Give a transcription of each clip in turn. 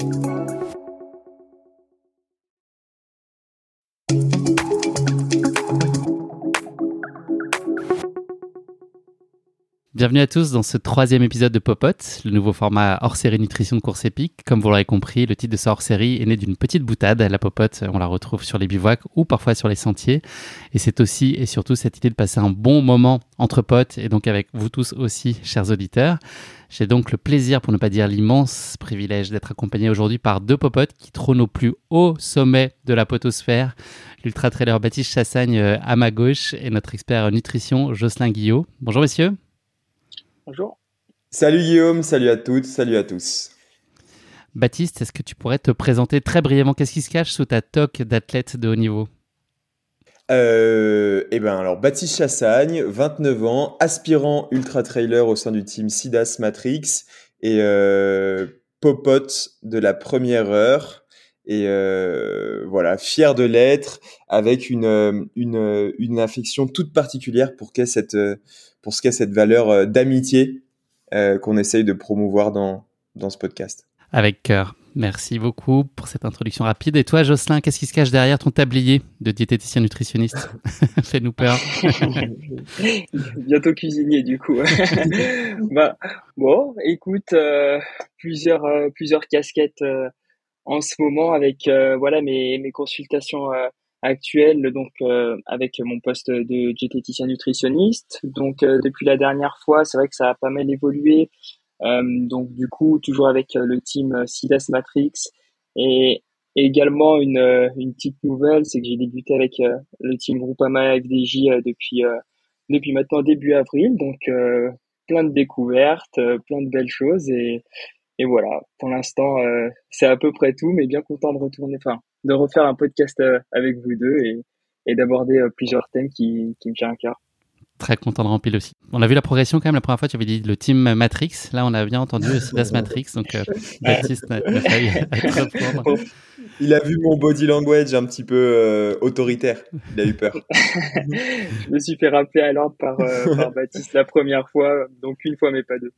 Thank you. Bienvenue à tous dans ce troisième épisode de Popote, le nouveau format hors-série nutrition de course épique. Comme vous l'aurez compris, le titre de ce hors-série est né d'une petite boutade. La Popote, on la retrouve sur les bivouacs ou parfois sur les sentiers. Et c'est aussi et surtout cette idée de passer un bon moment entre potes et donc avec vous tous aussi, chers auditeurs. J'ai donc le plaisir, pour ne pas dire l'immense privilège, d'être accompagné aujourd'hui par deux popotes qui trônent au plus haut sommet de la potosphère. L'ultra trailer Baptiste Chassagne euh, à ma gauche et notre expert nutrition Jocelyn Guillot. Bonjour messieurs. Bonjour. Salut Guillaume, salut à toutes, salut à tous. Baptiste, est-ce que tu pourrais te présenter très brièvement? Qu'est-ce qui se cache sous ta toque d'athlète de haut niveau? Euh, eh ben alors Baptiste Chassagne, 29 ans, aspirant ultra trailer au sein du team Sidas Matrix et euh, popote de la première heure et euh, voilà fier de l'être avec une, une, une affection toute particulière pour qu'est cette pour ce qu'est cette valeur euh, d'amitié euh, qu'on essaye de promouvoir dans, dans ce podcast. Avec cœur. Merci beaucoup pour cette introduction rapide. Et toi, Jocelyn, qu'est-ce qui se cache derrière ton tablier de diététicien nutritionniste Fais-nous peur. Bientôt cuisinier, du coup. bah, bon, écoute, euh, plusieurs, plusieurs casquettes en ce moment avec voilà mes, mes consultations actuelle donc euh, avec mon poste de diététicien nutritionniste. Donc euh, depuis la dernière fois, c'est vrai que ça a pas mal évolué. Euh, donc du coup, toujours avec le team SIDAS Matrix et également une, une petite nouvelle, c'est que j'ai débuté avec le team Groupama FDJ depuis depuis maintenant début avril. Donc plein de découvertes, plein de belles choses et et voilà, pour l'instant, c'est à peu près tout, mais bien content de retourner, enfin, de refaire un podcast euh, avec vous deux et, d'aborder euh, plusieurs thèmes qui, qui me tiennent à cœur. Très content de remplir aussi. On a vu la progression quand même la première fois, tu avais dit le team Matrix. Là, on a bien entendu le Sidas Matrix. Donc, euh, Baptiste n'a pas Il a vu mon body language un petit peu euh, autoritaire. Il a eu peur. je me suis fait rappeler à l'ordre par, euh, par, Baptiste la première fois, donc une fois, mais pas deux.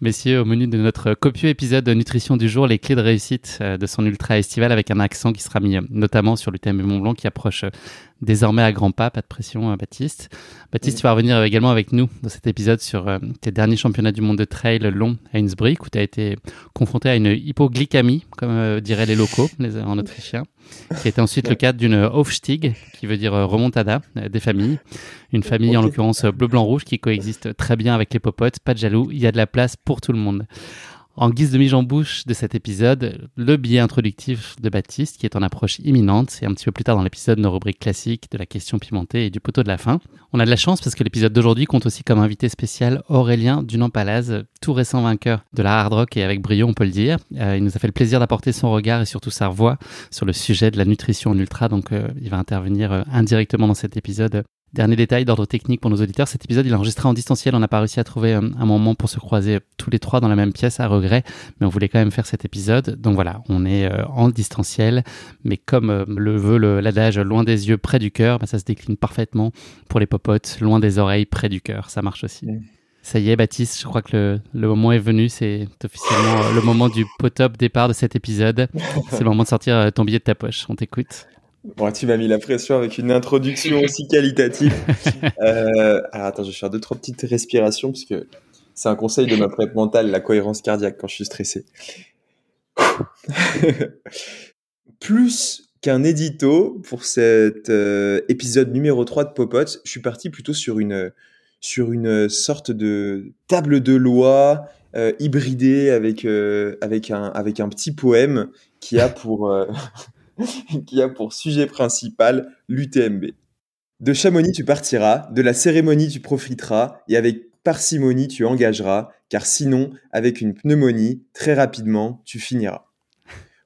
Messieurs, au menu de notre copieux épisode de nutrition du jour, les clés de réussite de son ultra estival avec un accent qui sera mis notamment sur le thème Mont Blanc qui approche désormais à grands pas, pas de pression, euh, Baptiste. Baptiste, tu vas revenir également avec nous dans cet épisode sur euh, tes derniers championnats du monde de trail long à Innsbruck, où tu as été confronté à une hypoglycamie, comme euh, diraient les locaux, les, en autrichien, qui était ensuite le cadre d'une Aufstieg, qui veut dire remontada des familles. Une famille, en l'occurrence bleu-blanc-rouge, qui coexiste très bien avec les popotes, pas de jaloux, il y a de la place pour tout le monde. En guise de mise en bouche de cet épisode, le billet introductif de Baptiste qui est en approche imminente et un petit peu plus tard dans l'épisode nos rubriques classiques de la question pimentée et du poteau de la fin. On a de la chance parce que l'épisode d'aujourd'hui compte aussi comme invité spécial Aurélien Dunant-Palaz, tout récent vainqueur de la hard rock et avec brio on peut le dire. Euh, il nous a fait le plaisir d'apporter son regard et surtout sa voix sur le sujet de la nutrition en ultra donc euh, il va intervenir euh, indirectement dans cet épisode Dernier détail d'ordre technique pour nos auditeurs, cet épisode il est enregistré en distanciel, on n'a pas réussi à trouver euh, un, moment pour se croiser tous les trois dans la même pièce à regret, mais on voulait quand même faire cet épisode. Donc voilà, on est euh, en distanciel, mais comme euh, le veut l'adage loin des yeux, près du cœur, bah, ça se décline parfaitement pour les popotes, loin des oreilles, près du cœur, ça marche aussi. Ça y est, Baptiste, je crois que le, moment est venu. C'est officiellement le moment du pot-up départ de cet épisode. C'est le moment de sortir ton billet de ta poche. On t'écoute. Bon, tu m'as mis la pression avec une introduction aussi qualitative. Euh, alors attends, je vais faire deux trois petites respirations parce que c'est un conseil de ma prep mentale, la cohérence cardiaque quand je suis stressé. plus qu'un édito pour cet euh, épisode numéro 3 de Popote. Je suis parti plutôt sur une, sur une sorte de table de loi euh, hybridée avec, euh, avec, un, avec un petit poème qui a pour, qui a pour sujet principal l'UTMB. De Chamonix, tu partiras, de la cérémonie, tu profiteras, et avec parcimonie, tu engageras, car sinon, avec une pneumonie, très rapidement, tu finiras.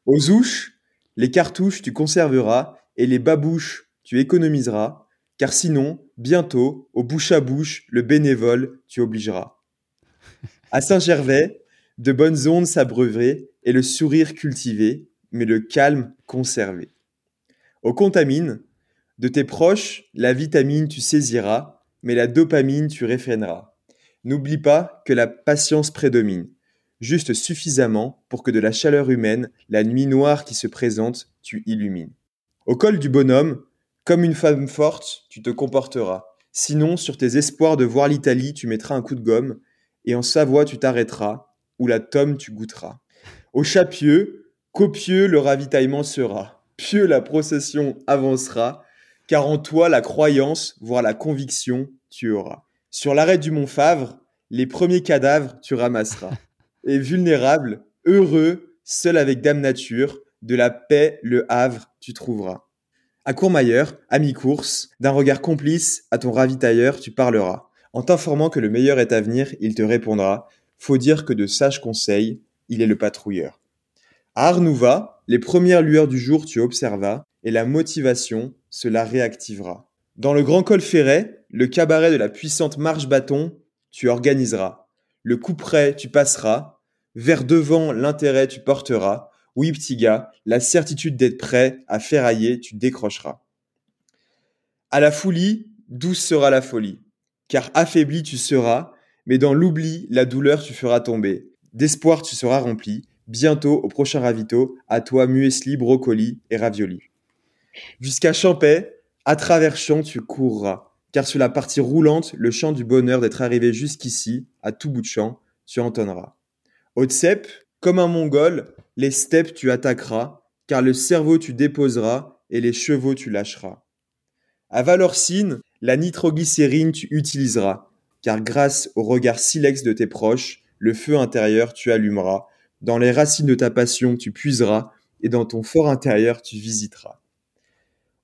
Aux ouches, les cartouches, tu conserveras, et les babouches, tu économiseras, car sinon, bientôt, au bouche à bouche, le bénévole, tu obligeras. À Saint-Gervais, de bonnes ondes s'abreuveraient, et le sourire cultivé, mais le calme conservé. Au contamine, de tes proches, la vitamine tu saisiras, mais la dopamine tu réfréneras. N'oublie pas que la patience prédomine, juste suffisamment pour que de la chaleur humaine, la nuit noire qui se présente, tu illumines. Au col du bonhomme, comme une femme forte, tu te comporteras. Sinon, sur tes espoirs de voir l'Italie, tu mettras un coup de gomme, et en Savoie, tu t'arrêteras, ou la tome, tu goûteras. Au chapieux, copieux le ravitaillement sera. Pieux la procession avancera, car en toi la croyance, voire la conviction, tu auras. Sur l'arrêt du Mont Favre, les premiers cadavres tu ramasseras. Et vulnérable, heureux, seul avec Dame Nature, de la paix le havre tu trouveras. À Courmayeur, à mi-course, d'un regard complice à ton ravitailleur tu parleras. En t'informant que le meilleur est à venir, il te répondra Faut dire que de sages conseils, il est le patrouilleur. À Arnouva, les premières lueurs du jour tu observas, et la motivation, cela réactivera. Dans le grand col ferret, le cabaret de la puissante marche-bâton, tu organiseras. Le coup près, tu passeras. Vers devant, l'intérêt, tu porteras. Oui, petit gars, la certitude d'être prêt à ferrailler, tu décrocheras. À la folie, douce sera la folie. Car affaibli, tu seras, mais dans l'oubli, la douleur, tu feras tomber. D'espoir, tu seras rempli. Bientôt, au prochain ravito, à toi muesli, brocoli et ravioli. Jusqu'à Champais, à travers champs, tu courras. Car sur la partie roulante, le chant du bonheur d'être arrivé jusqu'ici, à tout bout de champ, tu entendras. Au Tsep, comme un mongol, les steppes tu attaqueras, car le cerveau tu déposeras et les chevaux tu lâcheras. À Valorcine, la nitroglycérine tu utiliseras, car grâce au regard silex de tes proches, le feu intérieur tu allumeras, dans les racines de ta passion tu puiseras, et dans ton fort intérieur tu visiteras.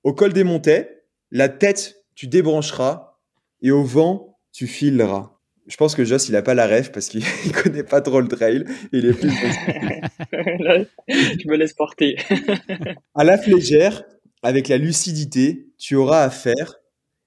Au col des montets, la tête, tu débrancheras et au vent, tu fileras. Je pense que Joss, il a pas la rêve parce qu'il connaît pas trop le trail. Il est plus. je me laisse porter. à la flégère, avec la lucidité, tu auras à faire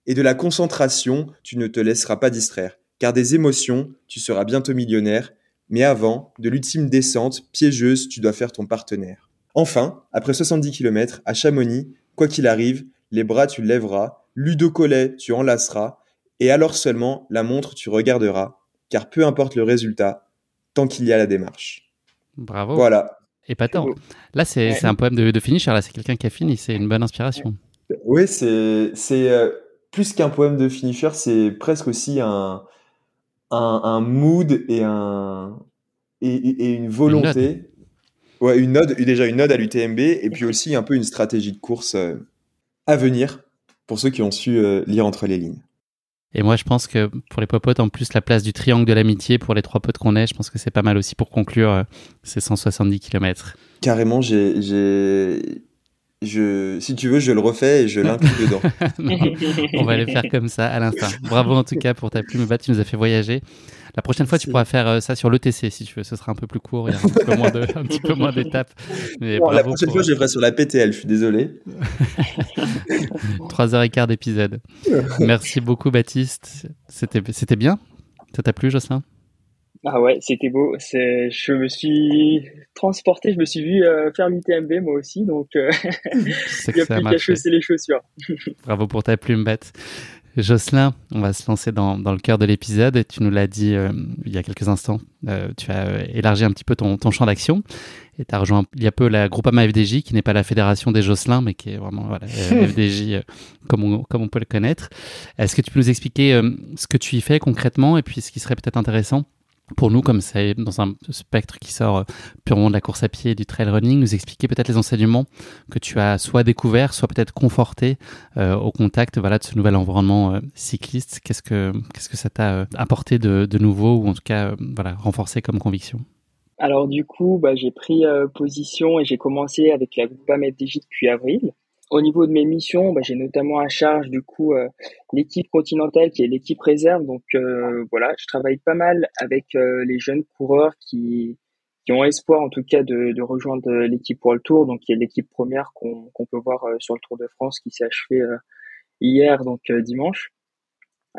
et de la concentration, tu ne te laisseras pas distraire. Car des émotions, tu seras bientôt millionnaire. Mais avant, de l'ultime descente piégeuse, tu dois faire ton partenaire. Enfin, après 70 km, à Chamonix, Quoi qu'il arrive, les bras tu lèveras, Ludo Collet tu enlaceras, et alors seulement la montre tu regarderas, car peu importe le résultat, tant qu'il y a la démarche. Bravo. Voilà. Et pas tant. Là, c'est un poème de, de finisher, là, c'est quelqu'un qui a fini, c'est une bonne inspiration. Oui, c'est euh, plus qu'un poème de finisher, c'est presque aussi un, un, mood et, un, et, une volonté. Ouais, une ode, déjà une ode à l'UTMB et puis aussi un peu une stratégie de course euh, à venir pour ceux qui ont su euh, lire entre les lignes. Et moi, je pense que pour les popotes, en plus, la place du triangle de l'amitié pour les trois potes qu'on est, je pense que c'est pas mal aussi pour conclure euh, ces 170 km. Carrément, j'ai, je, si tu veux, je le refais et je l'inclus dedans. on va le faire comme ça à l'instant. Bravo en tout cas pour ta plume, Bat, tu nous as fait voyager. La prochaine fois, tu pourras faire euh, ça sur l'ETC si tu veux. Ce sera un peu plus court, a un petit peu moins, de, un petit peu moins d'étapes. la prochaine fois, je le ferai sur la PTL, je suis désolé. 3h15 d'épisode. Merci beaucoup, Baptiste. C'était bien Ça t'a plu, Jocelyn? Ah ouais, c'était beau. C'est, je me suis transporté, je me suis vu euh, faire l'UTMB moi aussi, donc euh, il n'y a plus qu'à chausser les chaussures. Bravo pour ta plume bête. Jocelyn, on va se lancer dans, dans le cœur de l'épisode. Tu nous l'as dit euh, il y a quelques instants, euh, tu as élargi un petit peu ton, ton champ d'action et tu as rejoint il y a peu la Groupama FDJ, qui n'est pas la fédération des Jocelyn, mais qui est vraiment voilà, FDJ comme, on, comme on peut le connaître. Est-ce que tu peux nous expliquer ce que tu y fais concrètement et puis ce qui serait peut-être intéressant pour nous, comme c'est dans un spectre qui sort purement de la course à pied et du trail running, nous expliquer peut-être les enseignements que tu as soit découverts, soit peut-être confortés au contact de ce nouvel environnement cycliste. Qu'est-ce que, que ça t'a apporté de, nouveau ou en tout cas voilà, renforcé comme conviction? Alors du coup, bah, j'ai pris euh, position et j'ai commencé avec la groupe FDJ depuis avril. Au niveau de mes missions, bah, j'ai notamment à charge du coup euh, l'équipe continentale qui est l'équipe réserve. Donc euh, voilà, je travaille pas mal avec les jeunes coureurs qui, qui ont espoir en tout cas de, de rejoindre l'équipe World Tour, donc qui est l'équipe première qu'on peut voir sur le Tour de France qui s'est achevé hier, donc dimanche.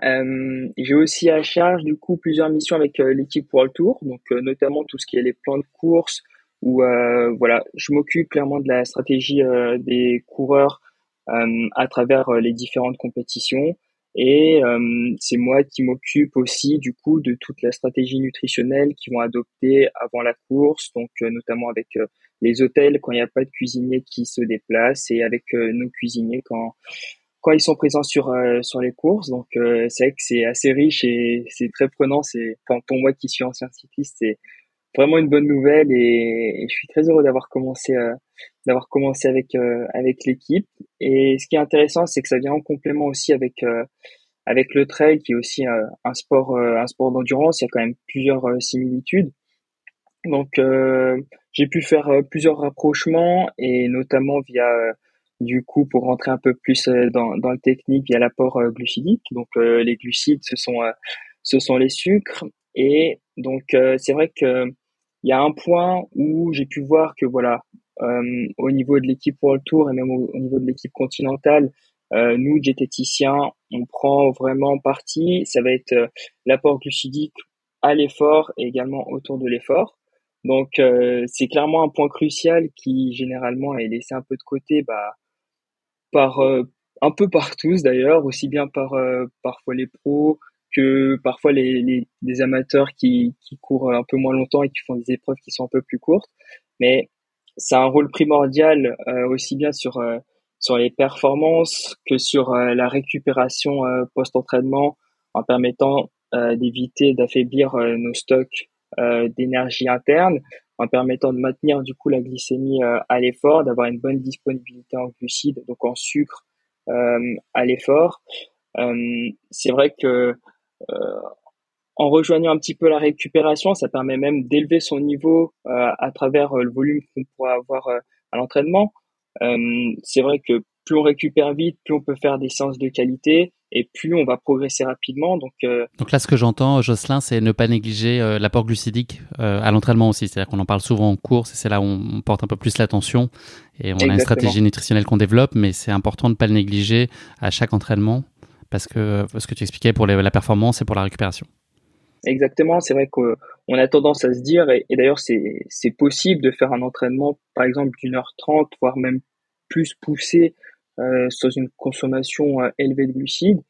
Euh, j'ai aussi à charge du coup plusieurs missions avec euh, l'équipe World Tour, donc euh, notamment tout ce qui est les plans de course, où voilà, je m'occupe clairement de la stratégie des coureurs à travers les différentes compétitions. Et c'est moi qui m'occupe aussi du coup de toute la stratégie nutritionnelle qu'ils vont adopter avant la course, donc notamment avec les hôtels quand il n'y a pas de cuisinier qui se déplace et avec nos cuisiniers quand quand ils sont présents sur euh, sur les courses. Donc euh, c'est vrai que c'est assez riche et c'est très prenant. C'est enfin, pour moi qui suis ancien cycliste, c'est vraiment une bonne nouvelle et, je suis très heureux d'avoir commencé euh, d'avoir commencé avec avec l'équipe. Et ce qui est intéressant, c'est que ça vient en complément aussi avec avec le trail qui est aussi un sport un sport d'endurance. Il y a quand même plusieurs similitudes. Donc j'ai pu faire plusieurs rapprochements et notamment via du coup, pour rentrer un peu plus euh, dans, dans le technique, il y a l'apport euh, glucidique. Donc, euh, les glucides, ce sont, ce sont les sucres. Et donc, c'est vrai que il y a un point où j'ai pu voir que voilà, au niveau de l'équipe World Tour et même au, niveau de l'équipe continentale, nous, diététiciens, on prend vraiment parti. Ça va être l'apport glucidique à l'effort et également autour de l'effort. Donc, c'est clairement un point crucial qui généralement est laissé un peu de côté bah, par euh, un peu par tous d'ailleurs, aussi bien par euh, parfois les pros que parfois les, les, amateurs qui, qui courent un peu moins longtemps et qui font des épreuves qui sont un peu plus courtes. Mais ça a un rôle primordial euh, aussi bien sur sur les performances que sur la récupération post-entraînement en permettant d'éviter d'affaiblir nos stocks d'énergie interne, en permettant de maintenir du coup la glycémie euh, à l'effort, d'avoir une bonne disponibilité en glucides, donc en sucre euh, à l'effort. Euh, c'est vrai que en rejoignant un petit peu la récupération, ça permet même d'élever son niveau à travers le volume qu'on pourra avoir à l'entraînement. c'est vrai que plus on récupère vite, plus on peut faire des séances de qualité et plus on va progresser rapidement. Donc, euh, donc là, ce que j'entends, Jocelyn, c'est ne pas négliger euh, l'apport glucidique euh, à l'entraînement aussi. C'est-à-dire qu'on en parle souvent en course et c'est là où on porte un peu plus l'attention et on a une stratégie nutritionnelle qu'on développe, mais c'est important de ne pas le négliger à chaque entraînement parce que ce que tu expliquais pour la performance et pour la récupération. Exactement, c'est vrai qu'on a tendance à se dire, et, d'ailleurs c'est possible de faire un entraînement par exemple d'une heure trente, voire même plus poussé euh, sans une consommation euh, élevée de glucides.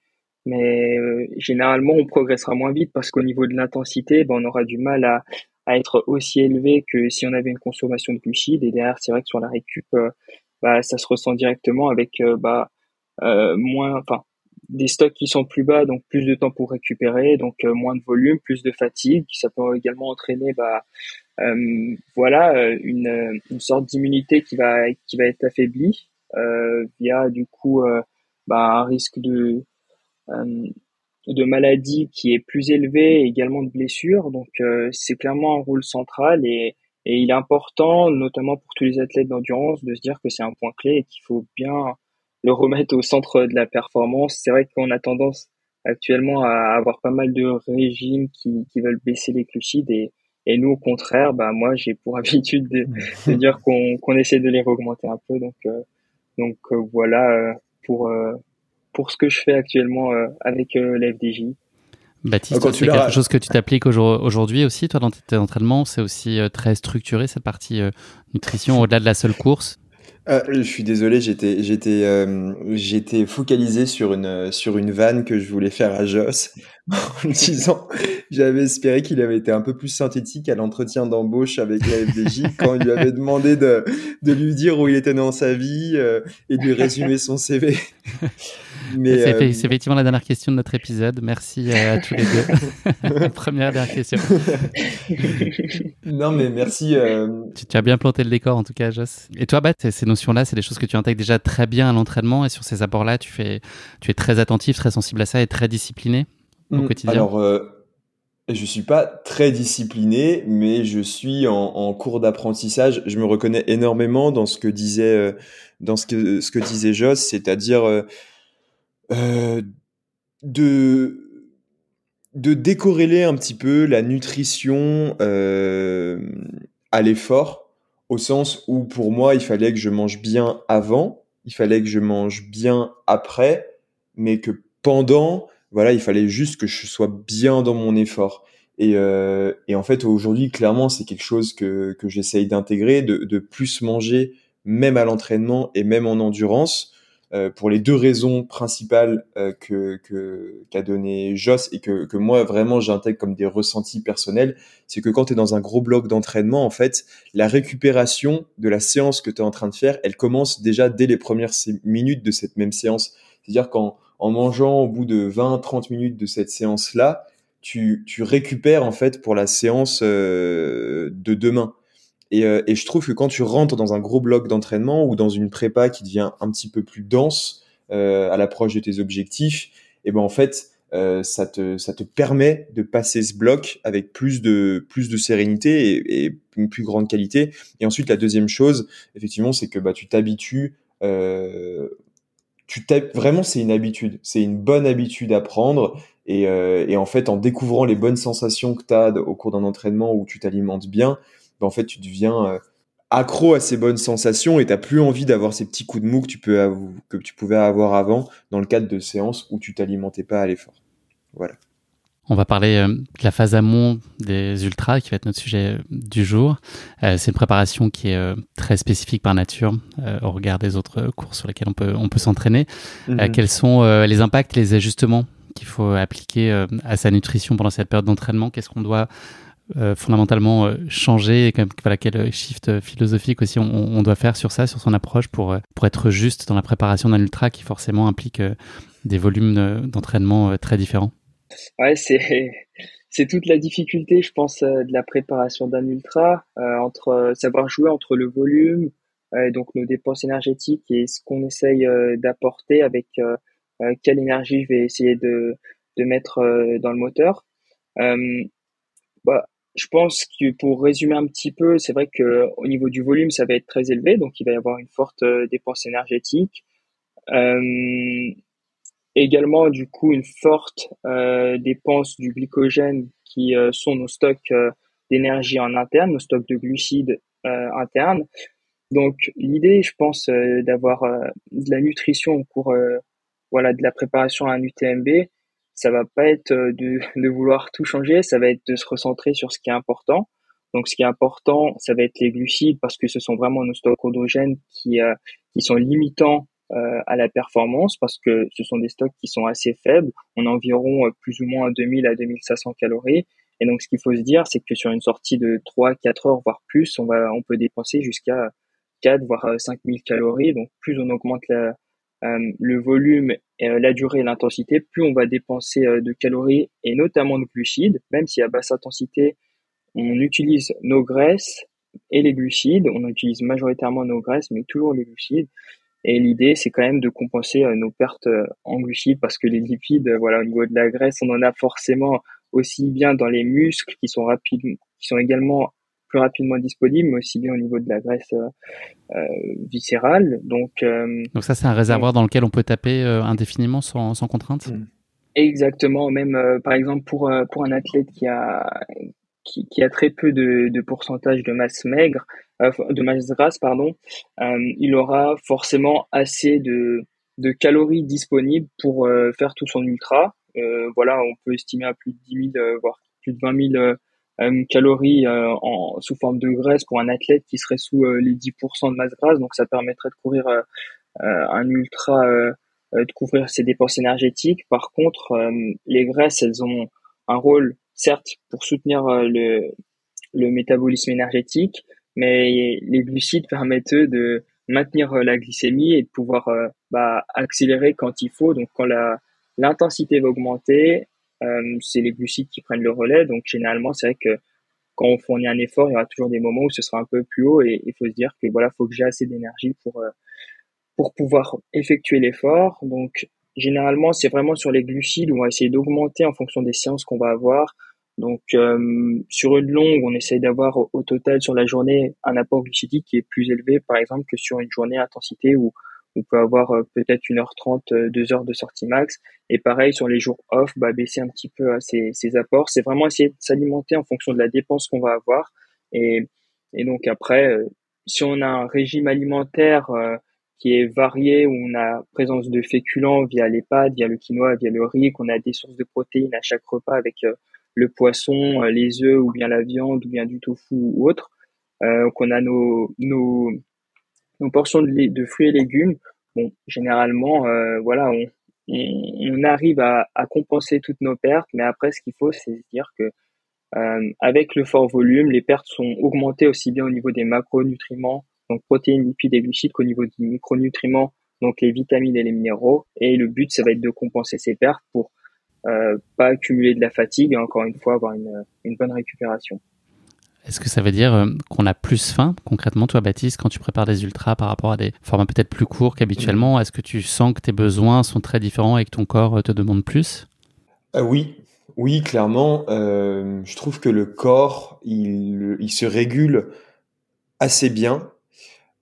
Mais euh, généralement, on progressera moins vite parce qu'au niveau de l'intensité, ben, on aura du mal à, être aussi élevé que si on avait une consommation de glucides. Et derrière, c'est vrai que sur la récup, bah, ça se ressent directement avec bah, moins, enfin, des stocks qui sont plus bas, donc plus de temps pour récupérer, donc moins de volume, plus de fatigue. Ça peut également entraîner, bah, euh, voilà, une, une sorte d'immunité qui va qui va être affaiblie euh, via du coup euh, bah, un risque de euh, de maladie qui est plus élevé, également de blessures. Donc c'est clairement un rôle central et, et il est important, notamment pour tous les athlètes d'endurance, de se dire que c'est un point clé et qu'il faut bien le remettre au centre de la performance. C'est vrai qu'on a tendance actuellement à avoir pas mal de régimes qui, qui veulent baisser les glucides et, et nous, au contraire, bah, moi, j'ai pour habitude de, de dire qu'on qu'on essaie de les augmenter un peu. Donc, donc euh, voilà euh, pour euh, pour ce que je fais actuellement avec l'FDJ. Baptiste, c'est quelque chose que tu t'appliques aujourd'hui aussi, toi, dans tes entraînements? C'est aussi très structuré, cette partie nutrition, au-delà de la seule course? Je suis désolé, j'étais j'étais j'étais focalisé sur une sur une vanne que je voulais faire à Joss en disant j'avais espéré qu'il avait été un peu plus synthétique à l'entretien d'embauche avec la FDJ quand il lui avait demandé de, de lui dire où il était dans sa vie euh, et de lui résumer son CV. C'est euh, effectivement la dernière question de notre épisode. Merci à tous les deux. Première dernière question. non, mais merci. Euh, tu, as bien planté le décor en tout cas, Joss. Et toi, Bat, ces notions-là, c'est des choses que tu intègres déjà très bien à l'entraînement et sur ces apports-là, tu, fais, tu es très attentif, très sensible à ça et très discipliné au mm. quotidien. Alors, euh, je suis pas très discipliné, mais je suis en, cours d'apprentissage. Je me reconnais énormément dans ce que disait, euh, dans ce que, ce que disait Joss, c'est-à-dire euh, euh, de de décorréler un petit peu la nutrition à l'effort, au sens où pour moi il fallait que je mange bien avant, il fallait que je mange bien après, mais que pendant voilà, il fallait juste que je sois bien dans mon effort. Et, euh, et en fait, aujourd'hui, clairement, c'est quelque chose que, que j'essaye d'intégrer, de, plus manger, même à l'entraînement et même en endurance, euh, pour les deux raisons principales euh, que qu'a donné Joss et que, que moi vraiment j'intègre comme des ressentis personnels, c'est que quand tu es dans un gros bloc d'entraînement, en fait, la récupération de la séance que tu es en train de faire, elle commence déjà dès les premières minutes de cette même séance. C'est-à-dire qu'en en mangeant au bout de 20-30 minutes de cette séance-là, tu, tu, récupères en fait pour la séance euh, de demain. Et, euh, et, je trouve que quand tu rentres dans un gros bloc d'entraînement ou dans une prépa qui devient un petit peu plus dense euh, à l'approche de tes objectifs, et eh ben en fait euh, ça te ça te permet de passer ce bloc avec plus de plus de sérénité et, une plus grande qualité. Et ensuite la deuxième chose, effectivement, c'est que bah tu t'habitues euh, tu vraiment c'est une habitude, c'est une bonne habitude à prendre et, euh, et, en fait en découvrant les bonnes sensations que tu as au cours d'un entraînement où tu t'alimentes bien, ben, en fait tu deviens euh, accro à ces bonnes sensations et t'as plus envie d'avoir ces petits coups de mou que tu peux que tu pouvais avoir avant dans le cadre de séances où tu t'alimentais pas à l'effort. Voilà. On va parler euh, de la phase amont des ultras, qui va être notre sujet du jour. Euh, c'est une préparation qui est euh, très spécifique par nature au regard des autres cours sur lesquels on peut, on peut s'entraîner. Mhm. quels sont les impacts, les ajustements qu'il faut appliquer à sa nutrition pendant cette période d'entraînement? Qu'est-ce qu'on doit fondamentalement changer et voilà, quel shift philosophique aussi on, doit faire sur ça, sur son approche pour, pour être juste dans la préparation d'un ultra qui forcément implique des volumes d'entraînement très différents Ouais, c'est toute la difficulté, je pense, euh, de la préparation d'un ultra, euh, entre euh, savoir jouer entre le volume, donc nos dépenses énergétiques et ce qu'on essaye d'apporter avec quelle énergie je vais essayer de de mettre dans le moteur. bah, je pense que pour résumer un petit peu, c'est vrai que au niveau du volume, ça va être très élevé, donc il va y avoir une forte dépense énergétique. Euh, également du coup une forte euh, dépense du glycogène qui euh, sont nos stocks euh, d'énergie en interne, nos stocks de glucides internes. Donc l'idée, je pense, d'avoir de la nutrition au cours voilà de la préparation à un UTMB, ça va pas être de, de vouloir tout changer, ça va être de se recentrer sur ce qui est important. Donc, ce qui est important, ça va être les glucides parce que ce sont vraiment nos stocks hydrogène qui, qui sont limitants euh, à la performance parce que ce sont des stocks qui sont assez faibles. On a environ euh, plus ou moins 2000 à 2500 calories. Et donc, ce qu'il faut se dire, c'est que sur une sortie de 3, 4 heures, voire plus, on va, on peut dépenser jusqu'à 4, voire 5000 euh, calories. Donc, plus on augmente la, le volume, la durée et l'intensité, plus on va dépenser de calories et notamment de glucides. Même si à basse intensité, on utilise nos graisses et les glucides. On utilise majoritairement nos graisses, mais toujours les glucides. Et l'idée, c'est quand même de compenser euh, nos pertes euh, en glucides parce que les lipides, euh, voilà, au niveau de la graisse, on en a forcément aussi bien dans les muscles qui sont rapides, qui sont également plus rapidement disponibles, mais aussi bien au niveau de la graisse euh, viscérale. Donc, donc ça, c'est un réservoir dans lequel on peut taper indéfiniment sans, sans contrainte? Mmh. Exactement. Même par exemple pour pour un athlète qui a qui, qui a très peu de, de pourcentage de masse maigre, euh, de masse grasse, pardon, euh, il aura forcément assez de, de calories disponibles pour euh, faire tout son ultra. voilà, on peut estimer à plus de 10 000, voire plus de 20 000 calories en, sous forme de graisse pour un athlète qui serait sous les 10% de masse grasse. Donc ça permettrait de courir un ultra, de couvrir ses dépenses énergétiques. Par contre, les graisses, elles ont un rôle certes pour soutenir le, le métabolisme énergétique, mais les glucides permettent eux de, maintenir la glycémie et de pouvoir bah, accélérer quand il faut. Donc quand la l'intensité va augmenter, c'est les glucides qui prennent le relais. Donc généralement, c'est vrai que quand on fournit un effort, il y aura toujours des moments où ce sera un peu plus haut et il faut se dire que voilà, faut que j'ai assez d'énergie pour pour pouvoir effectuer l'effort. Donc généralement, c'est vraiment sur les glucides où on va essayer d'augmenter en fonction des séances qu'on va avoir. Donc euh, sur une longue, on essaye d'avoir au, total sur la journée un apport glucidique qui est plus élevé, par exemple, que sur une journée intensité où on peut avoir euh, peut-être 1h30, 2 heures de sortie max. Et pareil, sur les jours off, bah, baisser un petit peu ses, ses apports. C'est vraiment essayer de s'alimenter en fonction de la dépense qu'on va avoir. Et, et donc après, euh, si on a un régime alimentaire qui est varié, où on a présence de féculents via les pâtes, via le quinoa, via le riz, qu'on a des sources de protéines à chaque repas avec euh, le poisson, euh, les œufs ou bien la viande ou bien du tofu ou autre, euh, qu'on a nos, nos, nos portions de, fruits et légumes. Bon, généralement, euh, voilà, on, on, arrive à, à, compenser toutes nos pertes, mais après, ce qu'il faut, c'est dire que euh, avec le fort volume, les pertes sont augmentées aussi bien au niveau des macronutriments donc protéines, lipides et glucides qu'au niveau des micronutriments, donc les vitamines et les minéraux. Et le but, ça va être de compenser ces pertes pour euh, pas accumuler de la fatigue et encore une fois avoir une, une bonne récupération. Est-ce que ça veut dire euh, qu'on a plus faim concrètement, toi Baptiste, quand tu prépares des ultras par rapport à des formats peut-être plus courts qu'habituellement? Est-ce que tu sens que tes besoins sont très différents et que ton corps te demande plus? Euh, Oui, oui, clairement. Euh, je trouve que le corps, il, il se régule assez bien.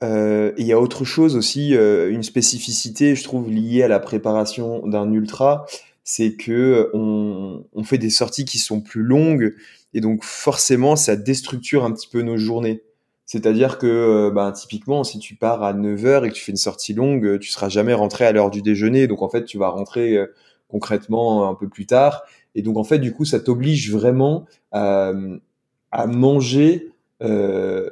Euh, il y a autre chose aussi, euh, une spécificité, je trouve, liée à la préparation d'un ultra, c'est que on, on, fait des sorties qui sont plus longues et donc forcément ça déstructure un petit peu nos journées. C'est-à-dire que euh, bah, typiquement si tu pars à 9h et que tu fais une sortie longue, tu seras jamais rentré à l'heure du déjeuner, donc en fait tu vas rentrer concrètement un peu plus tard et donc en fait du coup ça t'oblige vraiment à, à manger euh,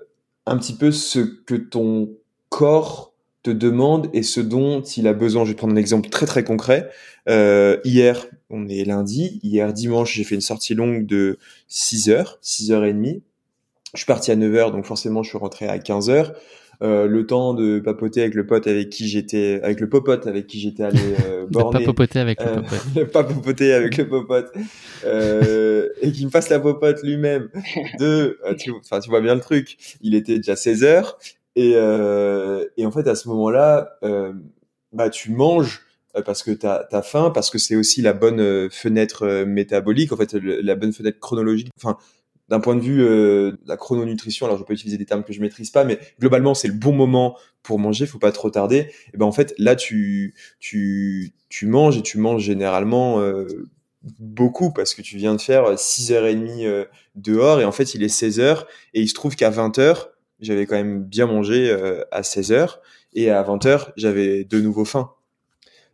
un petit peu ce que ton corps te demande et ce dont il a besoin. Je vais prendre un exemple très très concret. Euh, hier, on est lundi. Hier dimanche, j'ai fait une sortie longue de 6 heures, 6 heures et demie. Je suis parti à 9 heures, donc forcément, je suis rentré à 15 heures. Euh, le temps de papoter avec le pote avec qui j'étais, avec le popote avec qui j'étais allé euh, borner. pas papoter avec le euh, popote. pas papoter avec le popote. Euh, et qui me fasse la popote lui-même. De, euh, tu, tu vois bien le truc. Il était déjà 16 heures. Et, et en fait, à ce moment-là, bah, tu manges parce que tu as, faim, parce que c'est aussi la bonne fenêtre métabolique, en fait, la bonne fenêtre chronologique. Enfin, d'un point de vue euh, de la chrononutrition, alors je peux utiliser des termes que je maîtrise pas, mais globalement c'est le bon moment pour manger, faut pas trop tarder. Et ben en fait là tu tu tu manges et tu manges généralement euh, beaucoup parce que tu viens de faire 6h30 euh, dehors et en fait il est 16h et il se trouve qu'à 20h j'avais quand même bien mangé euh, à 16h et à 20h j'avais de nouveau faim.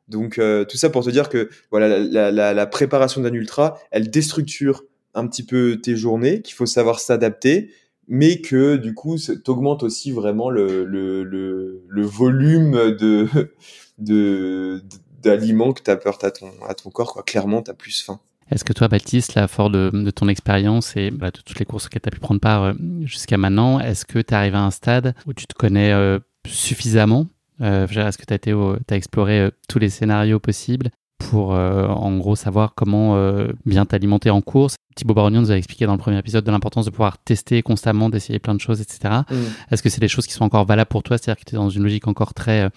Donc tout ça pour te dire que voilà la, préparation d'un ultra, elle déstructure un petit peu tes journées, qu'il faut savoir s'adapter, mais que du coup, t'augmente aussi vraiment le, le, le, le volume de, de, d'aliments que tu apportes à ton, à ton corps. Quoi. Clairement, tu as plus faim. Est-ce que toi, Baptiste, là, fort de, ton expérience et bah, de toutes les courses auxquelles tu as pu prendre part euh, jusqu'à maintenant, est-ce que tu arrives à un stade où tu te connais euh, suffisamment? Euh, Est-ce que tu as, as, exploré euh, tous les scénarios possibles? Pour euh, en gros savoir comment euh, bien t'alimenter en course. Thibaut Barognon nous a expliqué dans le premier épisode de l'importance de pouvoir tester constamment, d'essayer plein de choses, etc. Mm. Est-ce que c'est des choses qui sont encore valables pour toi C'est-à-dire que tu es dans une logique encore très euh,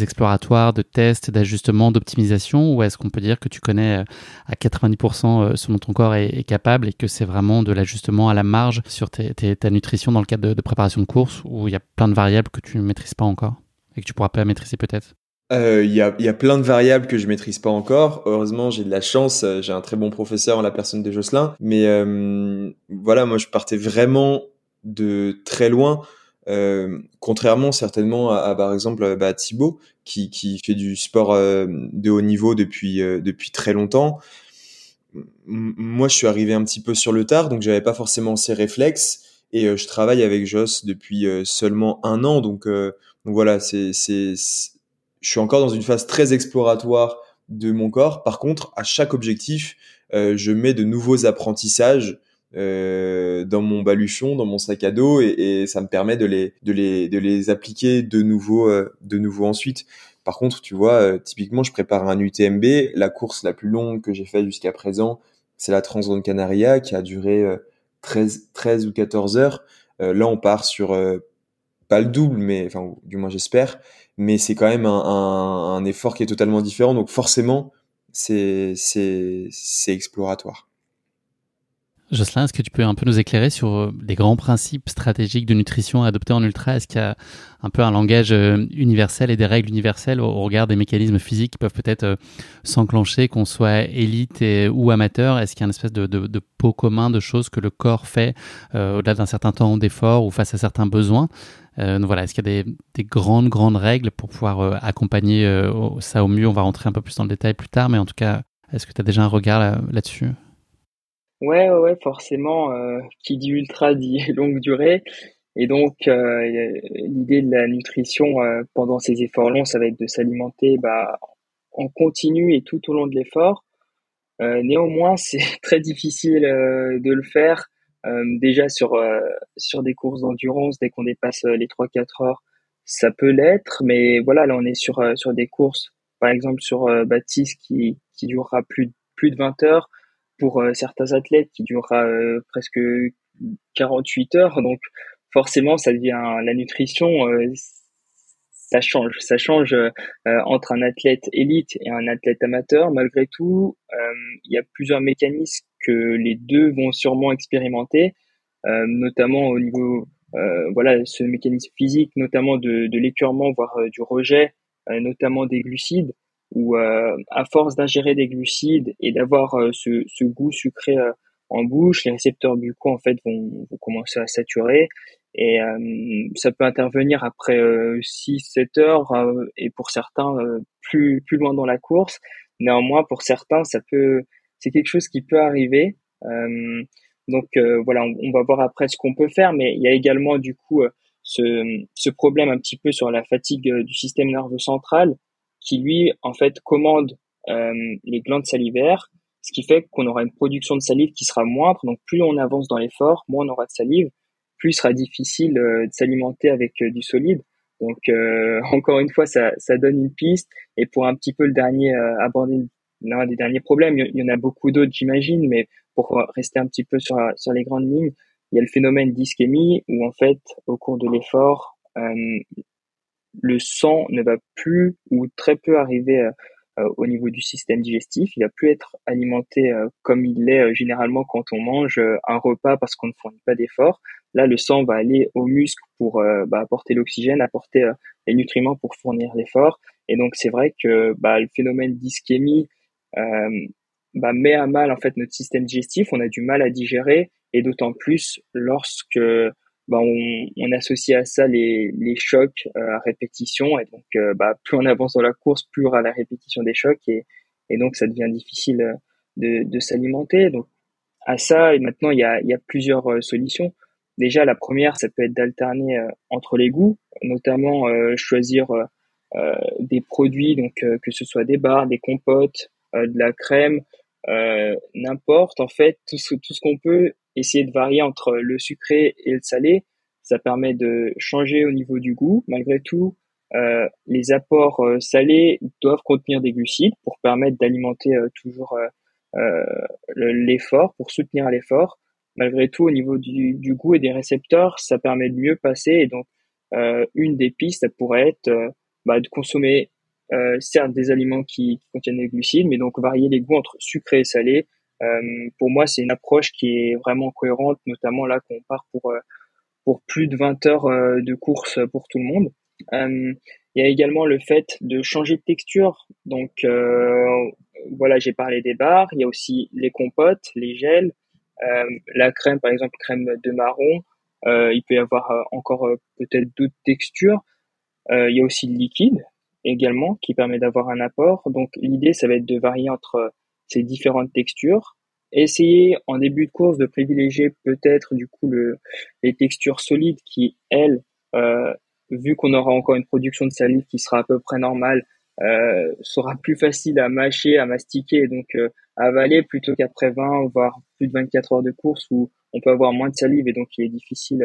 exploratoire, de test, d'ajustement, d'optimisation Ou est-ce qu'on peut dire que tu connais à 90% ce dont ton corps est, capable et que c'est vraiment de l'ajustement à la marge sur ta nutrition dans le cadre de, de préparation de course où il y a plein de variables que tu ne maîtrises pas encore et que tu pourras pas maîtriser peut-être? Euh, il y, a, y, a, plein de variables que je maîtrise pas encore. Heureusement, j'ai de la chance, euh, j'ai un très bon professeur en la personne de Jocelyn. Mais euh, voilà, moi, je partais vraiment de très loin. Euh, contrairement certainement à, par exemple bah, Thibaut qui, qui fait du sport de haut niveau depuis depuis très longtemps. moi, je suis arrivé un petit peu sur le tard, donc j'avais pas forcément ces réflexes. Et je travaille avec Joss depuis seulement un an, donc, donc voilà, c'est je suis encore dans une phase très exploratoire de mon corps. Par contre, à chaque objectif, euh, je mets de nouveaux apprentissages euh, dans mon baluchon, dans mon sac à dos, et, et, ça me permet de les, de les, de les appliquer de nouveau, euh, de nouveau ensuite. Par contre, tu vois, euh, typiquement, je prépare un UTMB. La course la plus longue que j'ai faite jusqu'à présent, c'est la Transgrande Canaria qui a duré 13, 13 ou 14 heures. là, on part sur pas le double, mais enfin, du moins j'espère. Mais c'est quand même un, effort qui est totalement différent. Donc forcément, c'est exploratoire. Jocelyn, est-ce que tu peux un peu nous éclairer sur euh, les grands principes stratégiques de nutrition adoptés en ultra? Est-ce qu'il y a un peu un langage euh, universel et des règles universelles au regard des mécanismes physiques qui peuvent peut-être euh, s'enclencher, qu'on soit élite ou amateur? Est-ce qu'il y a une espèce de, pot commun de choses que le corps fait au-delà d'un certain temps d'effort ou face à certains besoins? Donc voilà, est-ce qu'il y a des, des, grandes, grandes règles pour pouvoir accompagner ça au mieux? On va rentrer un peu plus dans le détail plus tard, mais en tout cas, est-ce que tu as déjà un regard là-dessus? Ouais, ouais, forcément, euh, qui dit ultra dit longue durée. Et donc, euh, l'idée de la nutrition euh, pendant ces efforts longs, ça va être de s'alimenter bah, en continu et tout au long de l'effort. néanmoins, c'est très difficile de le faire. Déjà sur sur des courses d'endurance, dès qu'on dépasse les 3-4 heures, ça peut l'être. Mais voilà, là, on est sur sur des courses, par exemple sur Baptiste qui qui durera plus plus de 20 heures pour euh, certains athlètes qui durera euh, presque 48 heures. Donc forcément, ça devient la nutrition, euh, ça change, ça change entre un athlète élite et un athlète amateur. Malgré tout, il y a plusieurs mécanismes que les deux vont sûrement expérimenter, notamment au niveau, voilà, ce mécanisme physique, notamment de, de l'écurement, voire du rejet, notamment des glucides où euh, à force d'ingérer des glucides et d'avoir euh, ce, ce, goût sucré euh, en bouche, les récepteurs buccaux en fait vont, vont commencer à saturer et ça peut intervenir après 6-7 heures et pour certains plus plus loin dans la course. Néanmoins, pour certains, ça peut c'est quelque chose qui peut arriver. donc voilà, on, on, va voir après ce qu'on peut faire, mais il y a également du coup ce, ce problème un petit peu sur la fatigue du système nerveux central qui lui en fait commande euh, les glandes salivaires, ce qui fait qu'on aura une production de salive qui sera moindre. Donc plus on avance dans l'effort, moins on aura de salive, plus il sera difficile euh, de s'alimenter avec euh, du solide. Donc encore une fois, ça, ça donne une piste. Et pour un petit peu le dernier aborder l'un des derniers problèmes, il y en a beaucoup d'autres j'imagine, mais pour rester un petit peu sur, les grandes lignes, il y a le phénomène d'ischémie où en fait au cours de l'effort, le sang ne va plus ou très peu arriver euh, euh, au niveau du système digestif. Il va plus être alimenté euh, comme il l'est généralement quand on mange un repas parce qu'on ne fournit pas d'effort. Là, le sang va aller aux muscles pour bah, apporter l'oxygène, apporter les nutriments pour fournir l'effort. Et donc, c'est vrai que bah, le phénomène d'ischémie bah, met à mal en fait notre système digestif. On a du mal à digérer et d'autant plus lorsque bah, on, on, associe à ça les, les chocs euh, à répétition et donc euh, bah, plus on avance dans la course, plus aura la répétition des chocs et, et donc ça devient difficile euh, de, de s'alimenter. Donc à ça, et maintenant il y a, il y a plusieurs solutions. Déjà la première, ça peut être d'alterner entre les goûts, notamment choisir des produits, donc que ce soit des bars, des compotes, de la crème, n'importe en fait tout ce, tout ce qu'on peut essayer de varier entre le sucré et le salé. Ça permet de changer au niveau du goût. Malgré tout, euh, les apports euh, salés doivent contenir des glucides pour permettre d'alimenter euh, toujours euh, l'effort, pour soutenir l'effort. Malgré tout, au niveau du, du, goût et des récepteurs, ça permet de mieux passer. Et donc, une des pistes, ça pourrait être bah, de consommer certes des aliments qui, qui, contiennent des glucides, mais donc varier les goûts entre sucré et salé, euh, pour moi, c'est une approche qui est vraiment cohérente, notamment là qu'on part pour euh, pour plus de 20 heures euh, de course pour tout le monde. Il y a également le fait de changer de texture. Donc voilà, j'ai parlé des bars. Il y a aussi les compotes, les gels, la crème, par exemple, crème de marron. il peut y avoir encore peut-être d'autres textures. il y a aussi le liquide également qui permet d'avoir un apport. Donc l'idée, ça va être de varier entre ces différentes textures. Essayer en début de course de privilégier peut-être du coup le, les textures solides qui, elles, euh, vu qu'on aura encore une production de salive qui sera à peu près normale, euh, sera plus facile à mâcher, à mastiquer, donc euh, à avaler plutôt qu'après 20 voire plus de 24 heures de course où on peut avoir moins de salive et donc il est difficile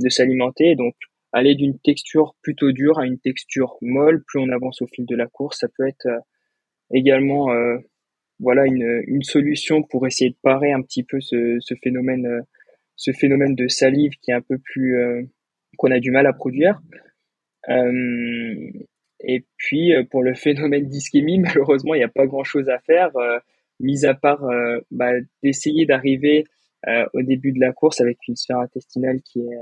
de s'alimenter. Donc aller d'une texture plutôt dure à une texture molle, plus on avance au fil de la course, ça peut être également voilà une, solution pour essayer de parer un petit peu ce, phénomène ce phénomène de salive qui est un peu plus qu'on a du mal à produire. Euh, et puis euh, pour le phénomène d'ischémie, malheureusement, il n'y a pas grand-chose à faire, euh, mis à part bah, d'essayer d'arriver au début de la course avec une sphère intestinale qui est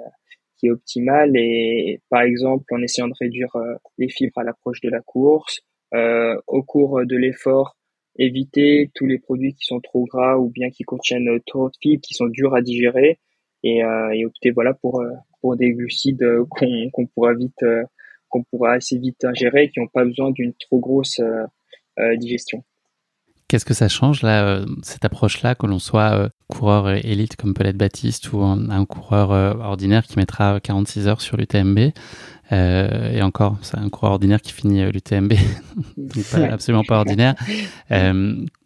qui optimale et par exemple en essayant de réduire les fibres à l'approche de la course, au cours de l'effort, éviter tous les produits qui sont trop gras ou bien qui contiennent trop de fibres, qui sont durs à digérer et, opter voilà pour des glucides qu'on pourra vite qu'on pourra assez vite ingérer, qui n'ont pas besoin d'une trop grosse euh, euh, digestion. Qu'est-ce que ça change là, euh, cette approche-là, que l'on soit coureur élite comme peut l'être Baptiste ou un, coureur ordinaire qui mettra 46 heures sur l'UTMB et encore, c'est un coureur ordinaire qui finit l'UTMB, donc absolument pas ordinaire.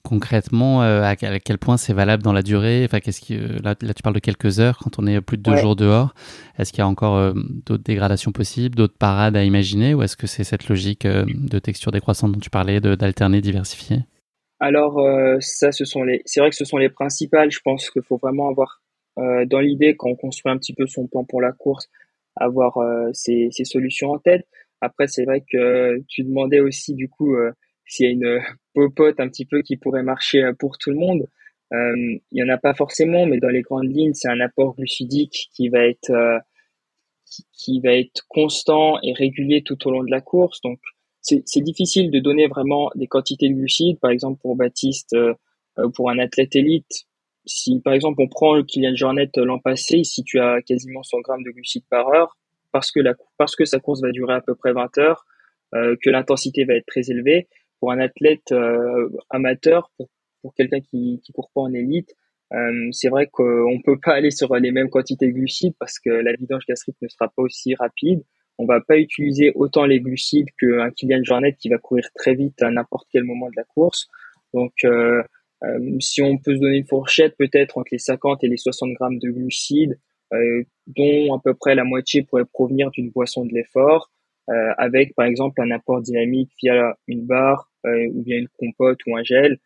Concrètement euh, à, quel point c'est valable dans la durée? Enfin qu'est-ce qui euh, là, tu parles de quelques heures quand on est plus de deux jours dehors. Est-ce qu'il y a encore euh, d'autres dégradations possibles d'autres parades à imaginer ou est-ce que c'est cette logique de texture décroissante dont tu parlais d'alterner diversifier? Alors ça ce sont les c'est vrai que ce sont les principales je pense qu'il faut vraiment avoir dans l'idée quand on construit un petit peu son plan pour la course avoir ces, ces, solutions en tête après c'est vrai que tu demandais aussi du coup s'il y a une popote un petit peu qui pourrait marcher euh, pour tout le monde. Euh, il y en a pas forcément, mais dans les grandes lignes, c'est un apport glucidique qui va être euh, qui, va être constant et régulier tout au long de la course. Donc c'est difficile de donner vraiment des quantités de glucides. Par exemple, pour Baptiste, euh, pour un athlète élite, si par exemple on prend Kylian Jornet l'an passé, si tu as quasiment 100 grammes de glucides par heure, parce que la parce que sa course va durer à peu près 20 heures, euh, que l'intensité va être très élevée, pour un athlète euh, amateur, pour, pour quelqu'un qui qui court pas en élite, euh, c'est vrai qu'on peut pas aller sur les mêmes quantités de glucides parce que la vidange gastrique ne sera pas aussi rapide. On va pas utiliser autant les glucides qu'un Kylian Jornet qui va courir très vite à n'importe quel moment de la course. Donc, euh, euh, si on peut se donner une fourchette, peut-être entre les 50 et les 60 grammes de glucides, euh, dont à peu près la moitié pourrait provenir d'une boisson de l'effort, avec par exemple un apport dynamique via une barre ou bien une compote ou un gel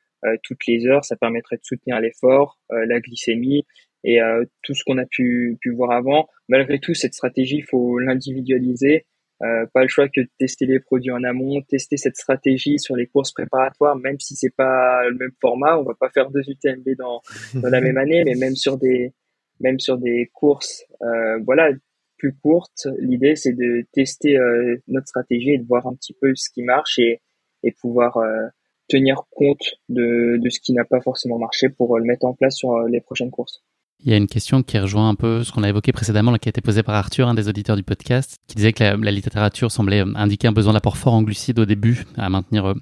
toutes les heures. Ça permettrait de soutenir l'effort, la glycémie et tout ce qu'on a pu, pu voir avant. Malgré tout, cette stratégie, il faut l'individualiser. Euh, pas le choix que de tester les produits en amont, tester cette stratégie sur les courses préparatoires, même si c'est pas le même format. On va pas faire deux UTMB dans, dans la même année, mais même sur des même sur des courses, euh, voilà, plus courte, l'idée c'est de tester euh, notre stratégie et de voir un petit peu ce qui marche et, et pouvoir euh, tenir compte de, de ce qui n'a pas forcément marché pour euh, le mettre en place sur les prochaines courses. Il y a une question qui rejoint un peu ce qu'on a évoqué précédemment, qui a été posée par Arthur, un des auditeurs du podcast, qui disait que la, littérature semblait euh, indiquer un besoin d'apport fort en glucides au début, à maintenir euh,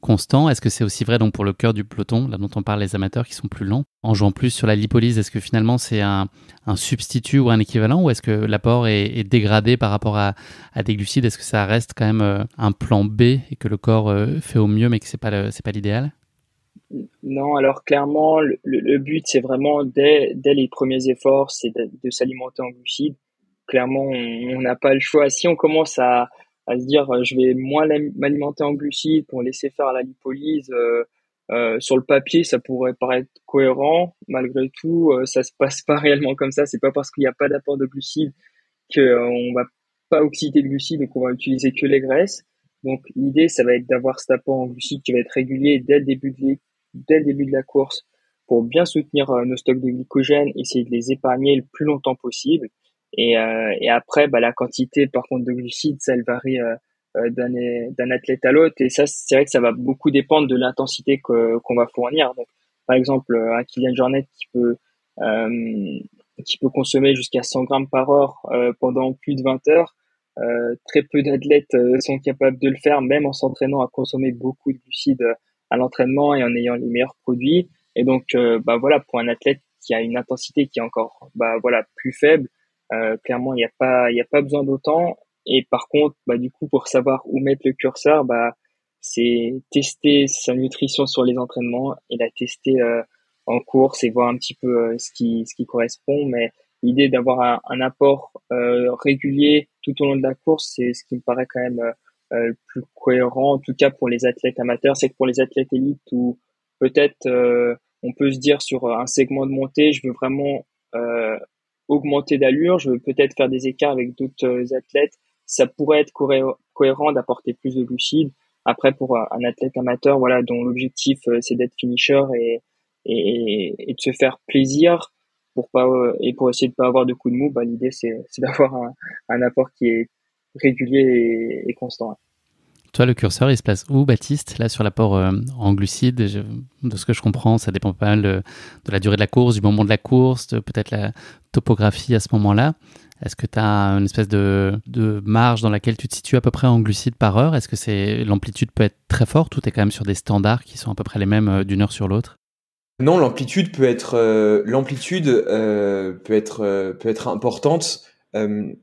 constant. Est-ce que c'est aussi vrai donc pour le cœur du peloton, là dont on parle les amateurs qui sont plus lents? En jouant plus sur la lipolyse, est-ce que finalement c'est un, substitut ou un équivalent, ou est-ce que l'apport est, dégradé par rapport à, des glucides? Est-ce que ça reste quand même euh, un plan B et que le corps fait au mieux, mais que c'est pas c'est pas l'idéal? Non, alors clairement, le, but, c'est vraiment dès, dès les premiers efforts, c'est de, s'alimenter en glucides. Clairement, on n'a pas le choix. Si on commence à, à se dire, je vais moins m'alimenter en glucides pour laisser faire la lipolyse, euh, euh, sur le papier, ça pourrait paraître cohérent. Malgré tout, euh, ça se passe pas réellement comme ça. C'est pas parce qu'il n'y a pas d'apport de glucides qu'on euh, va pas oxyder de glucides, donc on va utiliser que les graisses. Donc l'idée, ça va être d'avoir cet apport en glucides qui va être régulier dès le début de dès le début de la course pour bien soutenir euh, nos stocks de glycogène, essayer de les épargner le plus longtemps possible. Et, euh, et après, bah, la quantité, par contre, de glucides, ça, elle varie euh, d'un athlète à l'autre. Et ça, c'est vrai que ça va beaucoup dépendre de l'intensité qu'on va fournir. Donc, par exemple, un Kylian Jornet qui peut qui peut consommer jusqu'à 100 grammes par heure pendant plus de 20 heures. Euh, très peu d'athlètes sont capables de le faire, même en s'entraînant à consommer beaucoup de glucides à l'entraînement et en ayant les meilleurs produits. Et donc, euh, bah voilà, pour un athlète qui a une intensité qui est encore, bah voilà, plus faible, euh, clairement, il n'y a pas, il a pas besoin d'autant. Et par contre, bah du coup, pour savoir où mettre le curseur, bah c'est tester sa nutrition sur les entraînements et la tester euh, en course et voir un petit peu ce qui ce qui correspond. Mais l'idée d'avoir un, un, apport régulier tout au long de la course, c'est ce qui me paraît quand même le plus cohérent, en tout cas pour les athlètes amateurs. C'est que pour les athlètes élites ou peut-être on peut se dire sur un segment de montée, je veux vraiment euh, augmenter d'allure, je veux peut-être faire des écarts avec d'autres euh, athlètes. Ça pourrait être cohérent d'apporter plus de glucides. Après, pour un athlète amateur, voilà, dont l'objectif euh, c'est d'être finisher et, et, de se faire plaisir pour pas et pour essayer de pas avoir de coups de mou, bah, l'idée c'est d'avoir un, apport qui est régulier et, et constant. Toi, le curseur, il se place où, Baptiste Là, sur l'apport euh, en glucides, de ce que je comprends, ça dépend pas mal de, la durée de la course, du moment de la course, peut-être la topographie à ce moment-là. Est-ce que tu as une espèce de, marge dans laquelle tu te situes à peu près en glucides par heure? Est-ce que c'est l'amplitude peut être très forte ou tu es quand même sur des standards qui sont à peu près les mêmes euh, d'une heure sur l'autre? Non, l'amplitude peut être euh, l'amplitude peut être peut être importante.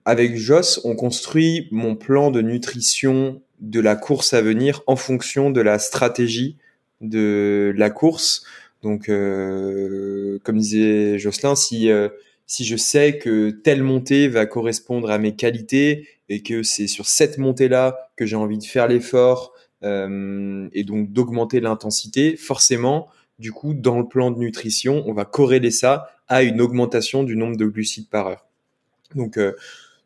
Avec Joss, on construit mon plan de nutrition de la course à venir en fonction de la stratégie de la course. Donc, euh, comme disait Jocelyn, si euh, si je sais que telle montée va correspondre à mes qualités et que c'est sur cette montée-là que j'ai envie de faire l'effort euh, et donc d'augmenter l'intensité, forcément, du coup, dans le plan de nutrition, on va corréler ça à une augmentation du nombre de glucides par heure. Donc,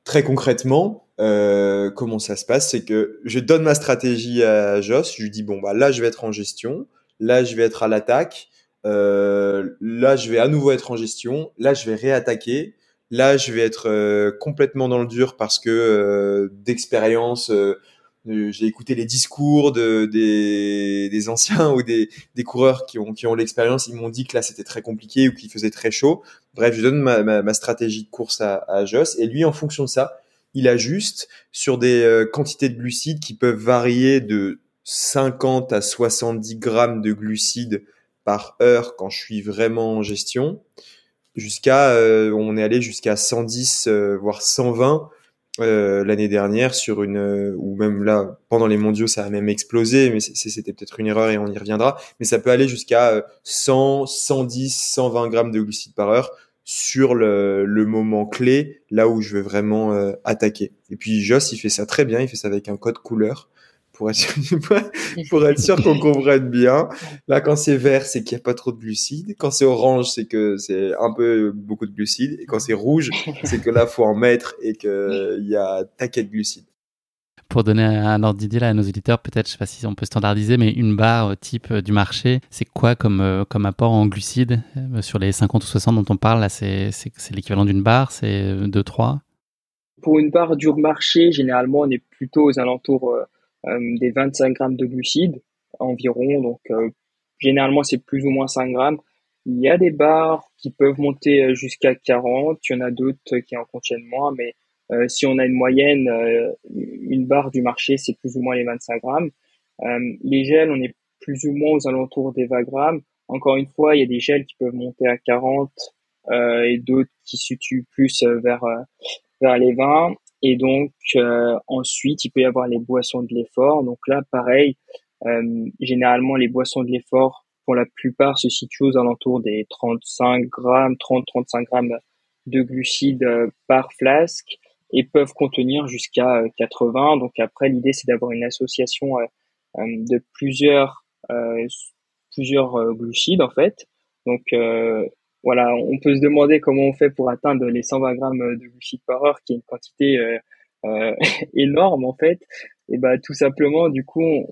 très concrètement, euh, comment ça se passe? C'est que je donne ma stratégie à Joss, je lui dis bon bah là je vais être en gestion, là je vais être à l'attaque, euh, là je vais à nouveau être en gestion, là je vais réattaquer, là je vais être euh, complètement dans le dur parce que euh, d'expérience euh, j'ai écouté les discours de, des, des anciens ou des, des coureurs qui ont, qui ont l'expérience. Ils m'ont dit que là c'était très compliqué ou qu'il faisait très chaud. Bref, je donne ma, ma, ma stratégie de course à, à Joss et lui, en fonction de ça, il ajuste sur des euh, quantités de glucides qui peuvent varier de 50 à 70 grammes de glucides par heure quand je suis vraiment en gestion, jusqu'à, euh, on est allé jusqu'à 110 euh, voire 120 l'année dernière sur une, ou même là pendant les mondiaux ça a même explosé, mais c'était peut-être une erreur et on y reviendra, mais ça peut aller jusqu'à 100, 110, 120 grammes de glucides par heure sur le, le, moment clé, là où je vais vraiment euh, attaquer. Et puis Joss, il fait ça très bien, il fait ça avec un code couleur pour être sûr, pour être sûr qu'on comprenne bien. Là, quand c'est vert, c'est qu'il n'y a pas trop de glucides. Quand c'est orange, c'est que c'est un peu beaucoup de glucides. Et quand c'est rouge, c'est que là, faut en mettre et qu'il y a taquet de glucides. Pour donner un ordre d'idée à nos auditeurs, peut-être, je sais pas si on peut standardiser, mais une barre euh, type euh, du marché, c'est quoi comme, euh, comme apport en glucides sur les 50 ou 60 dont on parle Là, c'est l'équivalent d'une barre, c'est 2, 3 Pour une barre du marché, généralement, on est plutôt aux alentours des 25 grammes de glucides environ. Donc, généralement, c'est plus ou moins 5 grammes. Il y a des barres qui peuvent monter jusqu'à 40, il y en a d'autres qui en contiennent moins, mais euh, si on a une moyenne, euh, une barre du marché, c'est plus ou moins les 25 grammes. Euh, les gels, on est plus ou moins aux alentours des 20 grammes. Encore une fois, il y a des gels qui peuvent monter à 40 et d'autres qui se situent plus vers vers les 20. Et donc ensuite, il peut y avoir les boissons de l'effort. Donc là, pareil, généralement les boissons de l'effort, pour la plupart, se situent aux alentours des 35 grammes, 30-35 grammes de glucides par flasque et peuvent contenir jusqu'à 80. Euh, Donc après, l'idée c'est d'avoir une association euh, euh, de plusieurs plusieurs glucides en fait. Donc voilà, on peut se demander comment on fait pour atteindre les 120 grammes de glucides par heure, qui est une quantité euh, énorme en fait. Et ben tout simplement, du coup,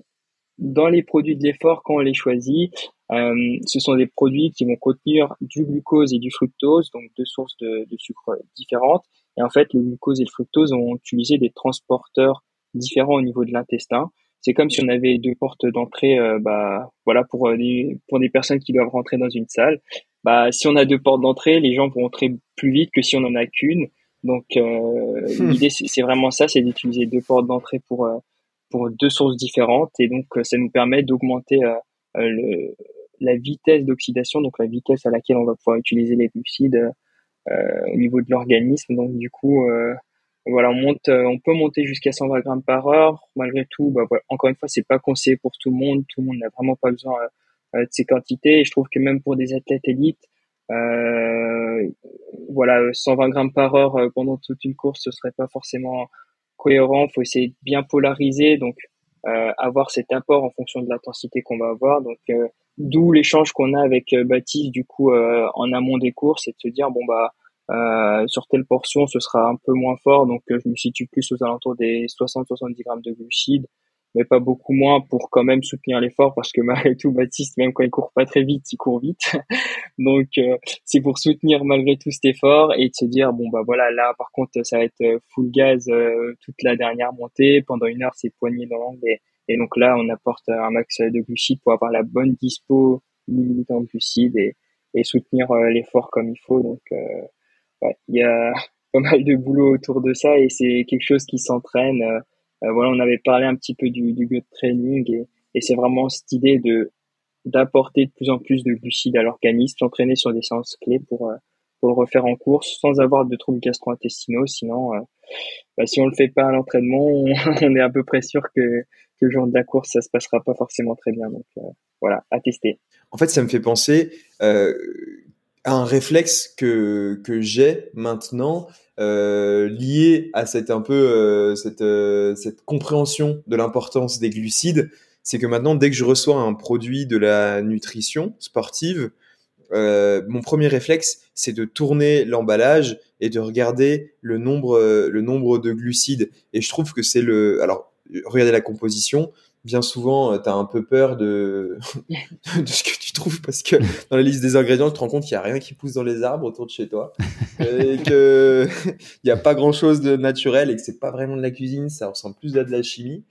dans les produits de l'effort, quand on les choisit, euh, ce sont des produits qui vont contenir du glucose et du fructose, donc deux sources de, sucre différentes, et en fait, le glucose et le fructose ont utilisé des transporteurs différents au niveau de l'intestin. C'est comme si on avait deux portes d'entrée, euh, bah voilà pour euh, des pour des personnes qui doivent rentrer dans une salle. Bah si on a deux portes d'entrée, les gens vont rentrer plus vite que si on en a qu'une. Donc euh, hmm. l'idée c'est vraiment ça, c'est d'utiliser deux portes d'entrée pour pour deux sources différentes et donc ça nous permet d'augmenter le la vitesse d'oxydation, donc la vitesse à laquelle on va pouvoir utiliser les glucides euh, au niveau de l'organisme. Donc du coup, euh, voilà, on monte, euh, on peut monter jusqu'à 120 grammes par heure. Malgré tout, bah, encore une fois, c'est pas conseillé pour tout le monde. Tout le monde n'a vraiment pas besoin de ces quantités. Et je trouve que même pour des athlètes élites, voilà, 120 grammes par heure pendant toute une course, ce serait pas forcément cohérent. Faut essayer de bien polariser, donc avoir cet apport en fonction de l'intensité qu'on va avoir. Donc D'où l'échange qu'on a avec euh, Baptiste du coup euh, en amont des courses et de se dire bon bah euh, sur telle portion ce sera un peu moins fort donc je me situe plus aux alentours des 60-70 grammes de glucides mais pas beaucoup moins pour quand même soutenir l'effort parce que malgré tout Baptiste même quand il court pas très vite il court vite donc c'est pour soutenir malgré tout cet effort et de se dire bon bah voilà là par contre ça va être full gaz toute la dernière montée pendant une heure c'est poignées dans l'angle et, et donc là, on apporte un max de glucides pour avoir la bonne dispo millimètres de glucides et, et soutenir euh, l'effort comme il faut. Donc, euh, ouais, il y a pas mal de boulot autour de ça et c'est quelque chose qui s'entraîne. Euh, voilà, on avait parlé un petit peu du, du gut training et, et c'est vraiment cette idée de d'apporter de plus en plus de glucides à l'organisme, s'entraîner sur des séances clés pour pour le refaire en course sans avoir de troubles gastro-intestinaux. Sinon, bah, si on le fait pas à l'entraînement, on, on, est à peu près sûr que le jour de la course, ça se passera pas forcément très bien. Donc euh, voilà, à tester. En fait, ça me fait penser euh, un réflexe que, que j'ai maintenant euh, lié à cette un peu cette, cette compréhension de l'importance des glucides. C'est que maintenant, dès que je reçois un produit de la nutrition sportive, mon premier réflexe, c'est de tourner l'emballage et de regarder le nombre, le nombre de glucides. Et je trouve que c'est le, alors regarder la composition, bien souvent, euh, tu as un peu peur de, de ce que tu trouves parce que dans la liste des ingrédients, tu te rends compte qu'il n'y a rien qui pousse dans les arbres autour de chez toi et qu'il n'y a pas grand chose de naturel et que c'est pas vraiment de la cuisine, ça ressemble plus à de la chimie.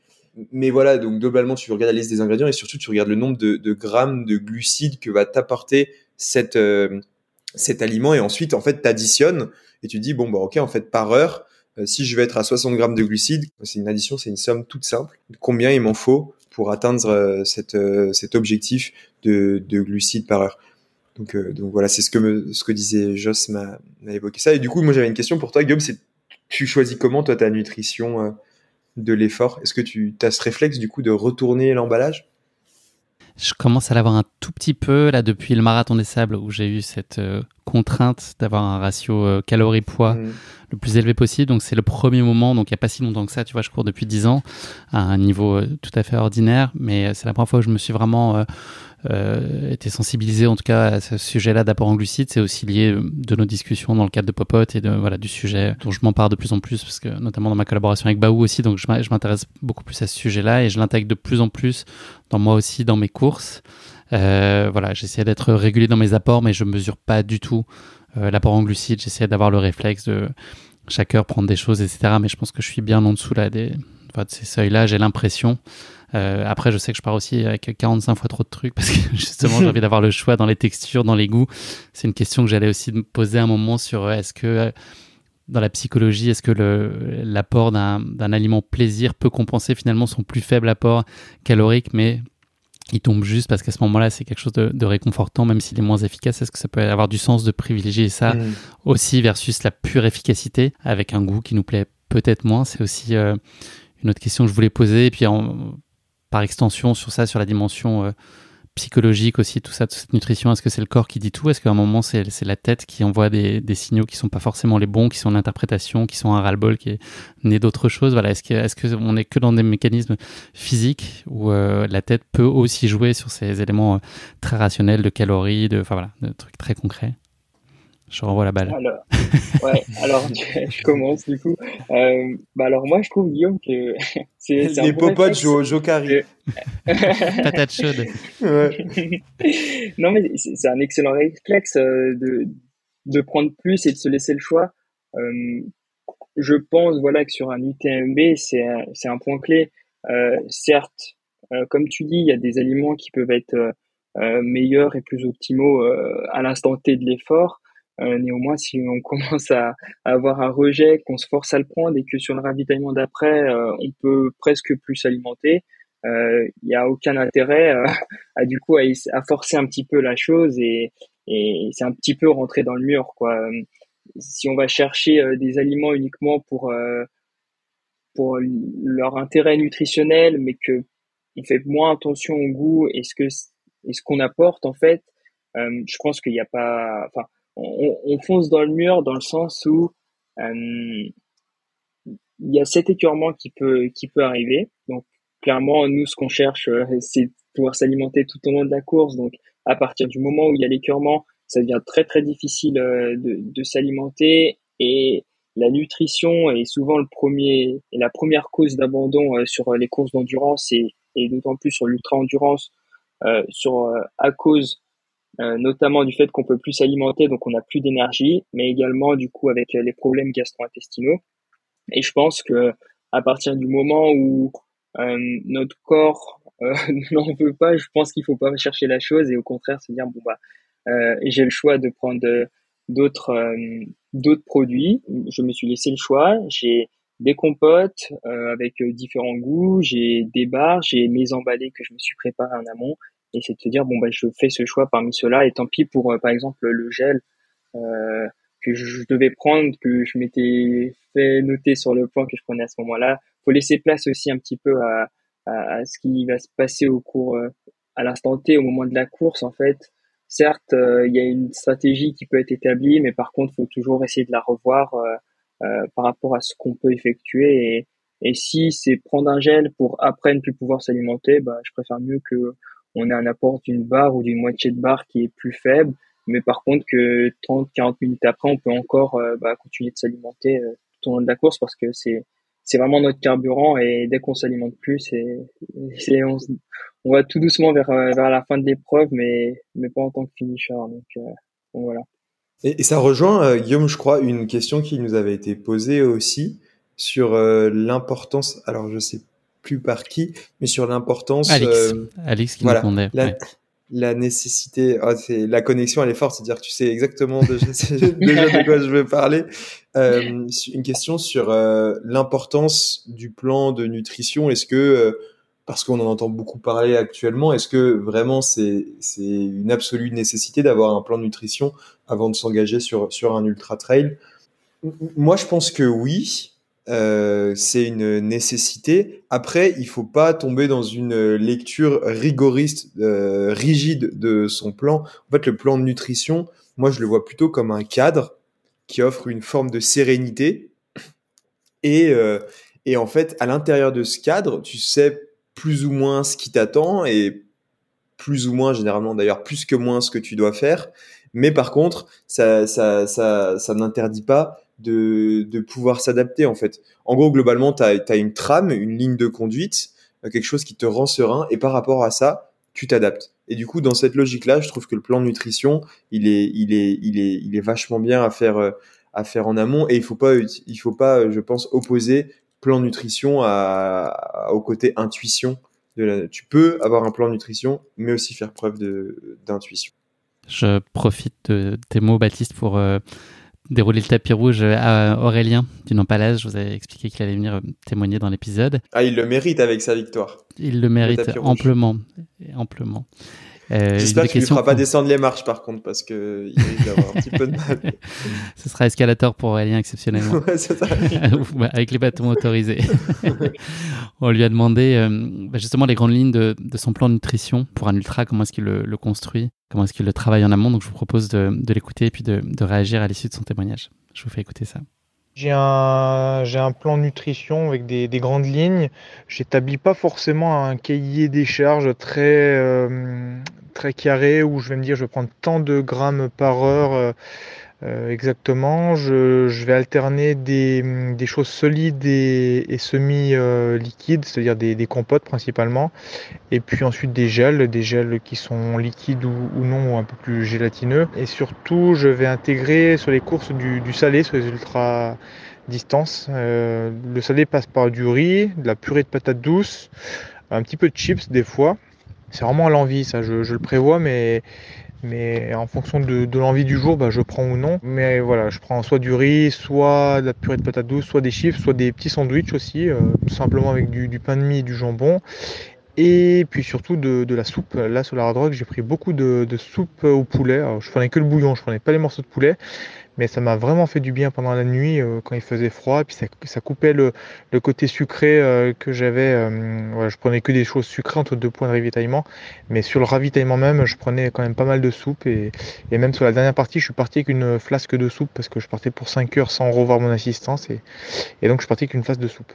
Mais voilà, donc globalement, tu regardes la liste des ingrédients et surtout, tu regardes le nombre de, de grammes de glucides que va t'apporter cette, euh, cet aliment et ensuite, en fait, tu additionnes et tu dis, bon, bah, ok, en fait, par heure, si je vais être à 60 grammes de glucides, c'est une addition, c'est une somme toute simple. Combien il m'en faut pour atteindre euh, euh, cet objectif de, de, glucides par heure? Donc, donc voilà, c'est ce que me, ce que disait Joss m'a évoqué ça. Et du coup, moi j'avais une question pour toi, Guillaume. C'est tu choisis comment toi ta nutrition de l'effort? Est-ce que tu as ce réflexe du coup de retourner l'emballage? Je commence à l'avoir un tout petit peu là depuis le marathon des sables où j'ai eu cette euh, contrainte d'avoir un ratio euh, calories-poids mmh. le plus élevé possible. Donc c'est le premier moment, donc il n'y a pas si longtemps que ça, tu vois, je cours depuis 10 ans à un niveau euh, tout à fait ordinaire, mais c'est la première fois où je me suis vraiment euh, été sensibilisé en tout cas à ce sujet-là d'apport en glucides. C'est aussi lié euh, de nos discussions dans le cadre de Popote et de, voilà, du sujet dont je m'empare de plus en plus, parce que notamment dans ma collaboration avec Baou aussi, donc je m'intéresse beaucoup plus à ce sujet-là et je l'intègre de plus en plus dans moi aussi, dans mes courses. Euh, voilà, j'essaie d'être régulier dans mes apports, mais je mesure pas du tout euh, l'apport en glucides. J'essaie d'avoir le réflexe de chaque heure prendre des choses, etc. Mais je pense que je suis bien en dessous là des, de ces seuils-là. J'ai l'impression. Euh, après, je sais que je pars aussi avec 45 fois trop de trucs parce que justement, j'ai envie d'avoir le choix dans les textures, dans les goûts. C'est une question que j'allais aussi me poser un moment sur euh, est-ce que euh, dans la psychologie, est-ce que l'apport d'un aliment plaisir peut compenser finalement son plus faible apport calorique, mais il tombe juste parce qu'à ce moment-là, c'est quelque chose de, réconfortant, même s'il est moins efficace. Est-ce que ça peut avoir du sens de privilégier ça mm. aussi versus la pure efficacité avec un goût qui nous plaît peut-être moins? C'est aussi une autre question que je voulais poser. Et puis en, par extension sur ça, sur la dimension euh, psychologique aussi, tout ça, toute cette nutrition Est-ce que c'est le corps qui dit tout? Est-ce qu'à un moment, c'est la tête qui envoie des, signaux qui sont pas forcément les bons, qui sont l'interprétation, qui sont un ras-le-bol, qui est né d'autres choses est-ce qu'on est, que on est que dans des mécanismes physiques où euh, la tête peut aussi jouer sur ces éléments euh, très rationnels de calories, de, de trucs très concrets? Je renvoie la balle. Alors, ouais, alors je commence du coup. Euh, bah alors moi je trouve Guillaume que c'est les popotes jouent au Jokari. Patate chaude. Ouais. non mais c'est un excellent réflexe euh, de de prendre plus et de se laisser le choix. Euh, je pense voilà que sur un UTMB c'est c'est un point clé. Euh, certes, euh, comme tu dis, il y a des aliments qui peuvent être euh, meilleurs et plus optimaux à l'instant T de l'effort. Euh, néanmoins, si on commence à, avoir un rejet, qu'on se force à le prendre et que sur le ravitaillement d'après, euh, on peut presque plus s'alimenter, il euh, n'y a aucun intérêt à du coup à, forcer un petit peu la chose et, c'est un petit peu rentrer dans le mur quoi. Si on va chercher des aliments uniquement pour pour leur intérêt nutritionnel, mais que on fait moins attention au goût et ce et ce qu'on apporte en fait, je pense qu'il n'y a pas, enfin, on, on, fonce dans le mur dans le sens où euh, il y a cet écœurement qui peut qui peut arriver. Donc clairement, nous, ce qu'on cherche, euh, c'est pouvoir s'alimenter tout au long de la course. Donc à partir du moment où il y a l'écœurement, ça devient très très difficile de, de s'alimenter et la nutrition est souvent le premier la première cause d'abandon sur les courses d'endurance et, d'autant plus sur l'ultra endurance euh, sur euh, à cause euh, notamment du fait qu'on peut plus s'alimenter, donc on n'a plus d'énergie, mais également du coup avec les problèmes gastro-intestinaux. Et je pense que à partir du moment où notre corps n'en veut pas, je pense qu'il faut pas chercher la chose et au contraire se dire bon bah j'ai le choix de prendre d'autres d'autres produits. Je me suis laissé le choix. J'ai des compotes euh, avec euh, différents goûts, j'ai des bars, j'ai mes emballés que je me suis préparé en amont et c'est de se dire bon bah je fais ce choix parmi ceux-là et tant pis pour euh, par exemple le gel euh, que je devais prendre que je m'étais fait noter sur le plan que je prenais à ce moment-là faut laisser place aussi un petit peu à, à, à ce qui va se passer au cours à l'instant T au moment de la course en fait certes il y a une stratégie qui peut être établie mais par contre faut toujours essayer de la revoir euh, par rapport à ce qu'on peut effectuer. Et, et si c'est prendre un gel pour après ne plus pouvoir s'alimenter, bah, je préfère mieux que on ait un apport d'une barre ou d'une moitié de barre qui est plus faible. Mais par contre que 30, 40 minutes après, on peut encore euh, bah, continuer de s'alimenter euh, tout au long de la course parce que c'est c'est vraiment notre carburant et dès qu'on s'alimente plus, c'est, on, va tout doucement vers vers la fin de l'épreuve, mais mais pas en tant que finisher. Donc, voilà. Et, ça rejoint, euh, Guillaume, je crois, une question qui nous avait été posée aussi sur euh, l'importance, alors je sais plus par qui, mais sur l'importance... Alex, euh, Alex qui voilà, la, la nécessité, oh, c'est la connexion, elle est forte, c'est-à-dire que tu sais exactement déjà, de quoi je veux parler. une question sur l'importance du plan de nutrition. Est-ce que parce qu'on en entend beaucoup parler actuellement. Est-ce que vraiment c'est c'est une absolue nécessité d'avoir un plan de nutrition avant de s'engager sur sur un ultra trail? Moi, je pense que oui. Euh, c'est une nécessité. Après, il faut pas tomber dans une lecture rigoriste, euh, rigide de son plan. En fait, le plan de nutrition, moi, je le vois plutôt comme un cadre qui offre une forme de sérénité. Et, euh, et en fait, à l'intérieur de ce cadre, tu sais plus ou moins ce qui t'attend et plus ou moins, généralement d'ailleurs, plus que moins ce que tu dois faire. Mais par contre, ça, ça, ça, ça n'interdit pas de, pouvoir s'adapter en fait. En gros, globalement, tu as, une trame, une ligne de conduite, euh, quelque chose qui te rend serein et par rapport à ça, tu t'adaptes. Et du coup, dans cette logique-là, je trouve que le plan de nutrition, il est, il est, il est, il est vachement bien à faire, euh, à faire en amont et il faut pas, il faut pas, je pense, opposer plan nutrition à, au côté intuition. Tu peux avoir un plan nutrition, mais aussi faire preuve d'intuition. Je profite de tes mots, Baptiste, pour euh, dérouler le tapis rouge à Aurélien du Nampalage. Je vous avais expliqué qu'il allait venir euh, témoigner dans l'épisode. Ah, il le mérite avec sa victoire. Il le mérite amplement. amplement. Euh, J'espère qu'il ne fera pas descendre les marches par contre parce que il risque d'avoir un petit peu de mal. Ce sera escalator pour Aurélien exceptionnellement. ouais, ça. Bah, avec les bâtons autorisés. On lui a demandé euh, bah, justement les grandes lignes de, de, son plan de nutrition pour un ultra, comment est-ce qu'il le, le, construit, comment est-ce qu'il le travaille en amont. Donc je vous propose de, de l'écouter et puis de, de réagir à l'issue de son témoignage. Je vous fais écouter ça. J'ai un, j'ai un plan nutrition avec des, des grandes lignes. J'établis pas forcément un cahier des charges très, euh, très carré où je vais me dire je vais prendre tant de grammes par heure euh, exactement. Je, vais alterner des, choses solides et, semi-liquides, c'est-à-dire des, compotes principalement, et puis ensuite des gels, des gels qui sont liquides ou, non, ou un peu plus gélatineux. Et surtout, je vais intégrer sur les courses du, salé, sur les ultra distances. Euh, le salé passe par du riz, de la purée de patates douces, un petit peu de chips des fois. C'est vraiment à l'envie, ça, je, le prévois, mais, mais en fonction de, l'envie du jour, bah, je prends ou non. Mais voilà, je prends soit du riz, soit de la purée de patates douces, soit des chips, soit des petits sandwichs aussi, euh, tout simplement avec du, pain de mie et du jambon. Et puis surtout de, la soupe. Là, sur la hard rock, j'ai pris beaucoup de, soupe au poulet. Je prenais que le bouillon, je prenais pas les morceaux de poulet. Mais ça m'a vraiment fait du bien pendant la nuit euh, quand il faisait froid. Puis ça, ça coupait le, côté sucré euh, que j'avais. euh, je prenais que des choses sucrées entre deux points de ravitaillement. Mais sur le ravitaillement même, je prenais quand même pas mal de soupe. Et, même sur la dernière partie, je suis parti avec une flasque de soupe parce que je partais pour 5 heures sans revoir mon assistance. Et, et donc je suis parti avec une flasque de soupe.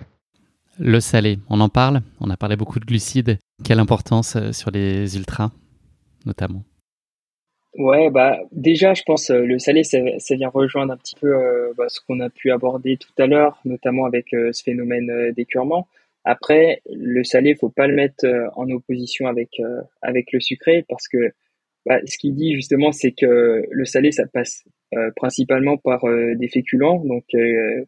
Le salé, on en parle On a parlé beaucoup de glucides. Quelle importance sur les ultras, notamment? Ouais, bah déjà, je pense euh, le salé, ça, ça vient rejoindre un petit peu euh, bah, ce qu'on a pu aborder tout à l'heure, notamment avec euh, ce phénomène euh, d'écurement. Après, le salé, faut pas le mettre euh, en opposition avec euh, avec le sucré parce que bah, ce qu'il dit justement, c'est que le salé, ça passe principalement par des féculents, donc